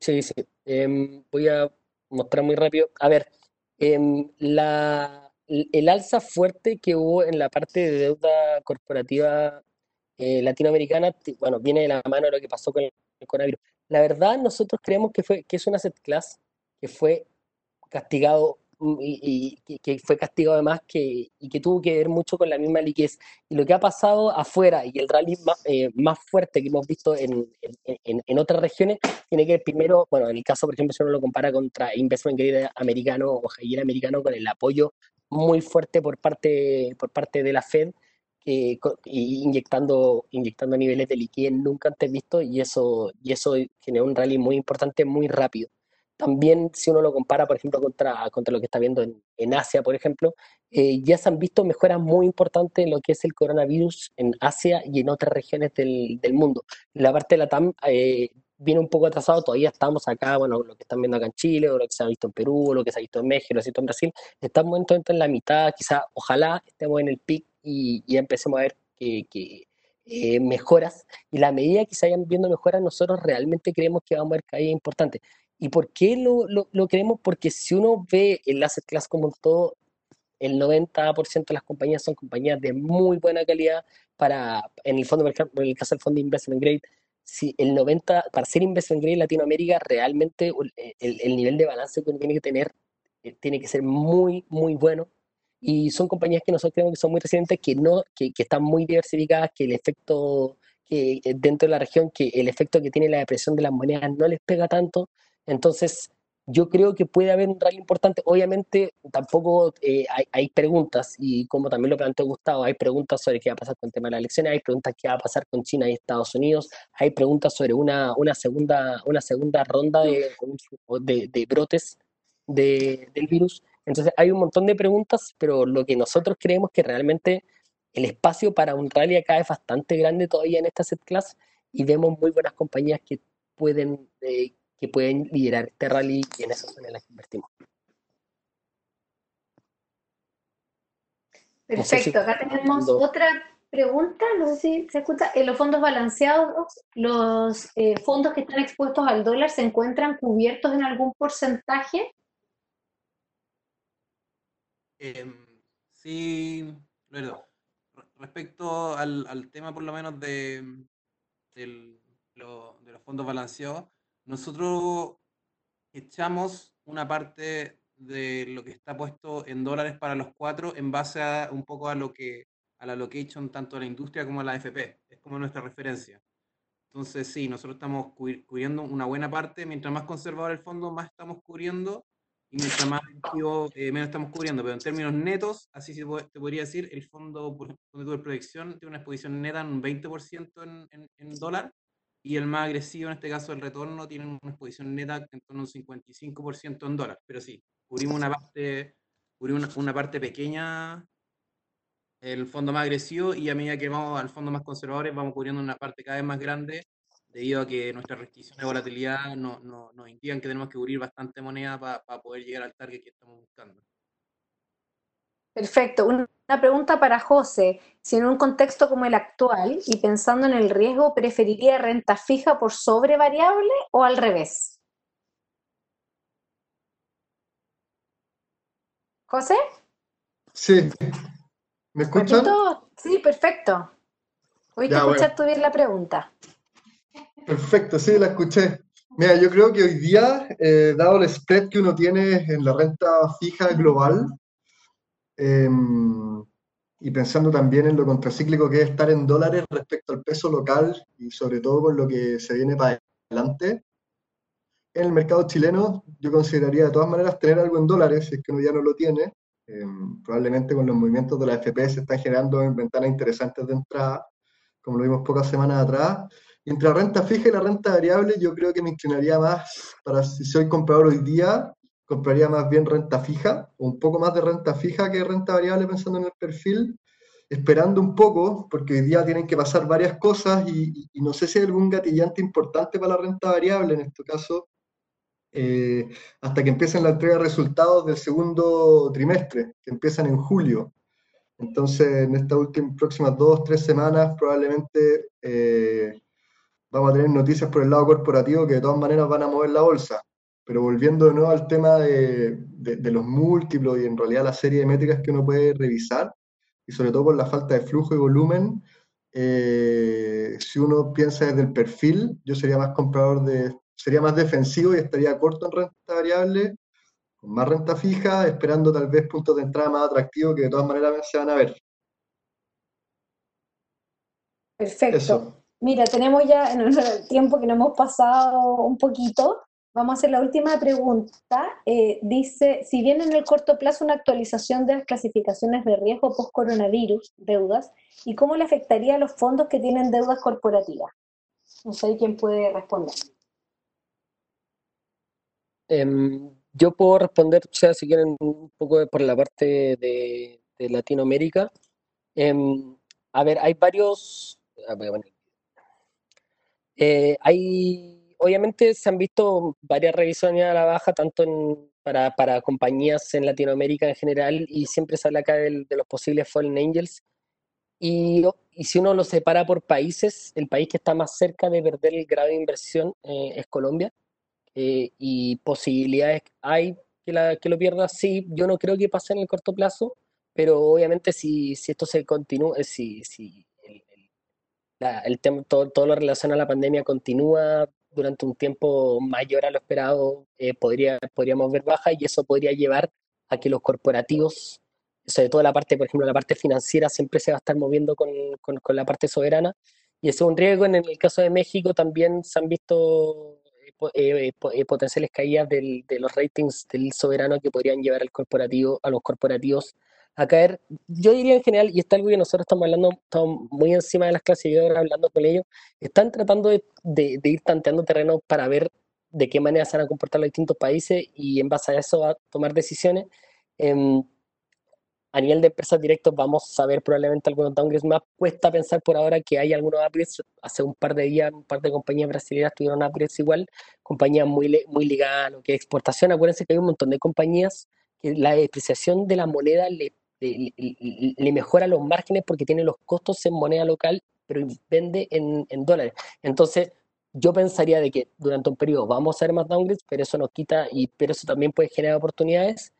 Sí, sí. Em, voy a mostrar muy rápido. A ver, em, la, el alza fuerte que hubo en la parte de deuda corporativa eh, latinoamericana, ti- bueno, viene de la mano de lo que pasó con el coronavirus. La verdad, nosotros creemos que fue, que es un asset class que fue castigado mm, y, y que, fue castigado además que, y que tuvo que ver mucho con la misma liquidez. Y lo que ha pasado afuera y el rally más, eh, más fuerte que hemos visto en, en, en- otras regiones tiene que ver primero, bueno, en el caso, por ejemplo, si uno lo compara contra Investment Grade americano o High americano, con el apoyo muy fuerte por parte, por parte de la Fed, y inyectando, inyectando niveles de liquidez nunca antes vistos, y eso, y eso generó un rally muy importante, muy rápido. También, si uno lo compara, por ejemplo, contra, contra lo que está viendo en, en Asia, por ejemplo, eh, ya se han visto mejoras muy importantes en lo que es el coronavirus en Asia y en otras regiones del, del mundo. La parte de la TAM eh, viene un poco atrasado, todavía estamos acá, bueno, lo que están viendo acá en Chile, o lo que se ha visto en Perú, o lo que se ha visto en México, lo que se ha visto en Brasil, estamos en, en la mitad, quizá, ojalá estemos en el pic y, y empecemos a ver que, que, eh, mejoras, y la medida que se vayan viendo mejoras, nosotros realmente creemos que vamos a ver caídas importantes. ¿Y por qué lo, lo, lo creemos? Porque si uno ve el asset class como un todo, el 90% de las compañías son compañías de muy buena calidad para, en el fondo, en el caso del fondo de investment grade, si el 90, para ser investment grade en Latinoamérica, realmente el, el, el nivel de balance que uno tiene que tener eh, tiene que ser muy, muy bueno. Y son compañías que nosotros creemos que son muy resilientes, que, no, que, que están muy diversificadas, que el efecto que eh, dentro de la región, que el efecto que tiene la depresión de las monedas no les pega tanto. Entonces, yo creo que puede haber un rally importante. Obviamente, tampoco eh, hay, hay, preguntas, y como también lo planteó Gustavo, hay preguntas sobre qué va a pasar con el tema de las elecciones, hay preguntas qué va a pasar con China y Estados Unidos, hay preguntas sobre una, una, segunda, una segunda ronda de, de, de brotes de, del virus. Entonces, hay un montón de preguntas, pero lo que nosotros creemos que realmente el espacio para un rally acá es bastante grande todavía en esta set class y vemos muy buenas compañías que pueden, eh, que pueden liderar este rally y en esas son en las que invertimos. Perfecto, acá tenemos otra pregunta, no sé si se escucha. En los fondos balanceados, los eh, fondos que están expuestos al dólar se encuentran cubiertos en algún porcentaje. Eh, sí, verdad. Respecto al, al, tema, por lo menos, de, lo, de los fondos balanceados, nosotros echamos una parte de lo que está puesto en dólares para los cuatro en base a un poco a lo que a la location tanto de la industria como a la FP. Es como nuestra referencia. Entonces, sí, nosotros estamos cubriendo una buena parte. Mientras más conservador el fondo, más estamos cubriendo. Y mientras más activo, eh, menos estamos cubriendo. Pero en términos netos, así te podría decir, el fondo de proyección tiene una exposición neta en un 20% en, en, en dólar y el más agresivo, en este caso el retorno, tiene una exposición neta en torno a un 55% en dólares. Pero sí, cubrimos una parte, cubrimos una, una, parte pequeña, el fondo más agresivo, y a medida que vamos al fondo más conservadores, vamos cubriendo una parte cada vez más grande, debido a que nuestras restricciones de volatilidad no, no, nos indican que tenemos que cubrir bastante moneda para pa poder llegar al target que estamos buscando. Perfecto. Una pregunta para José. Si en un contexto como el actual y pensando en el riesgo, ¿preferiría renta fija por sobre variable o al revés? ¿José? Sí. ¿Me escuchan? Sí, perfecto. Hoy te escuchaste bien la pregunta. Perfecto, sí, la escuché. Mira, yo creo que hoy día, eh, dado el spread que uno tiene en la renta fija global, eh, y pensando también en lo contracíclico que es estar en dólares respecto al peso local y sobre todo con lo que se viene para adelante, en el mercado chileno yo consideraría de todas maneras tener algo en dólares, si es que uno ya no lo tiene. Eh, probablemente con los movimientos de la FP se están generando ventanas interesantes de entrada, como lo vimos pocas semanas atrás. Entre la renta fija y la renta variable, yo creo que me inclinaría más para si soy comprador hoy día, compraría más bien renta fija, o un poco más de renta fija que renta variable pensando en el perfil, esperando un poco, porque hoy día tienen que pasar varias cosas y, y no sé si hay algún gatillante importante para la renta variable, en este caso, eh, hasta que empiecen la entrega de resultados del segundo trimestre, que empiezan en julio. Entonces, en estas últimas próximas dos, tres semanas, probablemente eh, vamos a tener noticias por el lado corporativo que de todas maneras van a mover la bolsa. Pero volviendo de nuevo al tema de, de, los múltiplos y en realidad la serie de métricas que uno puede revisar, y sobre todo por la falta de flujo y volumen, eh, si uno piensa desde el perfil, yo sería más comprador de, sería más defensivo y estaría corto en renta variable, con más renta fija, esperando tal vez puntos de entrada más atractivos que de todas maneras se van a ver. Perfecto. Mira, tenemos ya en el tiempo que nos hemos pasado un poquito. Vamos a hacer la última pregunta. Eh, dice, si bien en el corto plazo una actualización de las clasificaciones de riesgo post-coronavirus, deudas, ¿y cómo le afectaría a los fondos que tienen deudas corporativas? No sé quién puede responder. Em, yo puedo responder, o sea, si quieren, un poco por la parte de, Latinoamérica. Em, a ver, hay varios... Ah, eh, hay, obviamente se han visto varias revisiones a la baja, tanto para, para, compañías en Latinoamérica en general, y siempre se habla acá de, los posibles Fallen Angels. Y, si uno lo separa por países, el país que está más cerca de perder el grado de inversión eh, es Colombia. Eh, y posibilidades hay que, la, que lo pierda, sí, yo no creo que pase en el corto plazo, pero obviamente si, si esto se continúa, si, si el tema, todo, todo lo relacionado a la pandemia continúa durante un tiempo mayor a lo esperado, eh, podría, podríamos ver baja y eso podría llevar a que los corporativos, sobre todo la parte, por ejemplo, la parte financiera, siempre se va a estar moviendo con, con, con la parte soberana. Y ese es un riesgo. En el caso de México también se han visto eh, eh, potenciales caídas del, de los ratings del soberano que podrían llevar al corporativo, a los corporativos a caer, yo diría en general, y está algo que nosotros estamos hablando, estamos muy encima de las clasificadoras hablando con ellos, están tratando de, de, ir tanteando terreno para ver de qué manera se van a comportar los distintos países y en base a eso va a tomar decisiones. Em, a nivel de empresas directas vamos a ver probablemente algunos downgrades más. Cuesta pensar por ahora que hay algunos upgrades. Hace un par de días, un par de compañías brasileñas tuvieron upgrades igual, compañías muy, muy ligadas a lo que es exportación. Acuérdense que hay un montón de compañías que la depreciación de la moneda le le, mejora los márgenes porque tiene los costos en moneda local, pero vende en, dólares. Entonces, yo pensaría de que durante un periodo vamos a ver más downgrades, pero eso nos quita, y, pero eso también puede generar oportunidades.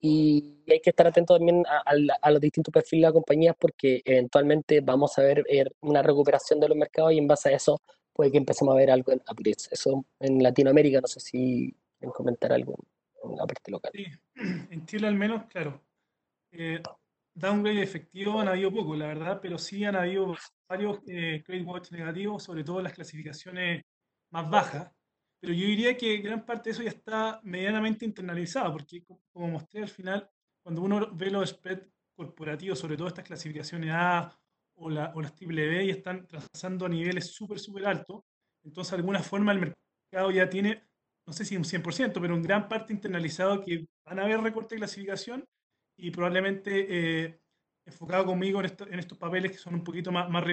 Y hay que estar atento también a, los distintos perfiles de las compañías porque eventualmente vamos a ver eh, una recuperación de los mercados y en base a eso puede que empecemos a ver algo en upgrades. Eso en Latinoamérica, no sé si quieren comentar algo en la parte local. Sí, en Chile al menos, claro, eh, downgrade efectivo han habido poco, la verdad, pero sí han habido varios eh, credit watch negativos, sobre todo las clasificaciones más bajas. Pero yo diría que gran parte de eso ya está medianamente internalizado, porque como mostré al final, cuando uno ve los spreads corporativos, sobre todo estas clasificaciones A o, la, o las triple B, y están trazando a niveles súper, súper altos, entonces de alguna forma el mercado ya tiene, no sé si un 100%, pero en gran parte internalizado que van a haber recorte de clasificación y probablemente eh, enfocado conmigo en, estos papeles que son un poquito más, más.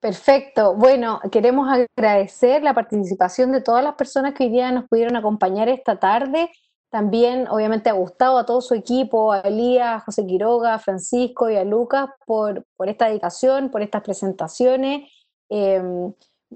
Perfecto. Bueno, queremos agradecer la participación de todas las personas que hoy día nos pudieron acompañar esta tarde. También, obviamente, a Gustavo, a todo su equipo, a Elías, a José Quiroga, a Francisco y a Lucas por, por esta dedicación, por estas presentaciones. Eh,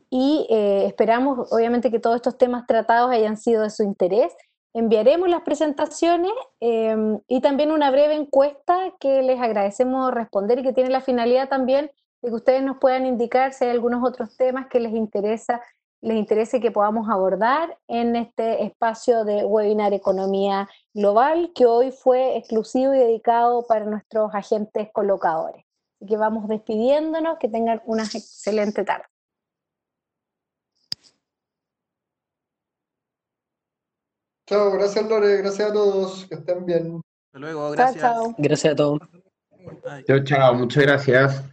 y eh, esperamos obviamente que todos estos temas tratados hayan sido de su interés. Enviaremos las presentaciones em, y también una breve encuesta que les agradecemos responder y que tiene la finalidad también de que ustedes nos puedan indicar si hay algunos otros temas que les interesa les interese que podamos abordar en este espacio de webinar Economía Global, que hoy fue exclusivo y dedicado para nuestros agentes colocadores. Así que vamos despidiéndonos, que tengan una excelente tarde. Chao, gracias Lore, gracias a todos, que estén bien. Hasta luego, gracias. Gracias a todos. Chao, chao, muchas gracias.